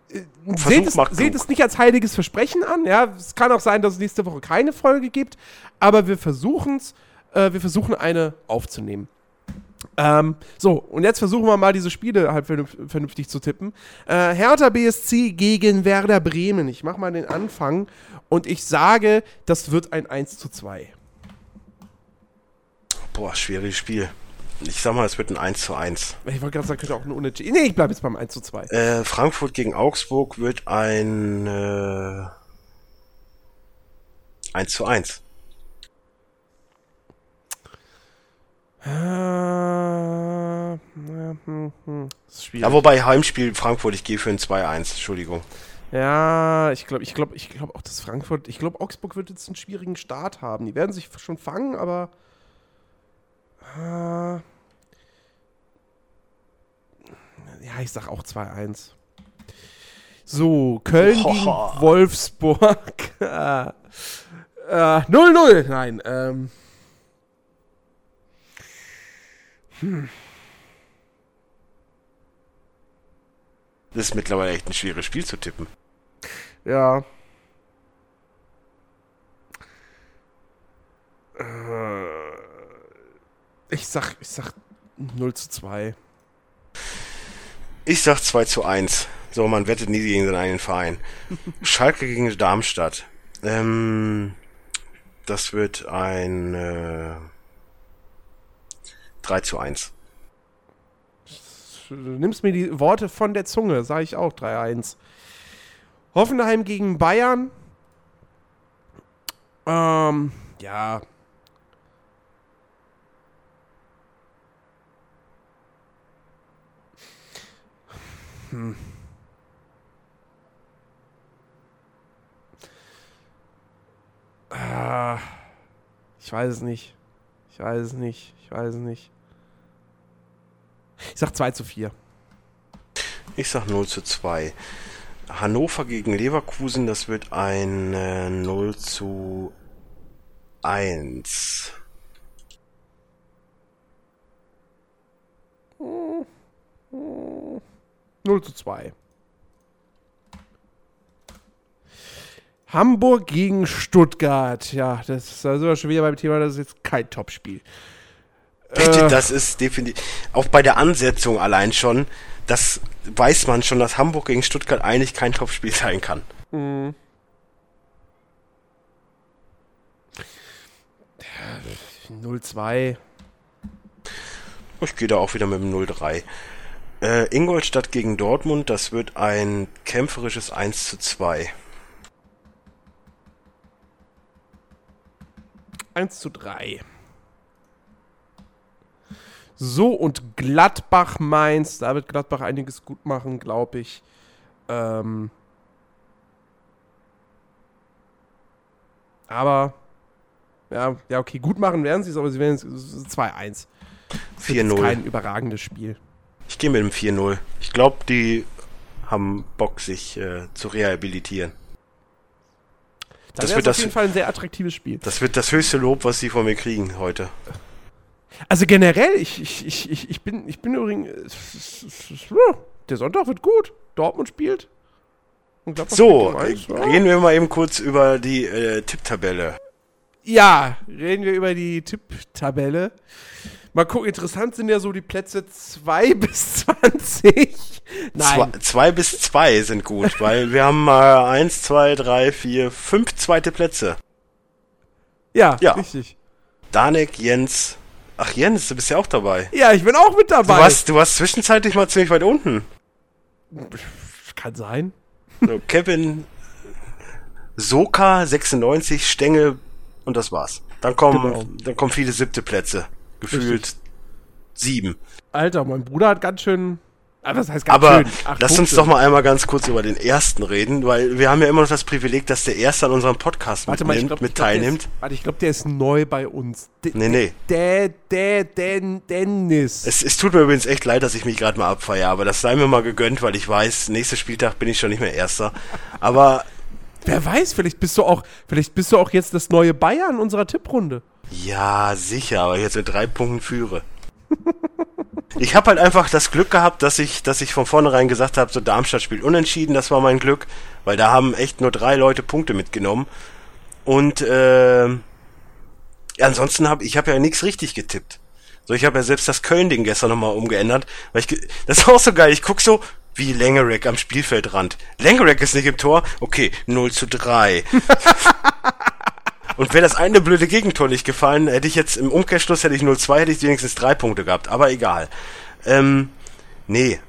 S2: Äh, seht es, seht es, nicht als heiliges Versprechen an. Ja, es kann auch sein, dass es nächste Woche keine Folge gibt, aber wir versuchen es. Äh, wir versuchen eine aufzunehmen. Ähm, so, und jetzt versuchen wir mal diese Spiele halt vernünftig zu tippen. Äh, Hertha BSC gegen Werder Bremen. Ich mache mal den Anfang und ich sage, das wird ein 1 zu 2.
S3: Boah, schwieriges Spiel. Ich sag mal, es wird ein 1 zu 1.
S2: Ich wollte gerade sagen, könnte auch ein Unentschieden. Nee, ich bleibe jetzt beim 1 zu 2.
S3: Äh, Frankfurt gegen Augsburg wird ein äh, 1 zu 1.
S2: Äh, hm, hm.
S3: Ja, wobei Heimspiel Frankfurt, ich gehe für ein 2-1, Entschuldigung.
S2: Ja, ich glaube ich glaub, ich glaub auch, dass Frankfurt, ich glaube, Augsburg wird jetzt einen schwierigen Start haben. Die werden sich schon fangen, aber ja, ich sag auch 2-1. So, Köln oh. gegen Wolfsburg. 0-0. äh, Nein, ähm.
S3: Hm. Das ist mittlerweile echt ein schweres Spiel zu tippen.
S2: Ja. Äh. Ich sag, ich sag 0 zu 2.
S3: Ich sag 2 zu 1. So, man wettet nie gegen seinen eigenen Verein. Schalke gegen Darmstadt. Ähm, das wird ein äh, 3 zu 1.
S2: Du nimmst mir die Worte von der Zunge, sage ich auch 3-1. Hoffenheim gegen Bayern. Ähm, ja, Hm. Ah, ich weiß es nicht. Ich weiß es nicht. Ich weiß es nicht. Ich sag 2 zu 4.
S3: Ich sag 0 zu 2. Hannover gegen Leverkusen, das wird ein äh, 0 zu 1.
S2: Hm. 0 zu 2. Hamburg gegen Stuttgart. Ja, das ist also schon wieder beim Thema, das ist jetzt kein Topspiel.
S3: Äh, das ist definitiv. Auch bei der Ansetzung allein schon, das weiß man schon, dass Hamburg gegen Stuttgart eigentlich kein Topspiel sein kann. Mhm.
S2: 0-2.
S3: Ich gehe da auch wieder mit dem 0-3. Äh, Ingolstadt gegen Dortmund, das wird ein kämpferisches 1 zu 2.
S2: 1 zu 3. So, und Gladbach Mainz, da wird Gladbach einiges gut machen, glaube ich. Ähm aber, ja, ja, okay, gut machen werden sie es, aber sie werden es 2-1. 4-0. Kein überragendes Spiel.
S3: Ich gehe mit dem 4-0. Ich glaube, die haben Bock, sich äh, zu rehabilitieren.
S2: Das, das wird auf jeden Fall ein sehr attraktives Spiel.
S3: Das wird das höchste Lob, was sie von mir kriegen heute.
S2: Also generell, ich, ich, ich, ich, bin, ich bin übrigens. Der Sonntag wird gut. Dortmund spielt.
S3: so, eins, reden wir mal eben kurz über die äh, Tipptabelle.
S2: Ja, reden wir über die Tipptabelle. Mal gucken, interessant sind ja so die Plätze 2 bis 20.
S3: Nein. 2 bis 2 sind gut, weil wir haben mal 1, 2, 3, 4, 5 zweite Plätze.
S2: Ja, ja, richtig.
S3: Danek, Jens. Ach, Jens, du bist ja auch dabei.
S2: Ja, ich bin auch mit dabei.
S3: Du warst, du warst zwischenzeitlich mal ziemlich weit unten.
S2: Kann sein.
S3: So, Kevin, Soka 96, Stengel und das war's. Dann kommen, genau. dann kommen viele siebte Plätze. Gefühlt Richtig. sieben.
S2: Alter, mein Bruder hat ganz schön. Ah, das heißt ganz
S3: Aber schön. Ach, lass uns doch mal einmal ganz kurz über den ersten reden, weil wir haben ja immer noch das Privileg, dass der Erste an unserem Podcast
S2: warte
S3: mitnimmt,
S2: mal, glaub,
S3: mit teilnimmt.
S2: Ist, warte, ich glaube, der ist neu bei uns.
S3: D nee, nee.
S2: Der, der, der, Dennis.
S3: Es, es tut mir übrigens echt leid, dass ich mich gerade mal abfeiere, aber das sei mir mal gegönnt, weil ich weiß, nächster Spieltag bin ich schon nicht mehr Erster. Aber
S2: Wer weiß, vielleicht bist du auch, vielleicht bist du auch jetzt das neue Bayern unserer Tipprunde.
S3: Ja, sicher, aber ich jetzt mit drei Punkten führe. ich habe halt einfach das Glück gehabt, dass ich, dass ich von vornherein gesagt habe, so Darmstadt spielt unentschieden, das war mein Glück, weil da haben echt nur drei Leute Punkte mitgenommen. Und äh, ansonsten habe ich habe ja nichts richtig getippt. So, ich habe ja selbst das Köln-Ding gestern nochmal umgeändert, weil ich das ist auch so geil. Ich guck so, wie Lengerek am Spielfeldrand. Lengerek ist nicht im Tor? Okay, 0 zu 3. Und wäre das eine blöde Gegentor nicht gefallen, hätte ich jetzt im Umkehrschluss hätte ich 0-2, hätte ich wenigstens drei Punkte gehabt. Aber egal. Ähm, nee.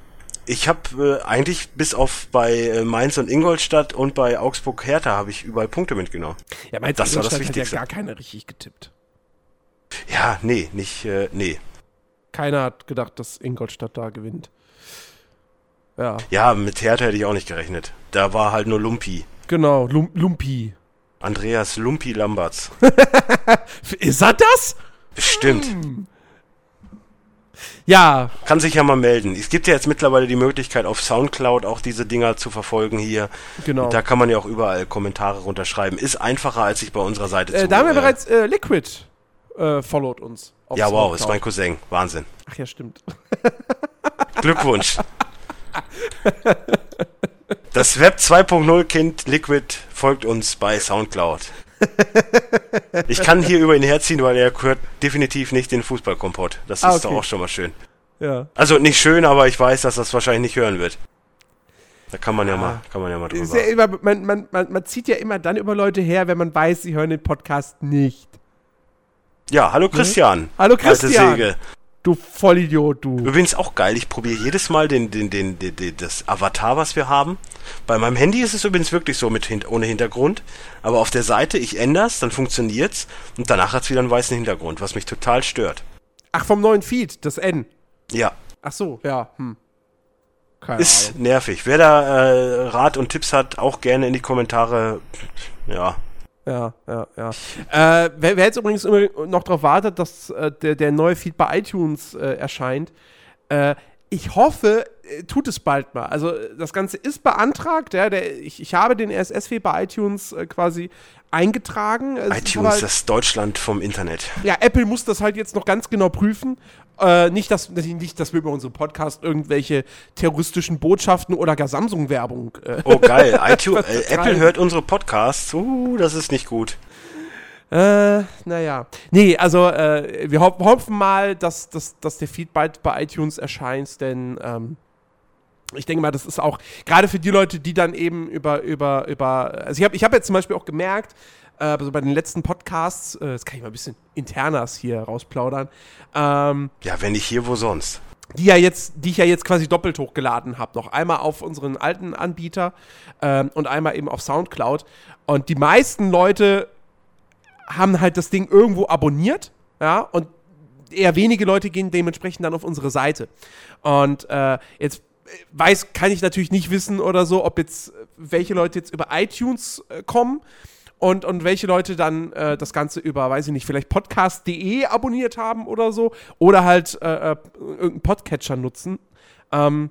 S3: Ich habe äh, eigentlich bis auf bei äh, Mainz und Ingolstadt und bei Augsburg Hertha habe ich überall Punkte mitgenommen.
S2: Ja, Mainz das war das Wichtigste. hat ja gar keiner richtig getippt.
S3: Ja, nee, nicht, äh, nee.
S2: Keiner hat gedacht, dass Ingolstadt da gewinnt.
S3: Ja. Ja, mit Hertha hätte ich auch nicht gerechnet. Da war halt nur Lumpi.
S2: Genau, Lum Lumpi.
S3: Andreas Lumpi Lamberts.
S2: Ist er das?
S3: Bestimmt. Hm.
S2: Ja.
S3: Kann sich ja mal melden. Es gibt ja jetzt mittlerweile die Möglichkeit, auf Soundcloud auch diese Dinger zu verfolgen hier. Genau. Da kann man ja auch überall Kommentare runterschreiben. Ist einfacher, als sich bei unserer Seite
S2: äh,
S3: zu
S2: Da haben wir äh, bereits äh, Liquid äh, followed uns.
S3: ja, Soundcloud. wow, ist mein Cousin. Wahnsinn.
S2: Ach ja, stimmt.
S3: Glückwunsch. Das Web 2.0 Kind Liquid folgt uns bei Soundcloud. Ich kann hier über ihn herziehen, weil er gehört definitiv nicht den Fußballkompott. Das ah, ist okay. doch auch schon mal schön.
S2: Ja.
S3: Also nicht schön, aber ich weiß, dass das wahrscheinlich nicht hören wird. Da kann man ja, ja mal, kann man ja mal drüber.
S2: Ja immer, man, man, man, man zieht ja immer dann über Leute her, wenn man weiß, sie hören den Podcast nicht.
S3: Ja, hallo Christian.
S2: Hallo Christian. Du Vollidiot, du.
S3: Übrigens auch geil, ich probiere jedes Mal den, den, den, den, den, das Avatar, was wir haben. Bei meinem Handy ist es übrigens wirklich so mit hin ohne Hintergrund. Aber auf der Seite, ich ändere es, dann funktioniert's und danach hat's wieder einen weißen Hintergrund, was mich total stört.
S2: Ach, vom neuen Feed, das N.
S3: Ja.
S2: Ach so, ja. Hm.
S3: Keine ist Ahnung. nervig. Wer da äh, Rat und Tipps hat, auch gerne in die Kommentare. Ja,
S2: ja, ja, ja. Äh, wer, wer, jetzt übrigens noch darauf wartet, dass äh, der, der neue Feed bei iTunes äh, erscheint, äh, ich hoffe, äh, tut es bald mal. Also das Ganze ist beantragt. Ja, der, ich, ich habe den RSS-Feed bei iTunes äh, quasi eingetragen.
S3: Es iTunes, halt, das Deutschland vom Internet.
S2: Ja, Apple muss das halt jetzt noch ganz genau prüfen. Äh, nicht, dass, nicht, dass wir über unseren Podcast irgendwelche terroristischen Botschaften oder gar Samsung-Werbung.
S3: Äh, oh, geil. iTunes, äh, Apple hört unsere Podcasts. Uh, das ist nicht gut.
S2: Äh, naja. Nee, also äh, wir ho hoffen mal, dass, dass, dass der Feed bald bei iTunes erscheint, denn ähm, ich denke mal, das ist auch gerade für die Leute, die dann eben über, über, über, also ich habe ich hab jetzt zum Beispiel auch gemerkt, äh, also bei den letzten Podcasts, äh, das kann ich mal ein bisschen internas hier rausplaudern. Ähm,
S3: ja, wenn nicht hier, wo sonst?
S2: Die ja jetzt, die ich ja jetzt quasi doppelt hochgeladen habe. Noch einmal auf unseren alten Anbieter ähm, und einmal eben auf Soundcloud. Und die meisten Leute haben halt das Ding irgendwo abonniert, ja, und eher wenige Leute gehen dementsprechend dann auf unsere Seite. Und äh, jetzt weiß, kann ich natürlich nicht wissen oder so, ob jetzt welche Leute jetzt über iTunes äh, kommen und, und welche Leute dann äh, das Ganze über, weiß ich nicht, vielleicht podcast.de abonniert haben oder so oder halt äh, äh, irgendeinen Podcatcher nutzen. Ähm,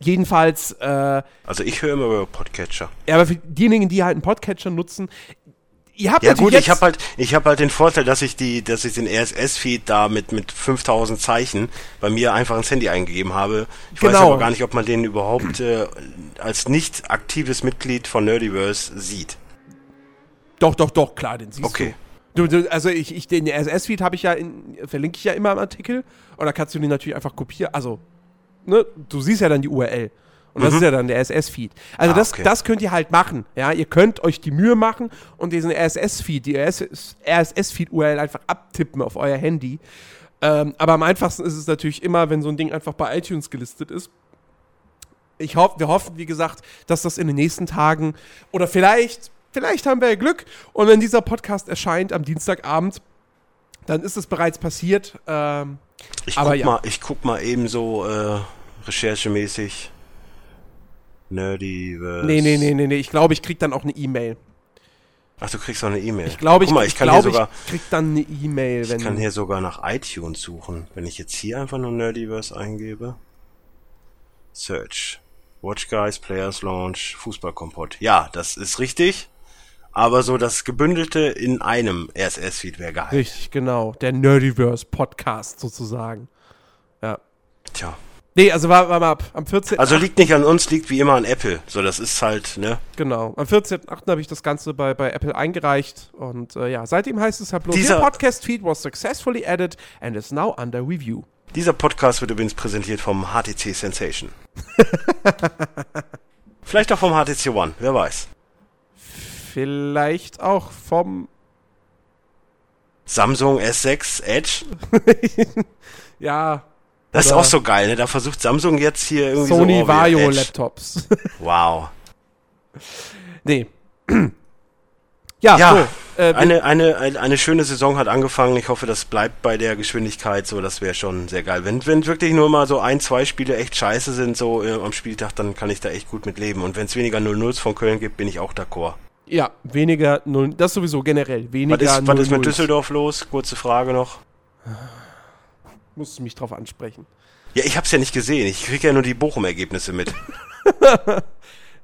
S2: jedenfalls. Äh,
S3: also ich höre immer über Podcatcher.
S2: Ja, aber für diejenigen, die halt einen Podcatcher nutzen,
S3: Ihr habt ja gut, ich habe halt, ich habe halt den Vorteil, dass ich die, dass ich den RSS-Feed da mit mit 5000 Zeichen bei mir einfach ins Handy eingegeben habe. Ich genau. weiß aber gar nicht, ob man den überhaupt äh, als nicht aktives Mitglied von Nerdiverse sieht.
S2: Doch, doch, doch, klar, den siehst
S3: Okay.
S2: du. du also ich, ich, den RSS-Feed habe ich ja in, verlinke ich ja immer im Artikel und da kannst du den natürlich einfach kopieren. Also, ne, du siehst ja dann die URL. Und das ist ja dann der RSS-Feed. Also
S3: Ah,
S2: das,
S3: okay.
S2: das könnt ihr halt machen. Ja, ihr könnt euch die Mühe machen und diesen RSS-Feed, die RSS-Feed-URL einfach abtippen auf euer Handy. Ähm, aber am einfachsten ist es natürlich immer, wenn so ein Ding einfach bei iTunes gelistet ist. Ich hoffe, wir hoffen, wie gesagt, dass das in den nächsten Tagen oder vielleicht, vielleicht haben wir ja Glück und wenn dieser Podcast erscheint am Dienstagabend, dann ist es bereits passiert. Ähm,
S3: Ich guck,
S2: ja.
S3: mal, ich guck mal eben so äh, recherchemäßig. Nerdy.
S2: nee, nee, nee, nee, nee. Ich glaube, ich krieg dann auch eine E-Mail.
S3: Ach, du kriegst noch eine E-Mail.
S2: Ich glaube, ich,
S3: mal,
S2: ich,
S3: hier sogar,
S2: ich krieg dann eine E-Mail, wenn.
S3: ich kann hier sogar nach iTunes suchen. Wenn ich jetzt hier einfach nur Nerdiverse eingebe. Search. Watch Guys, Players Launch, Fußballkompott. Ja, das ist richtig. Aber so das Gebündelte in einem RSS-Feed wäre geil.
S2: Richtig, genau. Der Nerdiverse Podcast sozusagen. Ja.
S3: Tja.
S2: Nee, also war, war mal ab. Am 14.
S3: Also liegt nicht an uns, liegt wie immer an Apple. So, das ist halt, ne?
S2: Genau. Am 14.8. habe ich das Ganze bei, bei Apple eingereicht. Und äh, ja, seitdem heißt es halt bloß,
S3: Dieser-
S2: Your podcast feed was successfully added and is now under review.
S3: Dieser Podcast wird übrigens präsentiert vom HTC Sensation. Vielleicht auch vom HTC One, wer weiß.
S2: Vielleicht auch vom.
S3: Samsung S6 Edge.
S2: Ja,
S3: Das ist auch so geil, ne? Da versucht Samsung jetzt hier irgendwie
S2: Sony
S3: so. oh,
S2: Vario. Laptops.
S3: Wow.
S2: nee. ja,
S3: Ja,
S2: so. Äh,
S3: Eine, eine, eine, schöne Saison hat angefangen. Ich hoffe, das bleibt bei der Geschwindigkeit so. Das wäre schon sehr geil. Wenn, wenn wirklich nur mal so ein, zwei Spiele echt scheiße sind, so äh, am Spieltag, dann kann ich da echt gut mit leben. Und wenn es weniger 0-0s von Köln gibt, bin ich auch d'accord.
S2: ja, weniger Null. Das sowieso generell. Weniger
S3: Was ist, was ist mit. Düsseldorf los? Kurze Frage noch.
S2: Musst du mich drauf ansprechen.
S3: Ja, ich hab's ja nicht gesehen. Ich krieg ja nur die Bochum-Ergebnisse mit.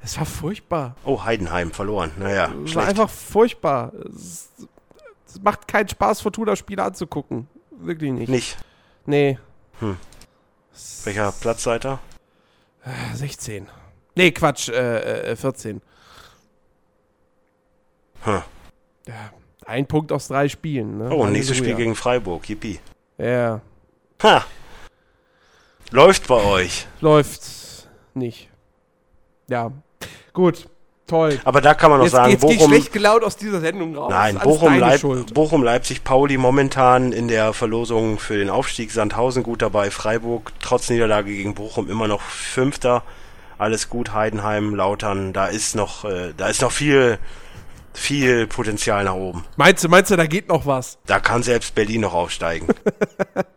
S2: Es war furchtbar.
S3: Oh, Heidenheim verloren. Naja,
S2: Es war einfach furchtbar. Es, es macht keinen Spaß, Fortuna-Spiele anzugucken. Wirklich nicht.
S3: Nicht.
S2: Nee.
S3: Welcher Platz seid ihr?
S2: 16. Nee, Quatsch, äh, äh, 14.
S3: Hm.
S2: Ja, ein Punkt aus drei Spielen. Ne?
S3: Oh, nächstes Spiel gegen Freiburg. Yippie.
S2: Ja,
S3: Ha! Läuft bei euch.
S2: läuft nicht. Ja, gut, toll.
S3: Aber da kann man noch
S2: Jetzt,
S3: sagen,
S2: jetzt
S3: Bochum.
S2: schlecht gelaunt aus dieser Sendung raus.
S3: Nein, Bochum, Leip
S2: Schuld.
S3: Bochum, Leipzig, Pauli momentan in der Verlosung für den Aufstieg. Sandhausen gut dabei, Freiburg trotz Niederlage gegen Bochum immer noch Fünfter. Alles gut, Heidenheim, Lautern, da ist noch, äh, da ist noch viel, viel Potenzial nach oben.
S2: Meinst du, meinst du, da geht noch was?
S3: Da kann selbst Berlin noch aufsteigen.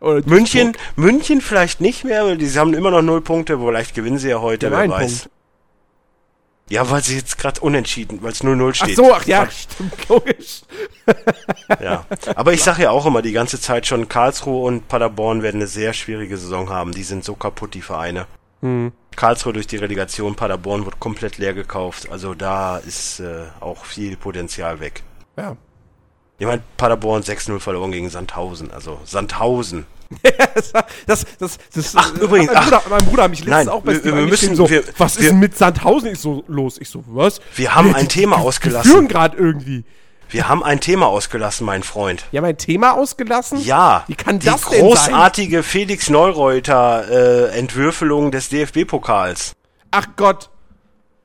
S3: München, München vielleicht nicht mehr, weil die haben immer noch null Punkte, vielleicht gewinnen sie ja heute,
S2: Der
S3: wer weiß.
S2: Punkt.
S3: Ja, weil sie jetzt gerade unentschieden, weil es 0-0
S2: Ach
S3: steht.
S2: so, ach ja, stimmt, logisch.
S3: Ja. Aber ich sage ja auch immer die ganze Zeit schon, Karlsruhe und Paderborn werden eine sehr schwierige Saison haben. Die sind so kaputt, die Vereine.
S2: Hm.
S3: Karlsruhe durch die Relegation, Paderborn wird komplett leer gekauft. Also da ist äh, auch viel Potenzial weg.
S2: Ja.
S3: Ich meine, Paderborn 6-0 verloren gegen Sandhausen. Also Sandhausen.
S2: das, das, das, das,
S3: Ach,
S2: äh,
S3: übrigens,
S2: mein
S3: ach.
S2: Bruder, mein Bruder hat mich letztens
S3: Nein,
S2: auch bei
S3: wir- wir müssen-
S2: so,
S3: wir-
S2: was ist
S3: wir-
S2: denn mit Sandhausen ich so los? Ich so, was?
S3: Wir haben
S2: Die-
S3: ein
S2: die-
S3: Thema ausgelassen.
S2: Die führen gerade irgendwie.
S3: Wir haben ein Thema ausgelassen, mein Freund.
S2: Die haben ein Thema ausgelassen?
S3: Ja,
S2: Wie kann
S3: die
S2: das denn sein?
S3: großartige Felix Neureuter äh, Entwürfelung des DFB-Pokals.
S2: Ach Gott.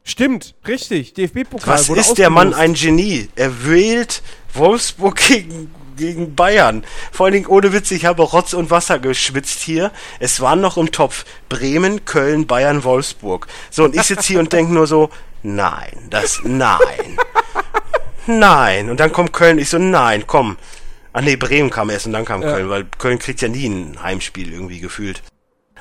S2: Stimmt, richtig. DFB-Pokal
S3: Was ist der Mann ein Genie? Er wählt Wolfsburg gegen, gegen Bayern. Vor allen Dingen ohne Witz, ich habe Rotz und Wasser geschwitzt hier. Es waren noch im Topf Bremen, Köln, Bayern, Wolfsburg. So, und ich sitze hier und denke nur so, nein, das, nein. Nein. Und dann kommt Köln, ich so, nein, komm. Ach nee, Bremen kam erst und dann kam
S2: Ja.
S3: Köln, weil Köln kriegt ja nie ein Heimspiel irgendwie gefühlt.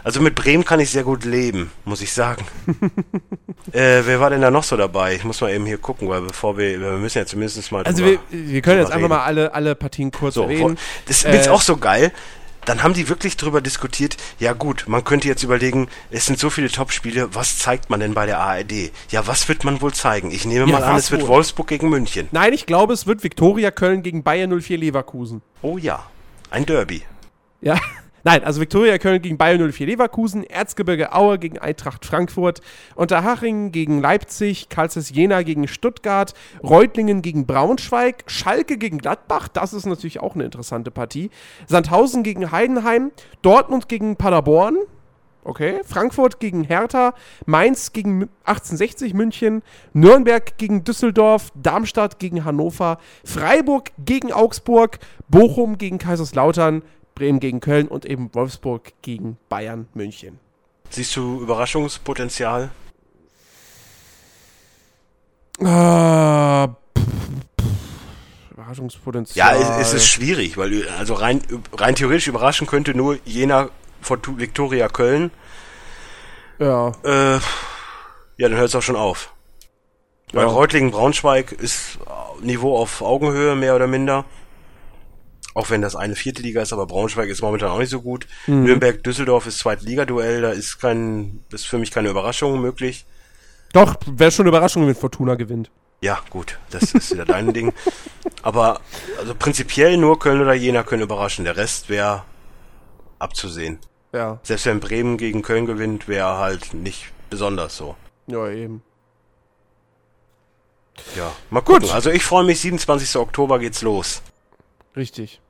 S3: Also mit Bremen kann ich sehr gut leben, muss ich sagen. äh, wer war denn da noch so dabei? Ich muss mal eben hier gucken, weil bevor wir, wir müssen ja zumindest mal
S2: Also wir, wir können jetzt
S3: drüber
S2: einfach
S3: reden.
S2: mal alle, alle Partien kurz
S3: So,
S2: erwähnen.
S3: das ist jetzt
S2: Äh,
S3: auch so geil. Dann haben die wirklich drüber diskutiert, ja gut, man könnte jetzt überlegen, es sind so viele Topspiele, was zeigt man denn bei der ARD? Ja, was wird man wohl zeigen? Ich nehme
S2: Ja,
S3: mal an, es wird
S2: wohl?
S3: Wolfsburg gegen München.
S2: Nein, ich glaube, es wird Viktoria Köln gegen Bayern 04 Leverkusen.
S3: Oh ja, ein Derby.
S2: Ja. Nein, also Viktoria Köln gegen Bayern 04 Leverkusen, Erzgebirge Aue gegen Eintracht Frankfurt, Unterhaching gegen Leipzig, Karlsruhe Jena gegen Stuttgart, Reutlingen gegen Braunschweig, Schalke gegen Gladbach, das ist natürlich auch eine interessante Partie, Sandhausen gegen Heidenheim, Dortmund gegen Paderborn, Okay. Frankfurt gegen Hertha, Mainz gegen 1860 München, Nürnberg gegen Düsseldorf, Darmstadt gegen Hannover, Freiburg gegen Augsburg, Bochum gegen Kaiserslautern, Bremen gegen Köln und eben Wolfsburg gegen Bayern München.
S3: Siehst du Überraschungspotenzial?
S2: Äh, Überraschungspotenzial.
S3: Ja, es, es, ist schwierig, weil also rein, rein theoretisch überraschen könnte nur jener von Viktoria Köln.
S2: Ja.
S3: Äh, ja, dann hört es auch schon auf. Ja. Weil Reutlingen Braunschweig ist Niveau auf Augenhöhe, mehr oder minder. Auch wenn das eine vierte Liga ist, aber Braunschweig ist momentan auch nicht so gut. Mhm. Nürnberg Düsseldorf ist zweite Liga-Duell, da ist kein, ist für mich keine Überraschung möglich.
S2: Doch, wäre schon eine Überraschung, wenn Fortuna gewinnt.
S3: Ja, gut, das ist wieder dein Ding. Aber also prinzipiell nur Köln oder Jena können überraschen. Der Rest wäre abzusehen.
S2: Ja.
S3: Selbst wenn Bremen gegen Köln gewinnt, wäre halt nicht besonders so.
S2: Ja, eben.
S3: Ja, mal gucken. Gut. Also ich freue mich, 27. Oktober geht's los.
S2: Richtig.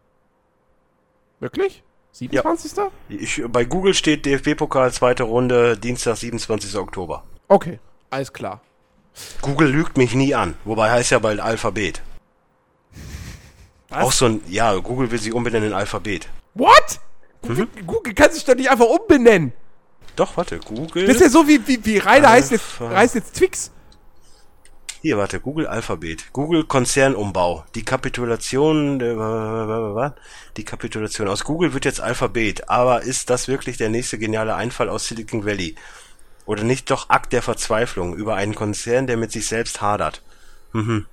S2: Wirklich? 27. Ja.
S3: Ich, bei Google steht DFB-Pokal zweite Runde, Dienstag, 27. Oktober.
S2: Okay, alles klar.
S3: Google lügt mich nie an, wobei heißt ja bald Alphabet. Was? Auch so ein, ja, Google will sich umbenennen in Alphabet.
S2: What? Mhm. Google kann sich doch nicht einfach umbenennen.
S3: Doch, warte, Google.
S2: Das ist ja so wie, wie, wie Rainer heißt jetzt, heißt jetzt Twix.
S3: Hier, warte, Google Alphabet. Google Konzernumbau. Die Kapitulation, äh, die Kapitulation aus Google wird jetzt Alphabet. Aber ist das wirklich der nächste geniale Einfall aus Silicon Valley? Oder nicht doch Akt der Verzweiflung über einen Konzern, der mit sich selbst hadert? Mhm.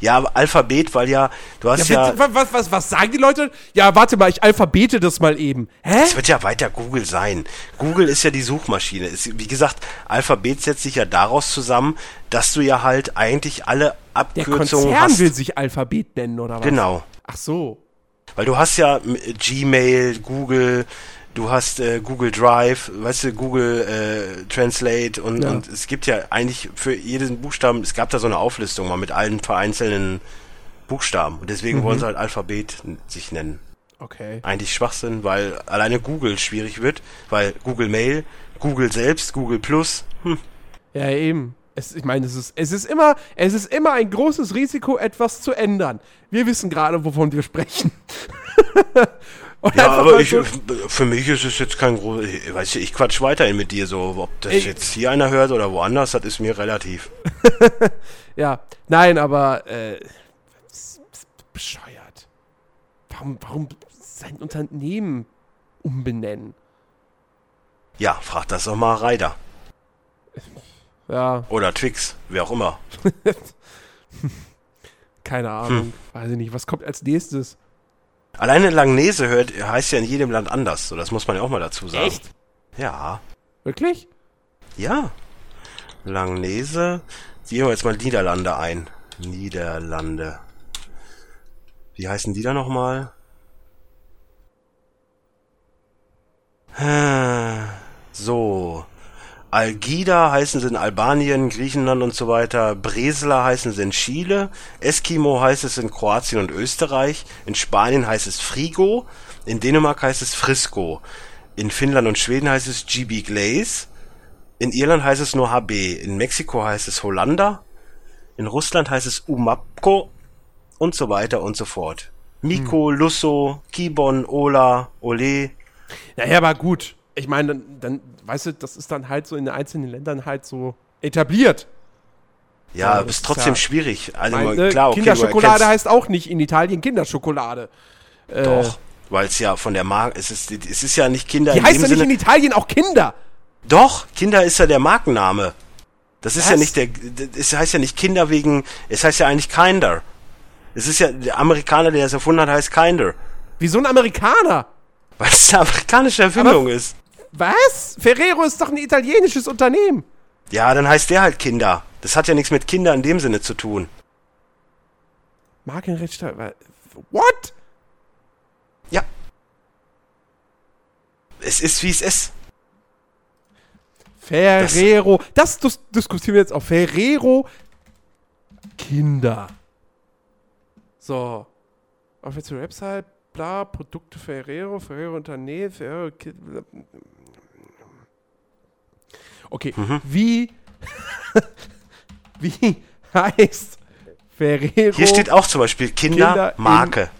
S3: Ja, Alphabet, weil ja, du hast ja.
S2: ja was, was, was sagen die Leute? Ja, warte mal, ich alphabete das mal eben.
S3: Hä? Es wird ja weiter Google sein. Google ist ja die Suchmaschine. Ist, wie gesagt, Alphabet setzt sich ja daraus zusammen, dass du ja halt eigentlich alle Abkürzungen Der Konzern hast.
S2: will sich Alphabet nennen, oder was?
S3: Genau.
S2: Ach so.
S3: Weil du hast ja Gmail, Google, du hast äh, Google Drive, weißt du, Google äh, Translate und, ja. und es gibt ja eigentlich für jeden Buchstaben, es gab da so eine Auflistung mal mit allen vereinzelten Buchstaben und deswegen mhm. wollen sie halt Alphabet sich nennen.
S2: Okay.
S3: Eigentlich Schwachsinn, weil alleine Google schwierig wird, weil Google Mail, Google selbst, Google Plus, hm.
S2: Ja, eben. Es, ich meine, es ist, es ist immer, es ist immer ein großes Risiko, etwas zu ändern. Wir wissen gerade, wovon wir sprechen.
S3: ja, aber ich, für mich ist es jetzt kein groß, weißt du, ich quatsch weiterhin mit dir so, ob das ich, jetzt hier einer hört oder woanders, das ist mir relativ.
S2: ja, nein, aber äh, bescheuert. Warum, warum sein Unternehmen umbenennen?
S3: Ja, frag das doch mal Ryder.
S2: Ja.
S3: Oder Twix, wer auch immer.
S2: Keine Ahnung, hm. weiß ich nicht. Was kommt als nächstes?
S3: Alleine Langnese hört, heißt ja in jedem Land anders. So, das muss man ja auch mal dazu sagen.
S2: Echt?
S3: Ja.
S2: Wirklich?
S3: Ja. Langnese. Gehen wir jetzt mal Niederlande ein. Niederlande. Wie heißen die da nochmal? So. Algida heißen sie in Albanien, Griechenland und so weiter. Bresla heißen sie in Chile. Eskimo heißt es in Kroatien und Österreich. In Spanien heißt es Frigo. In Dänemark heißt es Frisco. In Finnland und Schweden heißt es GB Glaze. In Irland heißt es nur HB. In Mexiko heißt es Hollanda. In Russland heißt es Umapko. Und so weiter und so fort. Miko, hm. Lusso, Kibon, Ola, Ole.
S2: Naja, aber gut. Ich meine, dann, dann weißt du, das ist dann halt so in den einzelnen Ländern halt so etabliert.
S3: Ja, aber ist trotzdem ja, schwierig. Also meine, klar,
S2: okay, Kinderschokolade heißt auch nicht in Italien Kinderschokolade.
S3: Äh, Doch, äh, weil es ja von der Marke, es ist, es ist ja nicht Kinder.
S2: Die heißt ja nicht in Italien auch Kinder.
S3: Doch, Kinder ist ja der Markenname. Das ist Was? ja nicht der, es heißt ja nicht Kinder wegen, es heißt ja eigentlich Kinder. Es ist ja, der Amerikaner, der das erfunden hat, heißt Kinder.
S2: Wieso ein Amerikaner?
S3: Weil es eine amerikanische Erfindung Aber ist.
S2: Was? Ferrero ist doch ein italienisches Unternehmen.
S3: Ja, dann heißt der halt Kinder. Das hat ja nichts mit Kinder in dem Sinne zu tun.
S2: Markenrecht. What?
S3: Ja. Es ist, wie es ist.
S2: Ferrero. Das, das diskutieren wir jetzt auf. Ferrero Kinder. So. Auf jetzt die Website, bla, Produkte Ferrero, Ferrero Unternehmen, Ferrero Kinder. Okay, wie, wie heißt Ferrero
S3: Hier steht auch zum Beispiel
S2: Kinder
S3: Kindermarke.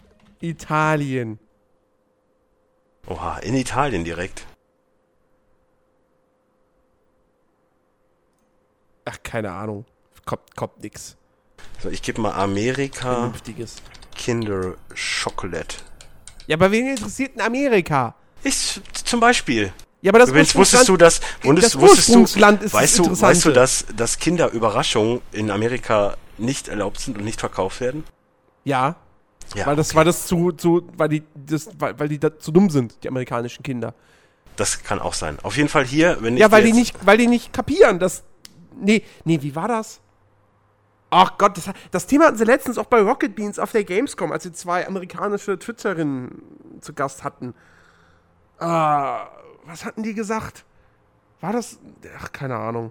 S2: Italien?
S3: Oha, in Italien direkt.
S2: Ach, keine Ahnung. Kommt, kommt nix.
S3: So, ich gebe mal Amerika
S2: Vernünftiges.
S3: Kinder Chocolate.
S2: Ja, aber wen interessiert in Amerika?
S3: Ist zum Beispiel.
S2: Ja, aber das
S3: Übrigens wusstest du,
S2: Ursprungsland-
S3: dass
S2: das
S3: wusstest, wusstest du,
S2: Ursprungsland ist das
S3: weißt du, weißt du, dass, dass Kinderüberraschungen in Amerika nicht erlaubt sind und nicht verkauft werden?
S2: Ja,
S3: Ja,
S2: weil das, weil das zu, zu, weil die, das, weil, weil die da zu dumm sind, die amerikanischen Kinder.
S3: das kann auch sein. Auf jeden Fall hier, wenn
S2: Ja,
S3: ich
S2: weil
S3: dir
S2: die nicht, weil die nicht kapieren, dass, nee, nee, wie war das? Ach Gott, das, das Thema hatten sie letztens auch bei Rocket Beans auf der Gamescom, als sie zwei amerikanische Twitterinnen zu Gast hatten. Ah, was hatten die gesagt? War das, ach, keine Ahnung.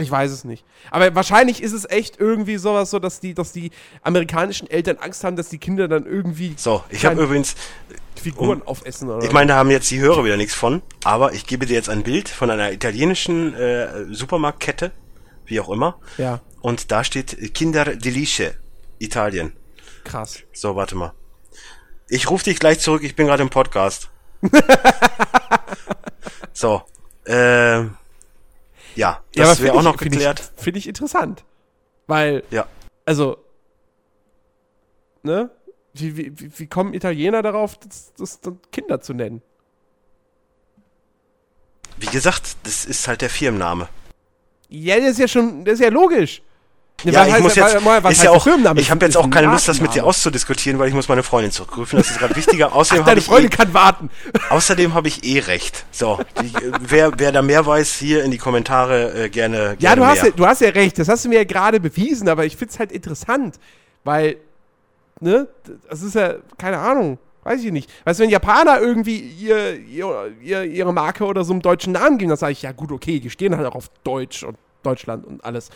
S2: Ich weiß es nicht. Aber wahrscheinlich ist es echt irgendwie sowas so, dass die, dass die amerikanischen Eltern Angst haben, dass die Kinder dann irgendwie
S3: So, ich habe übrigens,
S2: Figuren aufessen oder
S3: ich meine, da haben jetzt die Hörer wieder nichts von, aber ich gebe dir jetzt ein Bild von einer italienischen äh, Supermarktkette, wie auch immer,
S2: Ja,
S3: und da steht Kinder Delice, Italien.
S2: krass.
S3: So, warte mal. Ich rufe dich gleich zurück, ich bin gerade im Podcast. so, äh, ja, das
S2: aber
S3: wäre auch
S2: ich-
S3: noch geklärt.
S2: Finde ich interessant. Weil,
S3: Ja,
S2: also, ne? Wie, wie, wie- wie kommen Italiener darauf, das, das, das Kinder zu nennen?
S3: wie gesagt, das ist halt der Firmenname.
S2: Ja, das ist ja schon, das ist ja logisch. Ne,
S3: Ja, ich
S2: heißt-
S3: muss jetzt,
S2: was
S3: ist ja auch,
S2: Firmenname?
S3: ich habe jetzt auch keine Lust, das mit dir auszudiskutieren, weil ich muss meine Freundin zurückrufen. Das ist gerade wichtiger. Außerdem
S2: Ach, deine
S3: ich,
S2: Freundin
S3: eh,
S2: kann warten.
S3: außerdem habe ich eh recht. So, die, wer, wer da mehr weiß, hier in die Kommentare äh, gerne, gerne
S2: Ja, du hast
S3: mehr.
S2: ja, du hast ja recht, das hast du mir ja gerade bewiesen, aber ich finde es halt interessant, weil, ne, das ist ja, keine Ahnung, weiß ich nicht. Weißt du, wenn Japaner irgendwie ihr, ihr, ihr, ihre Marke oder so einen deutschen Namen geben, dann sage ich, ja gut, okay, die stehen halt auch auf Deutsch und Deutschland und alles.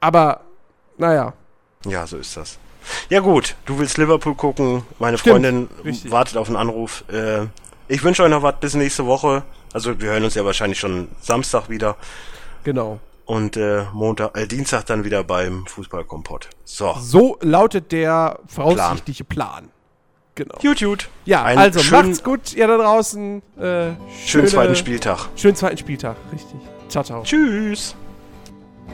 S2: Aber, naja,
S3: Ja, so ist das. Ja gut, du willst Liverpool gucken, meine
S2: Stimmt,
S3: Freundin
S2: richtig.
S3: wartet auf einen Anruf. Äh, ich wünsche euch noch was bis nächste Woche. Also wir hören uns ja wahrscheinlich schon Samstag wieder
S2: genau.
S3: und äh, Montag, äh, Dienstag dann wieder beim Fußballkompott. So,
S2: So lautet der voraussichtliche Plan. Genau.
S3: gut, gut.
S2: Ja,
S3: Einen
S2: also
S3: schönen-
S2: macht's gut, ihr da draußen. Äh,
S3: Schönen
S2: schöne-
S3: zweiten Spieltag.
S2: Schönen zweiten Spieltag, richtig. Ciao, ciao.
S3: Tschüss.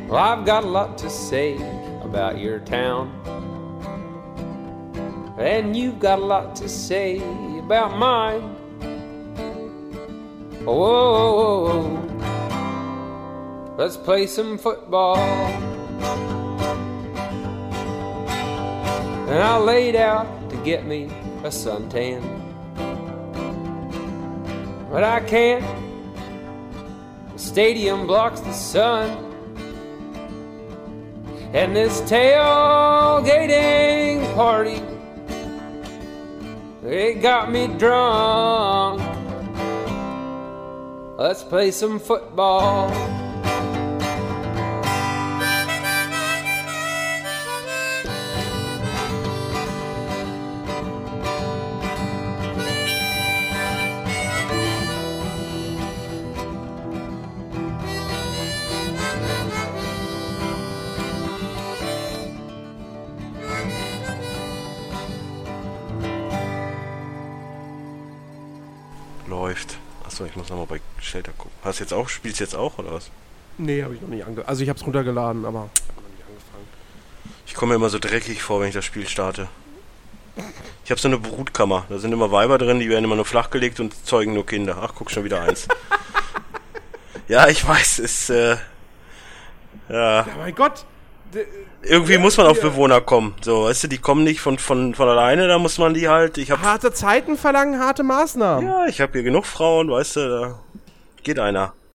S1: Well, I've got a lot to say about your town. And you've got a lot to say about mine. Whoa, let's play some football. And I laid out to get me a suntan. But I can't. The stadium blocks the sun. And this tailgating party, it got me drunk. Let's play some football.
S3: Shelter gucken. Hast du jetzt auch, spielst du jetzt auch oder was?
S2: Nee, habe ich noch nicht ange... Also ich habe es runtergeladen, aber hab angefangen.
S3: Ich komme mir immer so dreckig vor, wenn ich das Spiel starte. Ich habe so eine Brutkammer. Da sind immer Weiber drin, die werden immer nur flachgelegt und zeugen nur Kinder. Ach, guck schon wieder eins. ja, ich weiß, ist äh, ja,
S2: Ja, mein Gott.
S3: Irgendwie muss man auf Bewohner kommen. So, weißt du, die kommen nicht von von von alleine, da muss man die halt. Ich habe
S2: Harte Zeiten verlangen harte Maßnahmen.
S3: ja, ich habe hier genug Frauen, weißt du, da geht einer.